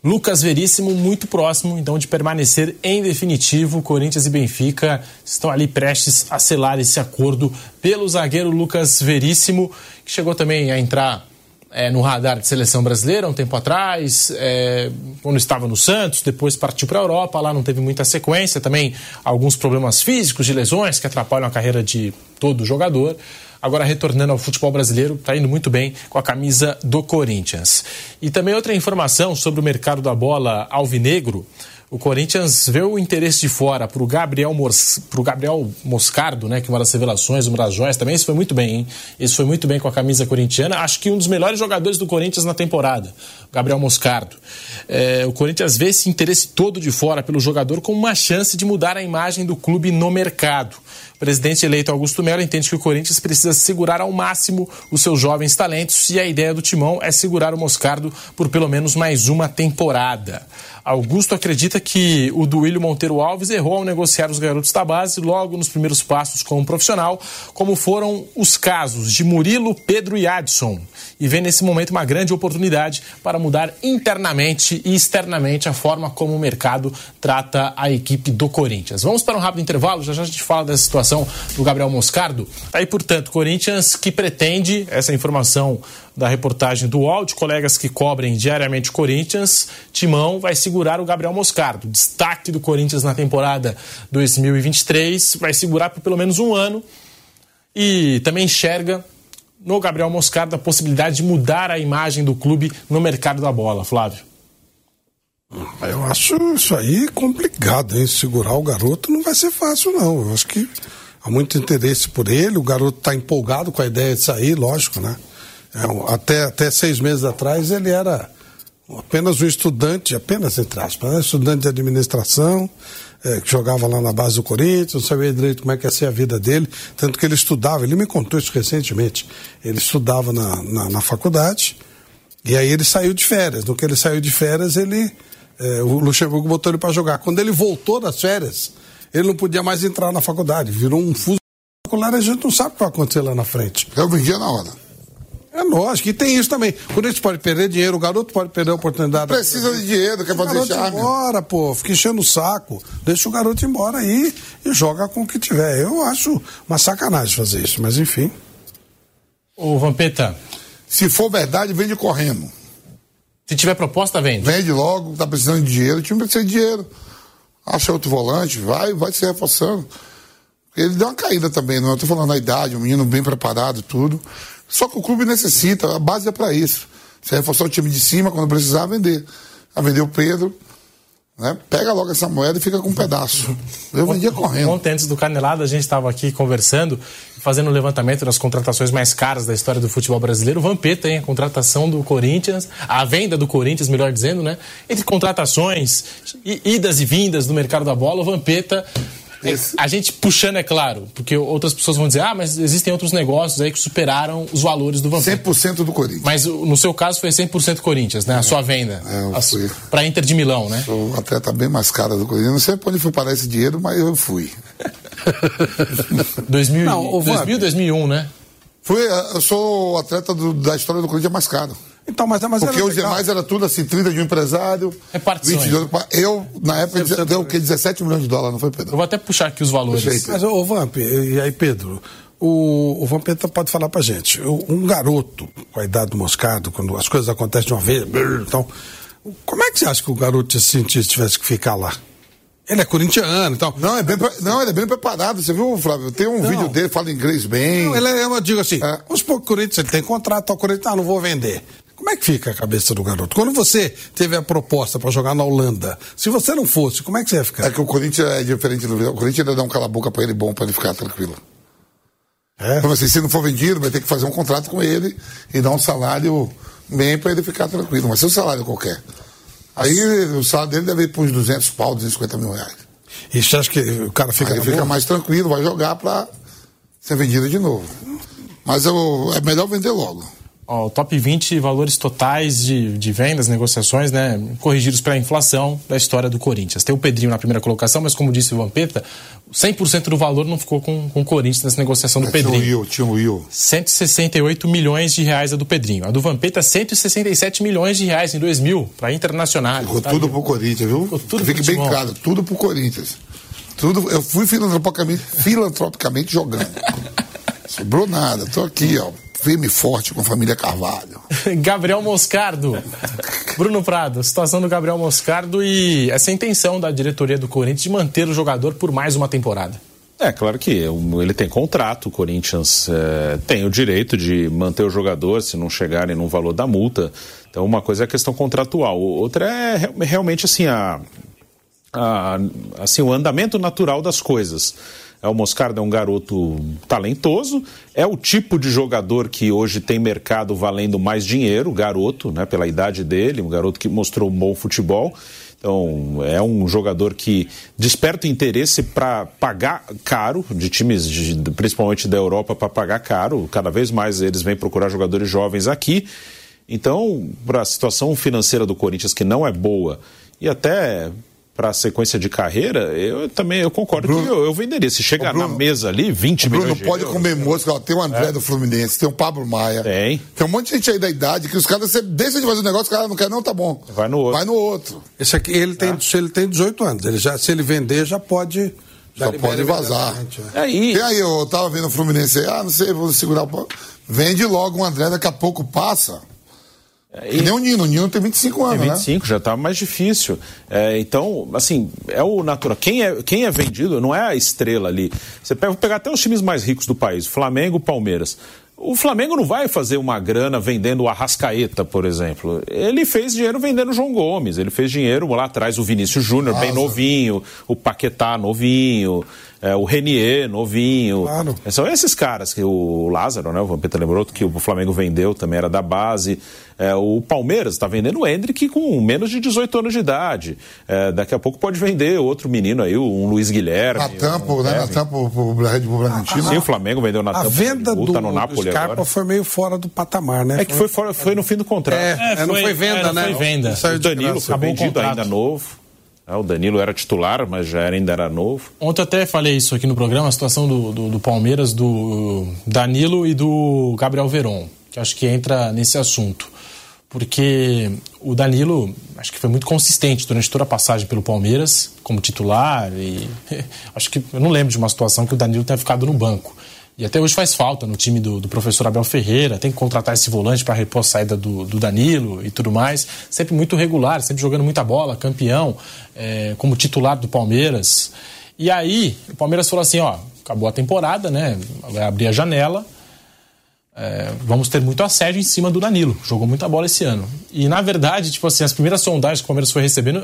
Lucas Veríssimo muito próximo, então, de permanecer em definitivo. Corinthians e Benfica estão ali prestes a selar esse acordo pelo zagueiro Lucas Veríssimo, que chegou também a entrar é, no radar de seleção brasileira um tempo atrás, é, quando estava no Santos, depois partiu para a Europa, lá não teve muita sequência, também alguns problemas físicos, de lesões que atrapalham a carreira de todo jogador. Agora retornando ao futebol brasileiro, está indo muito bem com a camisa do Corinthians. E também outra informação sobre o mercado da bola alvinegro o Corinthians vê o interesse de fora para o Gabriel, pro Gabriel Moscardo, né, que é uma das revelações, uma das joias também. Isso foi muito bem, hein? Isso foi muito bem com a camisa corintiana. Acho que um dos melhores jogadores do Corinthians na temporada, Gabriel Moscardo. É, o Corinthians vê esse interesse todo de fora pelo jogador como uma chance de mudar a imagem do clube no mercado. O presidente eleito Augusto Melo entende que o Corinthians precisa segurar ao máximo os seus jovens talentos e a ideia do timão é segurar o Moscardo por pelo menos mais uma temporada. Augusto acredita que o Duílio Monteiro Alves errou ao negociar os garotos da base logo nos primeiros passos como profissional, como foram os casos de Murilo, Pedro e Adson. E vê nesse momento uma grande oportunidade para mudar internamente e externamente a forma como o mercado trata a equipe do Corinthians. Vamos para um rápido intervalo, já já a gente fala dessa situação do Gabriel Moscardo. Aí, portanto, Corinthians que pretende, essa informação da reportagem do UOL, de colegas que cobrem diariamente Corinthians, Timão vai segurar o Gabriel Moscardo. Destaque do Corinthians na temporada 2023, vai segurar por pelo menos um ano e também enxerga no Gabriel Moscardo a possibilidade de mudar a imagem do clube no mercado da bola. Flávio. Eu acho isso aí complicado, hein? Segurar o garoto não vai ser fácil, não. Eu acho que há muito interesse por ele, o garoto está empolgado com a ideia de sair, lógico, né? É, até, até seis meses atrás ele era apenas um estudante, apenas entre aspas, né? estudante de administração, é, que jogava lá na base do Corinthians, não sabia direito como é que ia ser a vida dele, tanto que ele estudava, ele me contou isso recentemente, ele estudava na, na, na faculdade, e aí ele saiu de férias, no que ele saiu de férias, ele, é, o Luxemburgo botou ele para jogar. Quando ele voltou das férias, ele não podia mais entrar na faculdade, virou um fuso a gente não sabe o que vai acontecer lá na frente. Eu vendia na hora. É lógico, e tem isso também. Por isso pode perder dinheiro, o garoto pode perder a oportunidade. Precisa de dinheiro, quer fazer charme. Deixa embora, pô, fica enchendo o saco. Deixa o garoto embora aí e joga com o que tiver. Eu acho uma sacanagem fazer isso, mas enfim. Ô, Vampeta. Se for verdade, vende correndo. Se tiver proposta, vende. Vende logo, tá precisando de dinheiro, o time precisa de dinheiro. Acha outro volante, vai, vai se reforçando. Ele deu uma caída também, não. Eu tô falando da idade, um menino bem preparado, tudo. Só que o clube necessita, a base é para isso. Você reforçar o time de cima quando precisar vender. A vender o Pedro, né? Pega logo essa moeda e fica com um pedaço. Eu vendia correndo. Ontem, antes do Canelado, a gente estava aqui conversando, fazendo o um levantamento das contratações mais caras da história do futebol brasileiro. O Vampeta, hein? A contratação do Corinthians, a venda do Corinthians, melhor dizendo, né? Entre contratações, idas e vindas do mercado da bola, o Vampeta Esse... A gente puxando, é claro, porque outras pessoas vão dizer, ah, mas existem outros negócios aí que superaram os valores do Vampeta. 100% do Corinthians. Mas no seu caso foi 100% Corinthians, né? A sua venda. É, eu fui. Pra Inter de Milão, né? Sou atleta bem mais cara do Corinthians. Não sei pra onde foi parar esse dinheiro, mas eu fui. 2000, Não, 2000, 2001, né? Fui, eu sou atleta do, da história do Corinthians mais caro. Então, mas, mas Porque os demais era tudo assim, 30 de um empresário. Repartições. 20 de Eu, na época, deu, deu o quê? 17 milhões de dólares, não foi, Pedro? Eu vou até puxar aqui os valores. Puxei, mas, ô, Vamp, e aí, Pedro? O, o Vampeta pode falar pra gente. Um garoto com a idade do moscado, quando as coisas acontecem de uma vez, então, como é que você acha que o garoto se sentir se tivesse que ficar lá? Ele é corintiano e tal. Não, é bem, não, ele é bem preparado. Você viu, Flávio? Tem um não. vídeo dele, fala inglês bem. Não, ele é, eu digo assim, é. vamos supor que o Corinthians ele tem contrato, o Corinthians, ah, não vou vender. Como é que fica a cabeça do garoto? Quando você teve a proposta para jogar na Holanda, se você não fosse, como é que você ia ficar? É que o Corinthians é diferente do O Corinthians ainda dá um cala-boca para ele bom, para ele ficar tranquilo. É? Então, assim, se não for vendido, vai ter que fazer um contrato com ele e dar um salário bem para ele ficar tranquilo. Mas se um salário qualquer. Aí o salário dele deve ir para uns 200 pau, 250 mil reais. E você acha que o cara fica. Aí fica mais tranquilo, vai jogar para ser vendido de novo. Mas eu, é melhor vender logo. Ó, o top 20 valores totais de, de vendas, negociações, né, corrigidos pela inflação da história do Corinthians. Tem o Pedrinho na primeira colocação, mas como disse o Vampeta, 100% do valor não ficou com, com o Corinthians nessa negociação do é, Pedrinho. Tinha o Will, tinha o Will. 168 milhões de reais a do Pedrinho. A do Vampeta, 167 milhões de reais em 2000 para Internacional. Ficou tá tudo ali. pro Corinthians, viu? Ficou tudo Fique bem claro, tudo pro Corinthians. Tudo, eu fui filantropicamente, filantropicamente jogando. Sobrou nada, tô aqui, ó firme e forte com a família Carvalho. Gabriel Moscardo. Bruno Prado, situação do Gabriel Moscardo e essa intenção da diretoria do Corinthians de manter o jogador por mais uma temporada. É, claro que ele tem contrato, o Corinthians é, tem o direito de manter o jogador se não chegarem no valor da multa. Então, uma coisa é a questão contratual, outra é realmente assim, a, a, assim o andamento natural das coisas. É, o Moscardo é um garoto talentoso, é o tipo de jogador que hoje tem mercado valendo mais dinheiro, garoto, né, pela idade dele, um garoto que mostrou um bom futebol. Então, é um jogador que desperta interesse para pagar caro, de times, de, principalmente da Europa, para pagar caro. Cada vez mais eles vêm procurar jogadores jovens aqui. Então, para a situação financeira do Corinthians, que não é boa, e até para a sequência de carreira, eu também eu concordo Bruno, que eu, eu, venderia. Se chegar Bruno, na mesa ali, 20 Bruno, milhões Bruno pode comer mosca. Tem o André é. do Fluminense, tem o Pablo Maia. Tem. Tem um monte de gente aí da idade que os caras, você deixa de fazer um negócio, os caras não querem, não, tá bom. Vai no outro. Vai no outro. Esse aqui, ele tem, é. ele tem 18 anos. Ele já, se ele vender, já pode. Já, já pode vazar. É. Aí. E aí, eu tava vendo o Fluminense aí, ah, não sei, vou segurar o. Vende logo o André, daqui a pouco passa. É, e nem o Nino, o Nino tem 25 anos, tem 25, né? já está mais difícil. É, então, assim, é o natural. Quem é, quem é vendido não é a estrela ali. Você pega, pegar até os times mais ricos do país, Flamengo, Palmeiras. O Flamengo não vai fazer uma grana vendendo o Arrascaeta, por exemplo. Ele fez dinheiro vendendo o João Gomes. Ele fez dinheiro lá atrás o Vinícius Júnior, bem novinho, o Paquetá novinho é, o Renier, novinho. Claro. São esses caras que o Lázaro, né? O Vampeta lembrou que o Flamengo vendeu, também era da base. É, o Palmeiras está vendendo o Hendrick com menos de 18 anos de idade. É, daqui a pouco pode vender outro menino aí, um Luiz Guilherme. Natan, um, né? Natan pro, Red Bull Bragantino. Sim, o Flamengo vendeu Natan. A venda do, tá no Napoli Scarpa agora. foi meio fora do patamar, né? É que foi, fora, foi no fim do contrato. É, é, não foi venda, né? Foi venda. O Danilo foi vendido ainda novo. É, o Danilo era titular, mas já era, ainda era novo. Ontem até falei isso aqui no programa, a situação do, do, do Palmeiras, do Danilo e do Gabriel Veron, que acho que entra nesse assunto. Porque o Danilo, acho que foi muito consistente durante toda a passagem pelo Palmeiras, como titular, e acho que eu não lembro de uma situação que o Danilo tenha ficado no banco. E até hoje faz falta no time do, do professor Abel Ferreira. Tem que contratar esse volante para repor a saída do, do, Danilo e tudo mais. Sempre muito regular, sempre jogando muita bola, campeão, é, como titular do Palmeiras. E aí, o Palmeiras falou assim: ó, acabou a temporada, né? Vai abrir a janela. É, vamos ter muito assédio em cima do Danilo. Jogou muita bola esse ano. E na verdade, tipo assim, as primeiras sondagens que o Palmeiras foi recebendo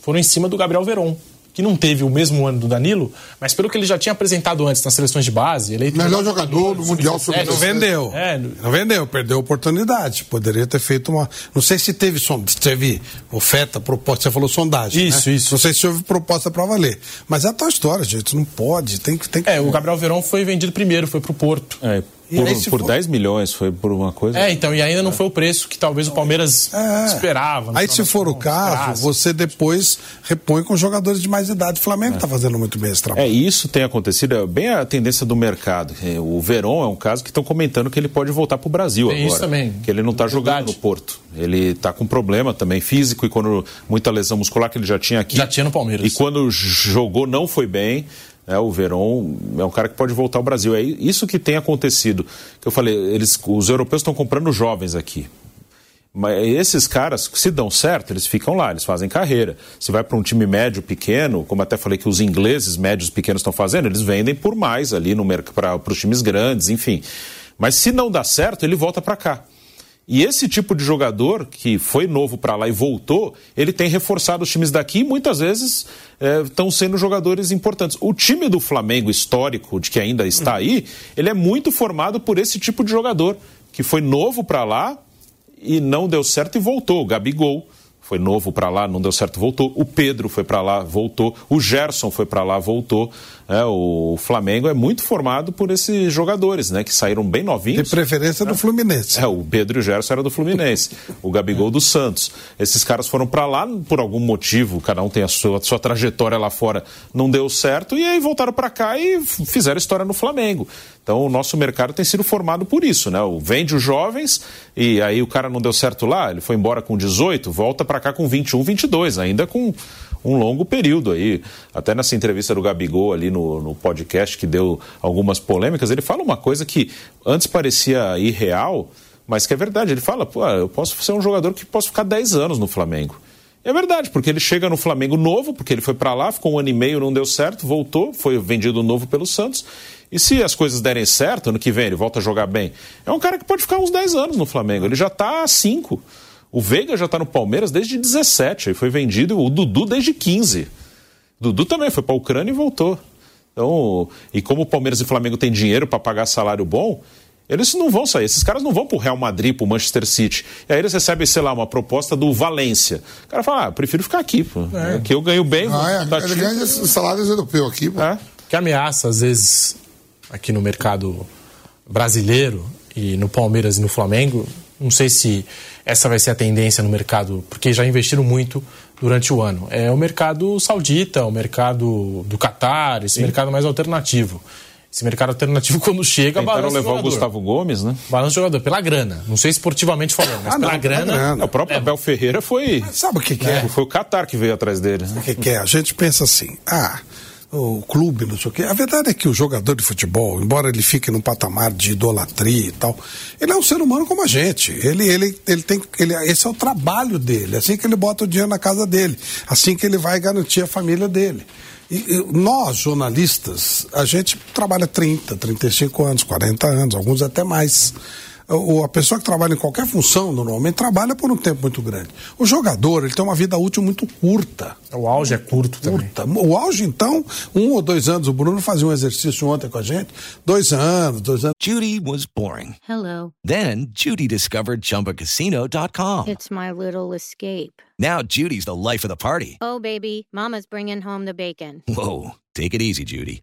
foram em cima do Gabriel Veron que não teve o mesmo ano do Danilo, mas pelo que ele já tinha apresentado antes nas seleções de base, ele melhor jogador do Mundial é, Não vendeu. É, não vendeu, perdeu a oportunidade. Poderia ter feito uma. Não sei se teve, teve oferta, proposta. Você falou sondagem. Isso, né? isso. Não sei se houve proposta para valer. Mas é a tua história, gente. Não pode. Tem que. Tem que... É, o Gabriel Verão foi vendido primeiro, foi pro Porto. É, por, por for... 10 milhões, foi por uma coisa. É, então, e ainda não foi o preço que talvez o Palmeiras é. esperava. Aí, se for o caso, esperasse. você depois repõe com jogadores de mais idade. O Flamengo está é. fazendo muito bem esse trabalho. É, isso tem acontecido, é bem a tendência do mercado. É, o Verón é um caso que estão comentando que ele pode voltar para o Brasil tem agora. Isso também. Que ele não está jogando no Porto. Ele está com problema também físico e quando muita lesão muscular que ele já tinha aqui. Já tinha no Palmeiras. E quando jogou não foi bem. É, o Verón é um cara que pode voltar ao Brasil. É isso que tem acontecido. Que eu falei, eles, os europeus estão comprando jovens aqui. Mas esses caras, se dão certo, eles ficam lá, eles fazem carreira. Se vai para um time médio, pequeno, como até falei que os ingleses médios pequenos estão fazendo, eles vendem por mais ali para os times grandes, enfim. Mas se não dá certo, ele volta para cá. E esse tipo de jogador que foi novo para lá e voltou, ele tem reforçado os times daqui e muitas vezes estão é, sendo jogadores importantes. O time do Flamengo histórico, de que ainda está aí, ele é muito formado por esse tipo de jogador que foi novo para lá e não deu certo e voltou. O Gabigol foi novo para lá, não deu certo, voltou. O Pedro foi para lá, voltou. O Gerson foi para lá, voltou. É, o Flamengo é muito formado por esses jogadores, né? Que saíram bem novinhos. De preferência do Fluminense. É, o Pedro e o Gerson era do Fluminense. o Gabigol do Santos. Esses caras foram para lá por algum motivo, cada um tem a sua, a sua trajetória lá fora, não deu certo, e aí voltaram para cá e fizeram história no Flamengo. Então o nosso mercado tem sido formado por isso, né? O vende os jovens e aí o cara não deu certo lá, ele foi embora com 18, volta para cá com 21, 22, ainda com um longo período aí. Até nessa entrevista do Gabigol ali no, no podcast, que deu algumas polêmicas, ele fala uma coisa que antes parecia irreal, mas que é verdade. Ele fala, pô, eu posso ser um jogador que posso ficar 10 anos no Flamengo. É verdade, porque ele chega no Flamengo novo, porque ele foi para lá, ficou um ano e meio, não deu certo, voltou, foi vendido novo pelo Santos. E se as coisas derem certo, ano que vem ele volta a jogar bem, é um cara que pode ficar uns 10 anos no Flamengo. Ele já está há 5. O Veiga já está no Palmeiras desde 17, aí foi vendido, o Dudu desde 15. O Dudu também foi para a Ucrânia e voltou. Então, e como o Palmeiras e o Flamengo têm dinheiro para pagar salário bom, eles não vão sair. Esses caras não vão para o Real Madrid, para o Manchester City. E aí eles recebem, sei lá, uma proposta do Valência. O cara fala, ah, prefiro ficar aqui, pô. É. Aqui eu ganho bem. Ah, é, tá ele ganha salários europeus aqui, pô. É. Que ameaça, às vezes, aqui no mercado brasileiro e no Palmeiras e no Flamengo, não sei se essa vai ser a tendência no mercado, porque já investiram muito durante o ano. É o mercado saudita, o mercado do Catar, esse Sim. mercado mais alternativo. Esse mercado alternativo, quando chega, Tentaram balança levar o, o Gustavo Gomes, né? Balança o jogador, pela grana. Não sei esportivamente falando, mas ah, pela não, grana. grana. O próprio é. Abel Ferreira foi. Mas sabe o que, que é? Foi o Qatar que veio atrás dele. Né? O que, que é? A gente pensa assim, ah o clube, não sei o quê. A verdade é que o jogador de futebol, embora ele fique num patamar de idolatria e tal, ele é um ser humano como a gente. Ele, ele, ele tem, ele, esse é o trabalho dele. Assim que ele bota o dinheiro na casa dele, assim que ele vai garantir a família dele. E, e nós, jornalistas, a gente trabalha 30, 35 anos, 40 anos, alguns até mais a pessoa que trabalha em qualquer função, normalmente, trabalha por um tempo muito grande. O jogador, ele tem uma vida útil muito curta. O auge é curto curta. também. O auge, então, um ou dois anos. O Bruno fazia um exercício ontem com a gente. Dois anos, dois anos. Judy was boring. Hello. Then, Judy discovered ChumbaCasino.com. It's my little escape. Now, Judy's the life of the party. Oh, baby, mama's bringing home the bacon. Whoa, take it easy, Judy.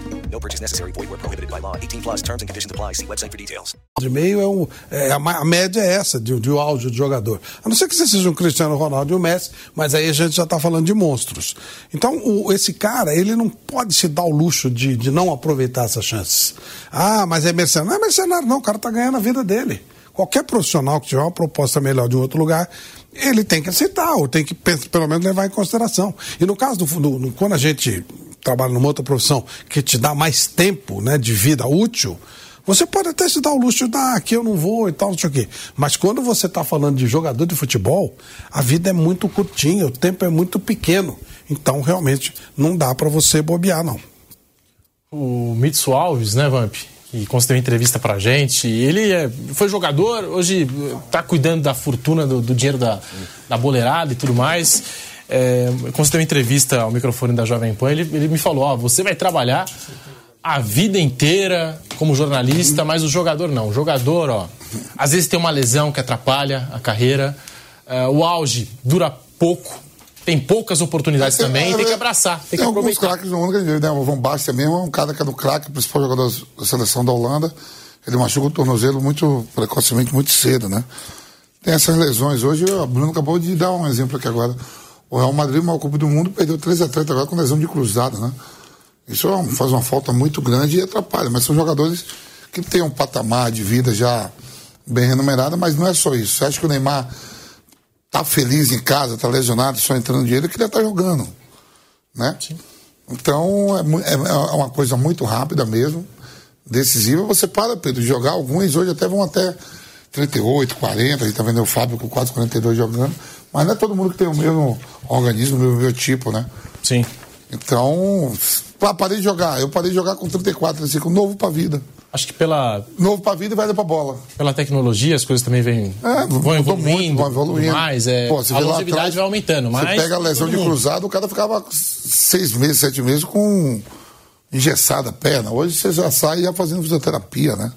No purchase necessary. Void where prohibited by law. 18 plus terms and conditions apply. See website for details. De meio é, um, é a, a, média é essa de, de auge de jogador. A não ser que você seja um Cristiano Ronaldo e um Messi, mas aí a gente já está falando de monstros. Então, o, esse cara, ele não pode se dar o luxo de, de não aproveitar essas chances. Ah, mas é mercenário. Não é mercenário, não. O cara está ganhando a vida dele. Qualquer profissional que tiver uma proposta melhor de um outro lugar, ele tem que aceitar, ou tem que pelo menos levar em consideração. E no caso do, do quando a gente trabalha numa outra profissão que te dá mais tempo né, de vida útil, você pode até se dar o luxo de, ah, aqui eu não vou e tal, não sei o quê. Mas quando você está falando de jogador de futebol, a vida é muito curtinha, o tempo é muito pequeno. Então, realmente, não dá para você bobear, não. O Mitsu Alves, né, Vamp? Que concedeu entrevista pra gente. Ele é, foi jogador, hoje tá cuidando da fortuna, do, do dinheiro da, da boleirada e tudo mais. É, concedeu entrevista ao microfone da Jovem Pan. Ele, ele me falou: Ó, você vai trabalhar a vida inteira como jornalista, mas o jogador não. O jogador, ó, às vezes tem uma lesão que atrapalha a carreira. É, o auge dura pouco, tem poucas oportunidades tem, também, é, tem que abraçar, tem, tem que alguns craques no mundo né? O Van Basten mesmo é um cara que é do craque, principal jogador da seleção da Holanda. Ele machuca o tornozelo muito precocemente, muito cedo, né? Tem essas lesões. Hoje, o Bruno acabou de dar um exemplo aqui agora. O Real Madrid, o maior clube do mundo, perdeu três atletas agora com lesão de cruzada, né? Isso é faz uma falta muito grande e atrapalha. Mas são jogadores que têm um patamar de vida já bem renumerado, mas não é só isso. Você acha que o Neymar tá feliz em casa, tá lesionado, só entrando dinheiro, que ele tá jogando, né? Sim. Então é, é, é, uma coisa muito rápida mesmo, decisiva. Você para, Pedro, de jogar. Alguns hoje até vão até 38, 40. A gente tá vendo o Fábio com 4, 42 jogando. Mas não é todo mundo que tem o mesmo organismo, o mesmo tipo, né? Sim. Então, parei de jogar. Eu parei de jogar com 34, 35, novo pra vida. Acho que pela. Novo pra vida e vai dar pra bola. Pela tecnologia, as coisas também vêm. É, vão evoluindo. Muito, vão evoluindo. Mais, é, Pô, a longevidade atrás, vai aumentando. Mas você pega a lesão de cruzado, o cara ficava seis meses, sete meses com engessada a perna. Hoje você já sai já fazendo fisioterapia, né?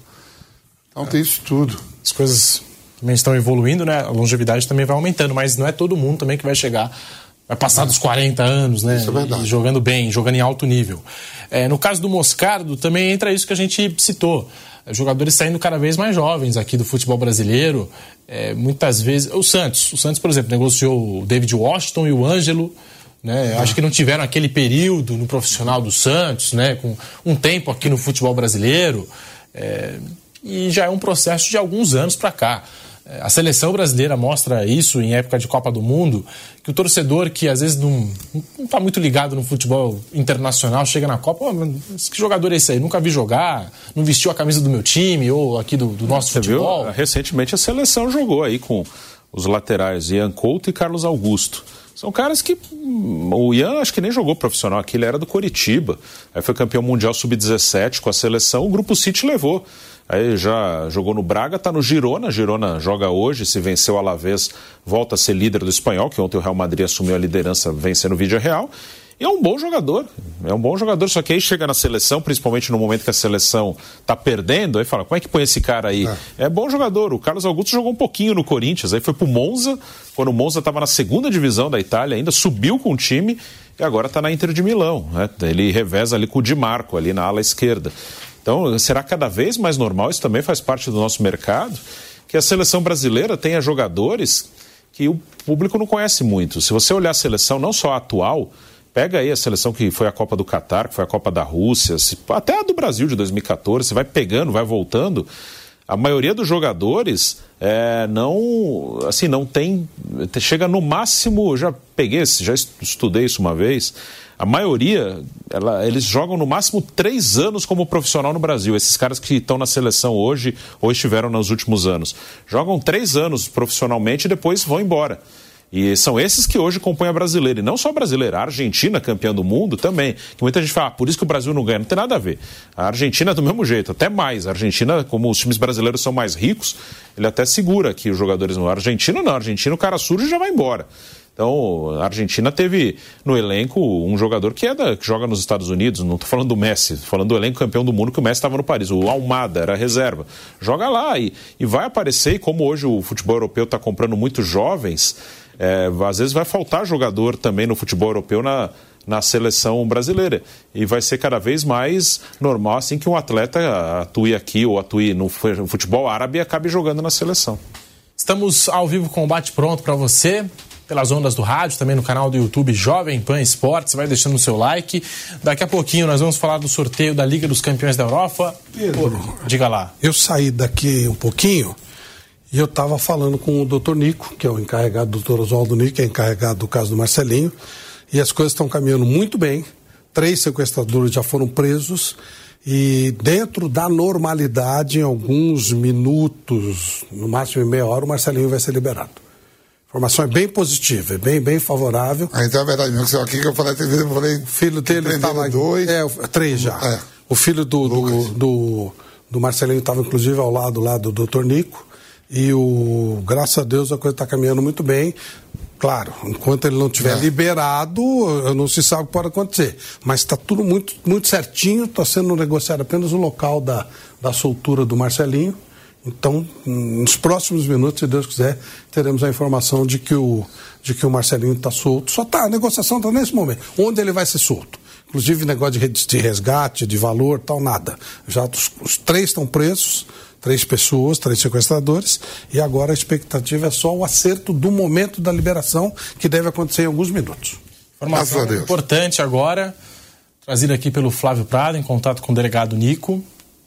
Então tem isso tudo. As coisas também estão evoluindo, né? A longevidade também vai aumentando, mas não é todo mundo também que vai chegar vai passar dos 40 anos, né? Isso é verdade. jogando bem, jogando em alto nível. É, no caso do Moscardo, também entra isso que a gente citou. Jogadores saindo cada vez mais jovens aqui do futebol brasileiro. É, muitas vezes. O Santos. O Santos, por exemplo, negociou o David Washington e o Ângelo. Né? Acho que não tiveram aquele período no profissional do Santos, né? com um tempo aqui no futebol brasileiro. É, e já é um processo de alguns anos para cá. A seleção brasileira mostra isso em época de Copa do Mundo, que o torcedor que às vezes não está muito ligado no futebol internacional chega na Copa, oh, que jogador é esse aí? Nunca vi jogar, não vestiu a camisa do meu time ou aqui do, do nosso Você futebol. Viu? Recentemente a seleção jogou aí com os laterais Ian Couto e Carlos Augusto. São caras que. O Ian acho que nem jogou profissional aqui, ele era do Coritiba. Aí foi campeão mundial sub-17 com a seleção, o Grupo City levou. Aí já jogou no Braga, está no Girona. Girona joga hoje, se venceu o Alavés, volta a ser líder do espanhol, que ontem o Real Madrid assumiu a liderança vencendo o Vídeo Real. E é um bom jogador, é um bom jogador, só que aí chega na seleção, principalmente no momento que a seleção está perdendo, aí fala, como é que põe esse cara aí? É. é. bom jogador, o Carlos Augusto jogou um pouquinho no Corinthians, aí foi pro Monza, quando o Monza estava na segunda divisão da Itália ainda, subiu com o time e agora está na Inter de Milão, né? Ele reveza ali com o Di Marco, ali na ala esquerda. Então, será cada vez mais normal, isso também faz parte do nosso mercado, que a seleção brasileira tenha jogadores que o público não conhece muito. Se você olhar a seleção, não só a atual, pega aí a seleção que foi a Copa do Catar, que foi a Copa da Rússia, até a do Brasil de 2014, você vai pegando, vai voltando. A maioria dos jogadores é, não, assim, não tem, chega no máximo, já peguei, já estudei isso uma vez, a maioria, ela, eles jogam no máximo três anos como profissional no Brasil. Esses caras que estão na seleção hoje ou estiveram nos últimos anos. Jogam três anos profissionalmente e depois vão embora. E são esses que hoje compõem a brasileira. E não só a brasileira, a Argentina, campeã do mundo, também. Que muita gente fala, ah, por isso que o Brasil não ganha. Não tem nada a ver. A Argentina é do mesmo jeito, até mais. A Argentina, como os times brasileiros são mais ricos, ele até segura que os jogadores no Argentina não. Argentina o cara surge e já vai embora. Então, a Argentina teve no elenco um jogador que, é da, que joga nos Estados Unidos, não estou falando do Messi, estou falando do elenco campeão do mundo que o Messi estava no Paris, o Almada, era reserva. Joga lá e, e vai aparecer, e como hoje o futebol europeu está comprando muitos jovens, é, às vezes vai faltar jogador também no futebol europeu na, na seleção brasileira. E vai ser cada vez mais normal assim que um atleta atue aqui ou atue no futebol árabe e acabe jogando na seleção. Estamos ao vivo com o Bate Pronto para você pelas ondas do rádio, também no canal do YouTube Jovem Pan Esportes. Vai deixando o seu like. Daqui a pouquinho nós vamos falar do sorteio da Liga dos Campeões da Europa. Pedro, diga lá. Eu saí daqui um pouquinho e eu estava falando com o doutor Nico, que é o encarregado, o doutor Oswaldo Nico, que é encarregado do caso do Marcelinho, e as coisas estão caminhando muito bem. Três sequestradores já foram presos. E dentro da normalidade, em alguns minutos, no máximo meia hora, o Marcelinho vai ser liberado informação é bem positiva, é bem, bem favorável. Ah, então é verdade mesmo. que Aqui que eu falei, eu falei o filho dele estava dois. É, três já. É. O filho do, do, do, do Marcelinho estava inclusive ao lado lá do doutor Nico. E o, graças a Deus a coisa está caminhando muito bem. Claro, enquanto ele não tiver é. liberado, não se sabe o que pode acontecer. Mas está tudo muito, muito certinho, está sendo negociado apenas o local da, da soltura do Marcelinho. Então, nos próximos minutos, se Deus quiser, teremos a informação de que o, de que o Marcelinho está solto. Só está, a negociação está nesse momento. Onde ele vai ser solto? Inclusive negócio de, de resgate, de valor, tal, nada. Já os, os três estão presos, três pessoas, três sequestradores, e agora a expectativa é só o acerto do momento da liberação, que deve acontecer em alguns minutos. Informação importante agora, trazida aqui pelo Flávio Prado, em contato com o delegado Nico,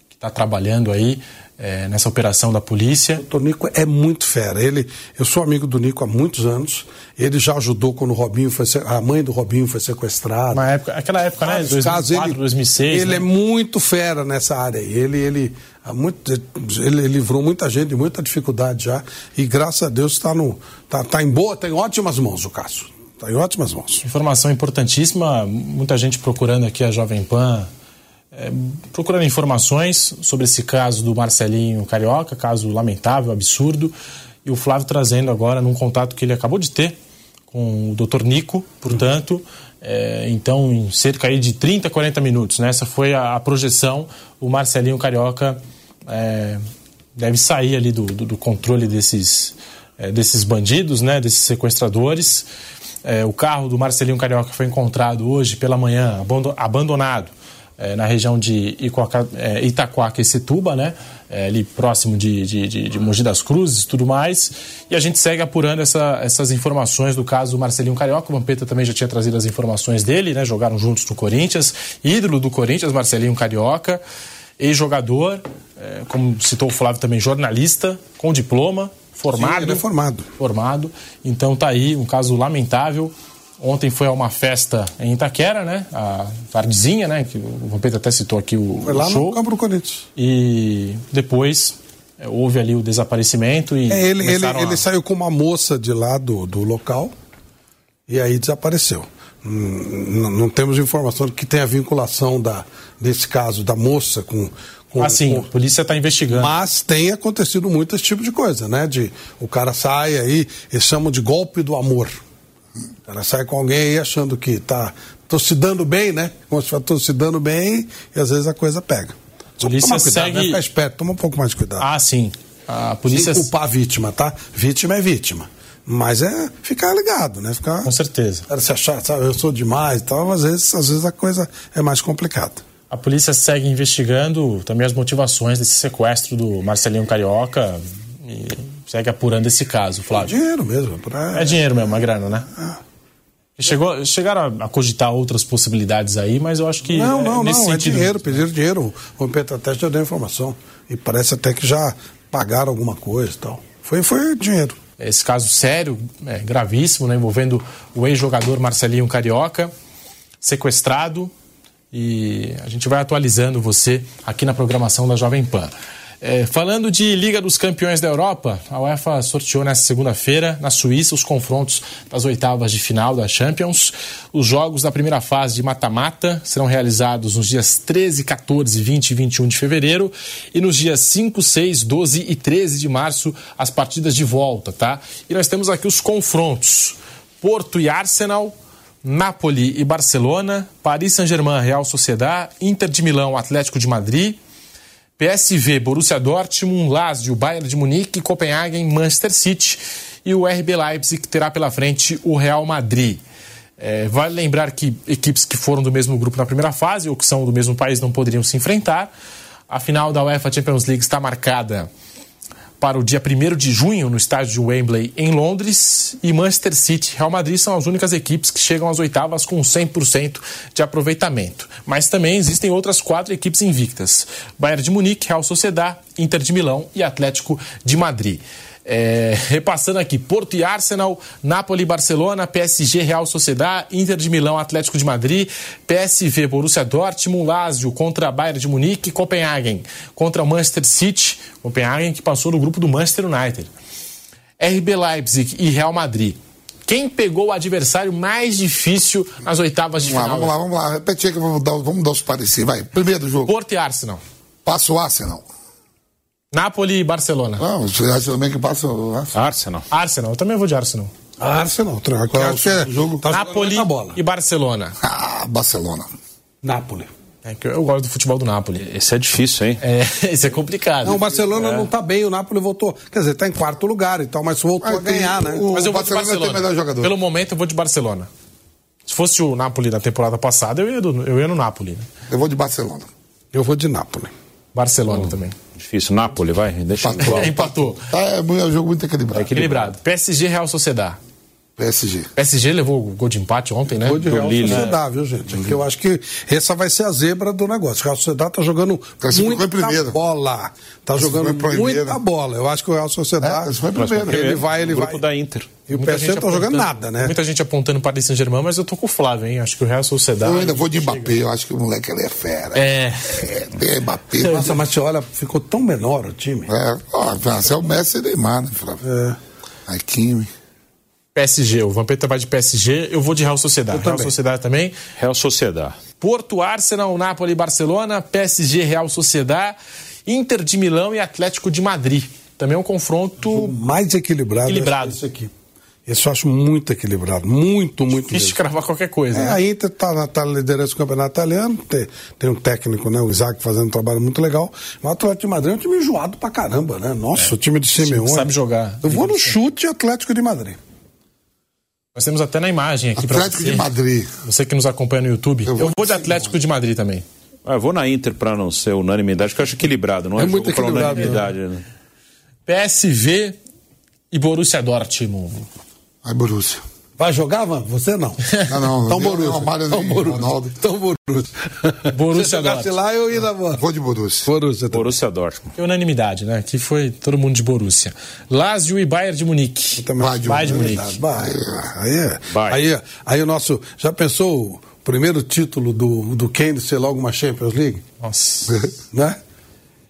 que está trabalhando aí é, nessa operação da polícia. O Nico é muito fera. Ele, eu sou amigo do Nico há muitos anos. Ele já ajudou quando o Robinho foi a mãe do Robinho foi sequestrada. Na época, aquela época, né? 2004, ele, 2006. Ele né? é muito fera nessa área. Ele, ele, muito, ele, ele livrou muita gente de muita dificuldade já. E graças a Deus está no, tá, tá em boa, tem tá ótimas mãos o caso. Está em ótimas mãos. Informação importantíssima. Muita gente procurando aqui a Jovem Pan é, procurando informações sobre esse caso do Marcelinho Carioca, caso lamentável, absurdo, e o Flávio trazendo agora num contato que ele acabou de ter com o Dr. Nico, portanto, é, então em cerca de 30, 40 minutos, né? essa foi a, a projeção, o Marcelinho Carioca é, deve sair ali do, do, do controle desses, é, desses bandidos, né? desses sequestradores. É, o carro do Marcelinho Carioca foi encontrado hoje pela manhã, abandonado é, na região de é, Itaquaquecetuba, né? É, ali próximo de, de, de, de Mogi das Cruzes e tudo mais. E a gente segue apurando essa, essas informações do caso do Marcelinho Carioca. O Vampeta também já tinha trazido as informações dele, né? Jogaram juntos no Corinthians. Ídolo do Corinthians, Marcelinho Carioca. Ex-jogador, é, como citou o Flávio também, jornalista, com diploma, formado. Sim, ele é formado. Formado. Então tá aí um caso lamentável. Ontem foi a uma festa em Itaquera, né? A tardezinha, né? Que o Vampeta até citou aqui o Foi lá show. no campo do Corinthians. E depois é, houve ali o desaparecimento e é, ele, ele, a... ele saiu com uma moça de lá do, do local e aí desapareceu. Não, não temos informação que tenha vinculação da, desse caso da moça com, com, ah, sim, com... a polícia está investigando. Mas tem acontecido muito esse tipo de coisa, né? De o cara sai aí, eles chamam de golpe do amor. Cara sai com alguém aí achando que tá tô se dando bem, né? Como se tô se dando bem e às vezes a coisa pega. A polícia cuidado, segue... né? Fica esperto, toma um pouco mais de cuidado. Ah, sim. A polícia... Sem culpar a vítima, tá? Vítima é vítima. Mas é ficar ligado, né? Ficar... Com certeza. Cara, se achar, sabe, eu sou demais e tal, às vezes, às vezes a coisa é mais complicada. A polícia segue investigando também as motivações desse sequestro do Marcelinho Carioca e segue apurando esse caso, Flávio. É dinheiro mesmo. Pra... É dinheiro mesmo, a grana, né? É. Chegou, chegaram a, cogitar outras possibilidades aí, mas eu acho que. Não, não, é, não, sentido... é dinheiro, pediram dinheiro. O Petateste já deu informação. E parece até que já pagaram alguma coisa e tal. Foi, foi dinheiro. Esse caso sério, é, gravíssimo, né, envolvendo o ex-jogador Marcelinho Carioca, sequestrado. E a gente vai atualizando você aqui na programação da Jovem Pan. É, falando de Liga dos Campeões da Europa, a UEFA sorteou nesta segunda-feira, na Suíça, os confrontos das oitavas de final da Champions. Os jogos da primeira fase de mata-mata serão realizados nos dias 13, 14, 20 e 21 de fevereiro e nos dias 5, 6, 12 e 13 de março, as partidas de volta, tá? E nós temos aqui os confrontos: Porto e Arsenal. Napoli e Barcelona, Paris Saint-Germain, Real Sociedad, Inter de Milão, Atlético de Madrid, PSV, Borussia Dortmund, Lazio, Bayern de Munique, Copenhagen, Manchester City e o RB Leipzig que terá pela frente o Real Madrid. É, vale lembrar que equipes que foram do mesmo grupo na primeira fase ou que são do mesmo país não poderiam se enfrentar. A final da UEFA Champions League está marcada para o dia 1 de junho no estádio de Wembley, em Londres, e Manchester City Real Madrid são as únicas equipes que chegam às oitavas com 100% de aproveitamento. Mas também existem outras quatro equipes invictas: Bayern de Munique, Real Sociedad, Inter de Milão e Atlético de Madrid. É, repassando aqui, Porto e Arsenal, Napoli, Barcelona, PSG, Real Sociedad, Inter de Milão, Atlético de Madrid, PSV, Borussia Dortmund, Lazio contra Bayern de Munique, Copenhagen contra Manchester City, Copenhagen que passou no grupo do Manchester United. RB Leipzig e Real Madrid. Quem pegou o adversário mais difícil nas oitavas de vamos final? Lá, vamos lá, vamos lá. Repete aí que vamos dar, vamos dar os parecidos. Vai, primeiro jogo. Porto e Arsenal. Passa o Arsenal. Napoli e Barcelona. Não, você acha também que passa o Arsenal? Arsenal. Arsenal, eu também vou de Arsenal. Arsenal, tranquilo. Qual é o Acho que jogo? Tá Napoli e Barcelona. Ah, Barcelona. Napoli. É que eu gosto do futebol do Napoli. Esse é difícil, hein? É, isso é complicado. Não, o Barcelona É. não tá bem, o Napoli voltou. Quer dizer, tá em quarto lugar e tal, mas voltou Ah, a ganhar, tem né? o- Mas eu vou de Barcelona tem Barcelona. melhor jogador. Pelo momento eu vou de Barcelona. Se fosse o Napoli da temporada passada, eu ia, do- eu ia no Napoli. né? Eu vou de Barcelona. Eu vou de Napoli. Barcelona também. Difícil. Napoli, vai. Deixa Empatou. Empatou. Tá, é um jogo muito equilibrado. Equilibrado. PSG Real Sociedad. PSG. PSG levou o gol de empate ontem, né? Vou de Do Real Lille. Sociedade, viu, gente? Porque eu acho que essa vai ser a zebra do negócio. O Real Sociedade tá jogando em muita primeiro. bola. Tá Classificou jogando muita bola. Eu acho que o Real É, Sociedade. esse foi primeiro. ele vai, ele Grupo vai. da Inter. E o Muita PSG não tá jogando nada, né? Muita gente apontando para Paris Saint-Germain, mas eu tô com o Flávio, hein? Acho que o Real Sociedade. Eu ainda vou de Mbappé. Eu acho que o moleque ele é fera. É. É, bem Mbappé. Nossa, mas você olha, ficou tão menor o time. É, ó, você é o Messi e Neymar, né, Flávio? É. Hakimi. PSG. O Vampeta vai de PSG, eu vou de Real Sociedade. Real. Sociedade também. Real Sociedad. Porto, Arsenal, Napoli, Barcelona, PSG, Real Sociedad, Inter de Milão e Atlético de Madrid. Também é um confronto Mais equilibrado. Equilibrado. Esse aqui. Esse eu acho muito equilibrado. Muito, muito difícil cravar qualquer coisa. É, né? a Inter tá na, tá liderança do campeonato italiano, tem, tem um técnico, né, o Isaac, fazendo um trabalho muito legal. Mas o Atlético de Madrid é um time enjoado pra caramba, né? Nossa, o time de Simeone. sabe jogar. Eu vou no chute Atlético de Madrid. Nós temos até na imagem aqui para Atlético você. de Madrid. Você que nos acompanha no YouTube. Eu vou vou, de Atlético de Madrid também. Ah, eu vou na Inter pra não ser unanimidade, porque eu acho equilibrado, não é, É muito equilibrado, unanimidade. né? PSV e Borussia Dortmund. Aí, Borussia. Vai jogar, Van? Você não. Não, não. Então Borussia. Então nem Borussia. Ronaldo. Então Borussia. Borussia Se jogasse lá, eu ia na Van. Vou de Borussia. Borussia. também. Borussia Dortmund. Que unanimidade, né? Aqui foi todo mundo de Borussia. Lazio e Bayern de Munique. Também. Vai de Bayern de Munique. Vai. Aí, é. Vai. aí, aí o nosso. Já pensou o primeiro título do, do Kane ser logo uma Champions League? Nossa. Né?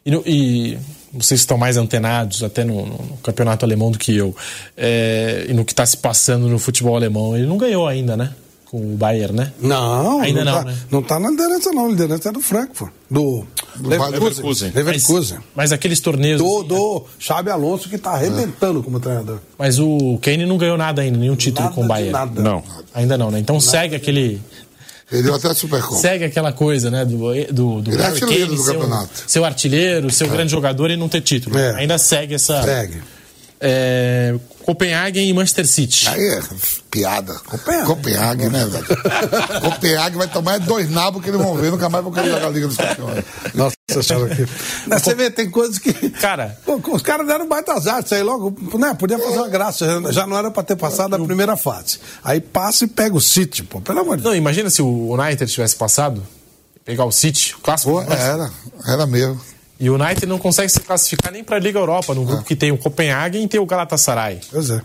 E, no- e vocês estão mais antenados até no, no- campeonato alemão do que eu. É, e no que está se passando no futebol alemão. Ele não ganhou ainda, né? Com o Bayern, né? Não, Ainda não, não, tá, né? não tá na liderança, não. A liderança é do Frankfurt. Do, Leverkusen. Leverkusen. Leverkusen. Mas, mas aqueles torneios. Do, do Xabi Alonso, que tá arrebentando como treinador. Mas o Kane não ganhou nada ainda, nenhum título Nada com o de Bayern. nada. Não. Ainda não, né? Então segue aquele. Perdeu até a Supercopa. Segue aquela coisa, né? Do, do, do Ele é artilheiro Kane do campeonato. Seu artilheiro, seu grande jogador e não ter título. É. Ainda segue essa. Segue. É, Copenhagen e Manchester City. Aí é piada. Copenhague. Copenhague, né, velho? Copenhague vai tomar dois nabos que eles vão ver, nunca mais vão querer jogar a Liga dos Campeões. Nossa senhora. aqui. Mas Você vê, tem coisas que. Cara. Pô, os caras deram um baita azar. Isso aí logo. Né, podia fazer uma graça. já- Já não era pra ter passado a primeira fase. Aí passa e pega o City, pô. Pelo amor de Deus. Não, imagina se o United tivesse passado, pegar o City, o clássico. Pô, era, era mesmo. E o United não consegue se classificar nem pra Liga Europa, no É. grupo que tem o Copenhagen e tem o Galatasaray. Pois é.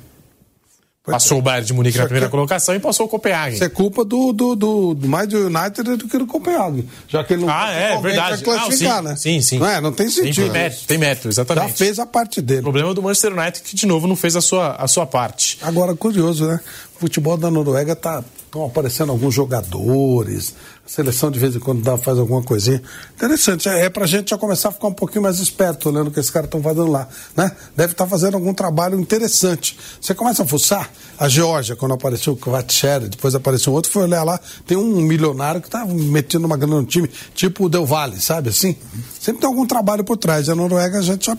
Passou o Bayern de Munique na primeira é- colocação e passou o Copenhagen. Isso é culpa do, do, do, do- mais do United do que do Copenhague. Já que ele não Ah, é, verdade. classificar, Não, né? sim, sim, sim. Não, é, não tem Tem, sentido. mérito, tem mérito, Já exatamente. fez a parte O dele. problema do Manchester United que, de novo, não fez a sua, a sua parte. Agora, curioso, né? O futebol da Noruega tá estão aparecendo alguns jogadores, a seleção de vez em quando dá, faz alguma coisinha. Interessante, é, é pra gente já começar a ficar um pouquinho mais esperto olhando o que esses caras estão fazendo lá, né? Deve estar fazendo algum trabalho interessante. Você começa a fuçar, a Geórgia, quando apareceu o Kvatscher, depois apareceu outro, foi olhar lá, tem um milionário que tá metendo uma grana no time, tipo o Del Valle, sabe assim? Sempre tem algum trabalho por trás. A Noruega, a gente já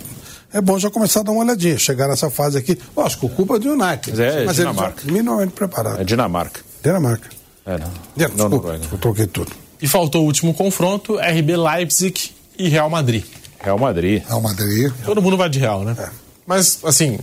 é bom já começar a dar uma olhadinha, chegar nessa fase aqui. Lógico, culpa é do United. Mas é mas Dinamarca. minimamente preparados. É Dinamarca. Dinamarca. É, não. Não, Não, desculpa, Noruega. eu troquei tudo. E faltou o último confronto, RB Leipzig e Real Madrid. Real Madrid. Real Madrid. Todo mundo vai de Real, né? É. Mas, assim,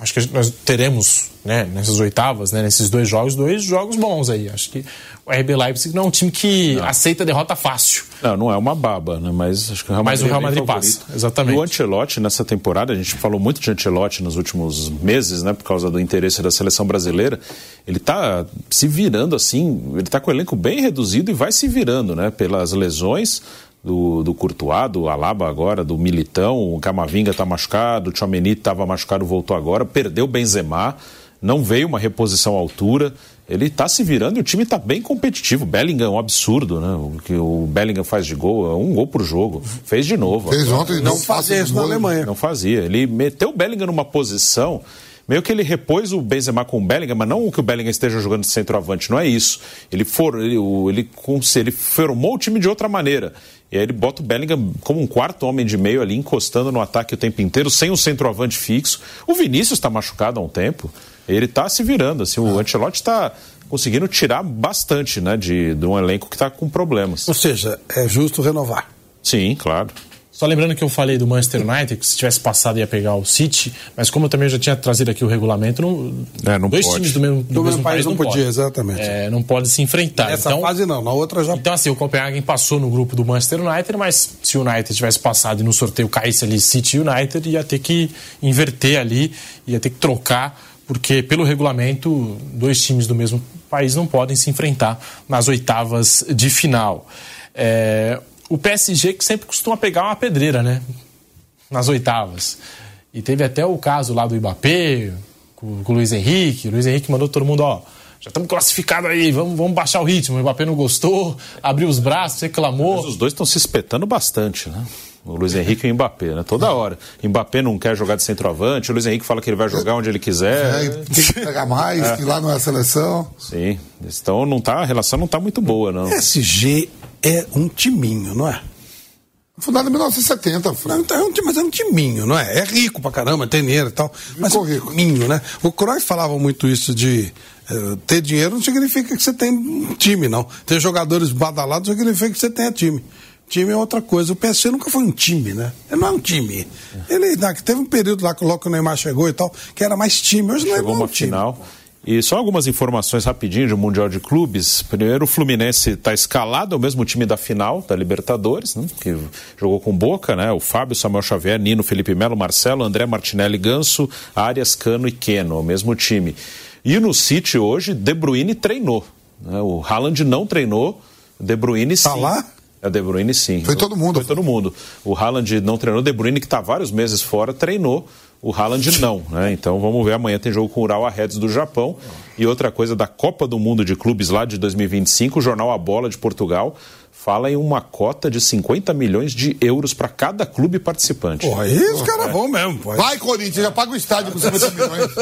acho que nós teremos, né, nessas oitavas, né, nesses dois jogos, dois jogos bons aí. Acho que o RB Leipzig não é um time que aceita derrota fácil. Não, não é uma baba, né? Mas acho que o Real Mas Madrid o Real é bem Madrid passa, exatamente. O Ancelotti nessa temporada, a gente falou muito de Ancelotti nos últimos meses, né? Por causa do interesse da seleção brasileira. Ele tá se virando assim, ele tá com o elenco bem reduzido e vai se virando, né? Pelas lesões, do, do Courtois, do Alaba agora, do Militão, o Camavinga está machucado, o Tchouameni estava machucado, voltou agora, perdeu o Benzema, não veio uma reposição à altura, ele está se virando e o time está bem competitivo. Bellingham é um absurdo, né? O que o Bellingham faz de gol, é um gol por jogo. Fez de novo. Fez ontem, não, não fazia isso na Alemanha. Não fazia. Ele meteu o Bellingham numa posição meio que ele repôs o Benzema com o Bellingham, mas não que o Bellingham esteja jogando de centroavante, não é isso. Ele, for, ele, ele, ele formou o time de outra maneira. E aí ele bota o Bellingham como um quarto homem de meio ali, encostando no ataque o tempo inteiro, sem um centroavante fixo. O Vinícius está machucado há um tempo. Ele está se virando. Assim, o Ancelotti está conseguindo tirar bastante né, de, de um elenco que está com problemas. Ou seja, é justo renovar. Sim, claro. Só lembrando que eu falei do Manchester United, que se tivesse passado ia pegar o City, mas como eu também já tinha trazido aqui o regulamento, não, é, não dois pode. times do mesmo, do, do mesmo país, não, não podia, pode. exatamente. É, não pode se enfrentar. Nessa então, fase não, na outra já. Então assim, o Copenhagen passou no grupo do Manchester United, mas se o United tivesse passado e no sorteio caísse ali City United, ia ter que inverter ali, ia ter que trocar, porque pelo regulamento, dois times do mesmo país não podem se enfrentar nas oitavas de final. É, o PSG que sempre costuma pegar uma pedreira, né? Nas oitavas. E teve até o caso lá do Ibapê, com, com o Luiz Henrique. O Luiz Henrique mandou todo mundo, ó, já estamos classificados aí, vamos, vamos baixar o ritmo. O Mbappé não gostou, abriu os braços, reclamou. Mas os dois estão se espetando bastante, né? O Luiz Henrique e o Mbappé, né? Toda hora. Mbappé não quer jogar de centroavante, o Luiz Henrique fala que ele vai jogar onde ele quiser. É, tem que pegar mais, é. que lá não é a seleção. Sim. Então não tá, a relação não está muito boa, não. SG é um timinho, não é? Fundado em 1970, Não, então é um, mas é um timinho, não é? É rico pra caramba, tem dinheiro e tal. Mas é um rico. timinho, né? O Cruyff falava muito isso de uh, ter dinheiro não significa que você tem um time, não. Ter jogadores badalados não significa que você tenha time. Time é outra coisa. O PSG nunca foi um time, né? Ele não é um time. Ele né, teve um período lá que logo o Neymar chegou e tal, que era mais time. Hoje não Chegou é uma um time. final. E só algumas informações rapidinho de Mundial de Clubes. Primeiro, o Fluminense está escalado, é o mesmo time da final da Libertadores, né? que jogou com Boca, né? O Fábio, Samuel Xavier, Nino, Felipe Melo, Marcelo, André Martinelli, Ganso, Arias, Cano e Keno, o mesmo time. E no City hoje, De Bruyne treinou. Né? O Haaland não treinou, De Bruyne sim. Tá lá? É, De Bruyne sim. Foi todo mundo. Foi todo mundo. O Haaland não treinou, De Bruyne que está vários meses fora, treinou. O Haaland não, né? Então vamos ver, amanhã tem jogo com o Urawa Reds do Japão. E outra coisa da Copa do Mundo de Clubes lá de 2025, o jornal A Bola de Portugal fala em uma cota de 50 milhões de euros para cada clube participante. Porra, aí os caras vão mesmo, pô. Vai, Corinthians, já paga o estádio com 50 milhões.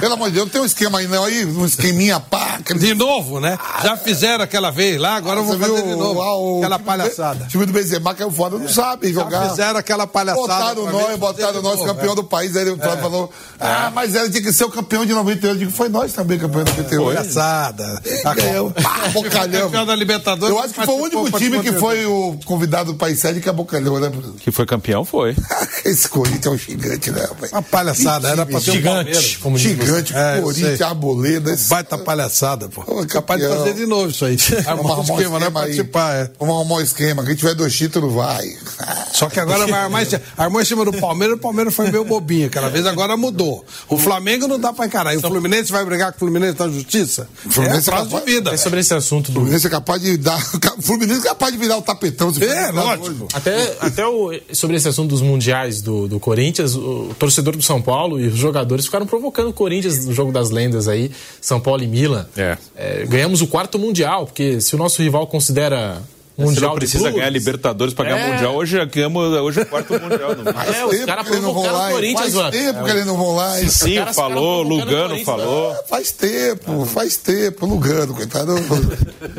Pelo amor de Deus, não tem um esquema aí, não. Aí, um esqueminha pá. De novo, né? Já fizeram aquela vez lá, agora eu vou fazer viu de novo. lá o aquela time palhaçada. O time do Benzema caiu fora, não sabe jogar. Já fizeram aquela palhaçada. Botaram nós, botaram nós novo, campeão é. do país. Aí ele falou: Ah, mas ela tinha que ser o campeão de 98. Eu digo: Foi nós também, campeão de 98. Palhaçada. Pá, bocalhão. Campeão da Libertadores. Eu acho que foi o único time que foi o convidado do país sede que é bocalhão, né? Que foi campeão, foi. Esse Corinthians é um gigante, né, rapaz? Uma palhaçada, era pra ter um Gigante, Palmeiras. como Gigante, É, Corinthians. Arboleda. esse- Baita palhaçada, pô. Ô, Capaz de fazer de novo isso aí. Vamos um arrumar um esquema, é aí. participar, é. Vamos arrumar um esquema. Quem tiver dois títulos, vai. Só que agora vai armar, esse- armou em cima do Palmeiras, o Palmeiras foi meio bobinho aquela vez, agora mudou. O Flamengo não dá pra encarar. E o Fluminense vai brigar com o Fluminense na justiça? Fluminense é prazo capaz- de vida. É sobre esse assunto O do. Fluminense é capaz de dar. Fluminense é capaz de virar o tapetão. se É, lógico. Até, até o, sobre esse assunto dos mundiais do, do Corinthians, o, o torcedor do São Paulo e os jogadores ficaram provocando o Corinthians no jogo das lendas aí, São Paulo e Milan. É. É, ganhamos o quarto mundial, porque se o nosso rival considera mundial não de precisa clubes, ganhar Libertadores para ganhar É. Mundial. Hoje ganhamos hoje é o quarto Mundial. Não. Faz É, os tempo caras provocaram lá. o? Corinthians, Faz tempo que eles não vão lá. hein? Sim, caras falou, Lugano Corinthians, falou. É, Faz tempo, faz tempo. Lugano, coitado.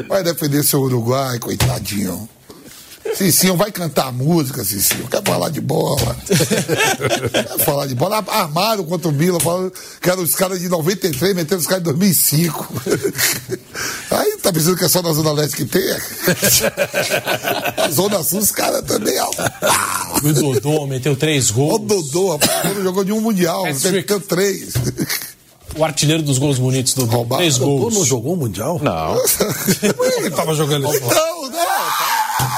Vai defender seu Uruguai, coitadinho. Cicinho vai cantar música, Cicinho. Quer falar de bola. Quer falar de bola. Armaram contra o Milan, falando que eram os caras de 93, metendo os caras de 2005. Aí tá pensando que é só na Zona Leste que tem? Na Zona Sul, os caras também. ó. O Dodô meteu três Ó, o gols. Dodô, rapaz, jogou de um Mundial, meteu três. O artilheiro dos gols bonitos do Roubado. Três gols. não jogou o Mundial? Não. Por que ele tava jogando isso? Não,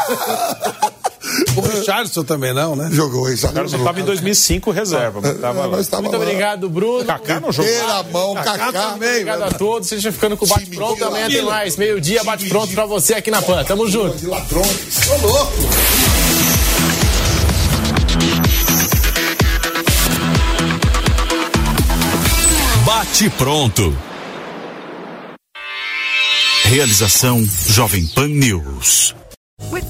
não. Richardson também não, né? Jogou, O Richardson. estava em 2005 reserva, mas tava lá. Mas tava Muito lá. obrigado, Bruno. Kaká não jogou. Inteira a mão, Kaká. Obrigado a todos. Seja ficando com o Bate Time Pronto. de Amanhã tem mais. Meio-dia, Bate Time Pronto de- pra você aqui na PAN. Tamo junto. De ladrões. Ô, louco. Bate pronto. Realização Jovem Pan News.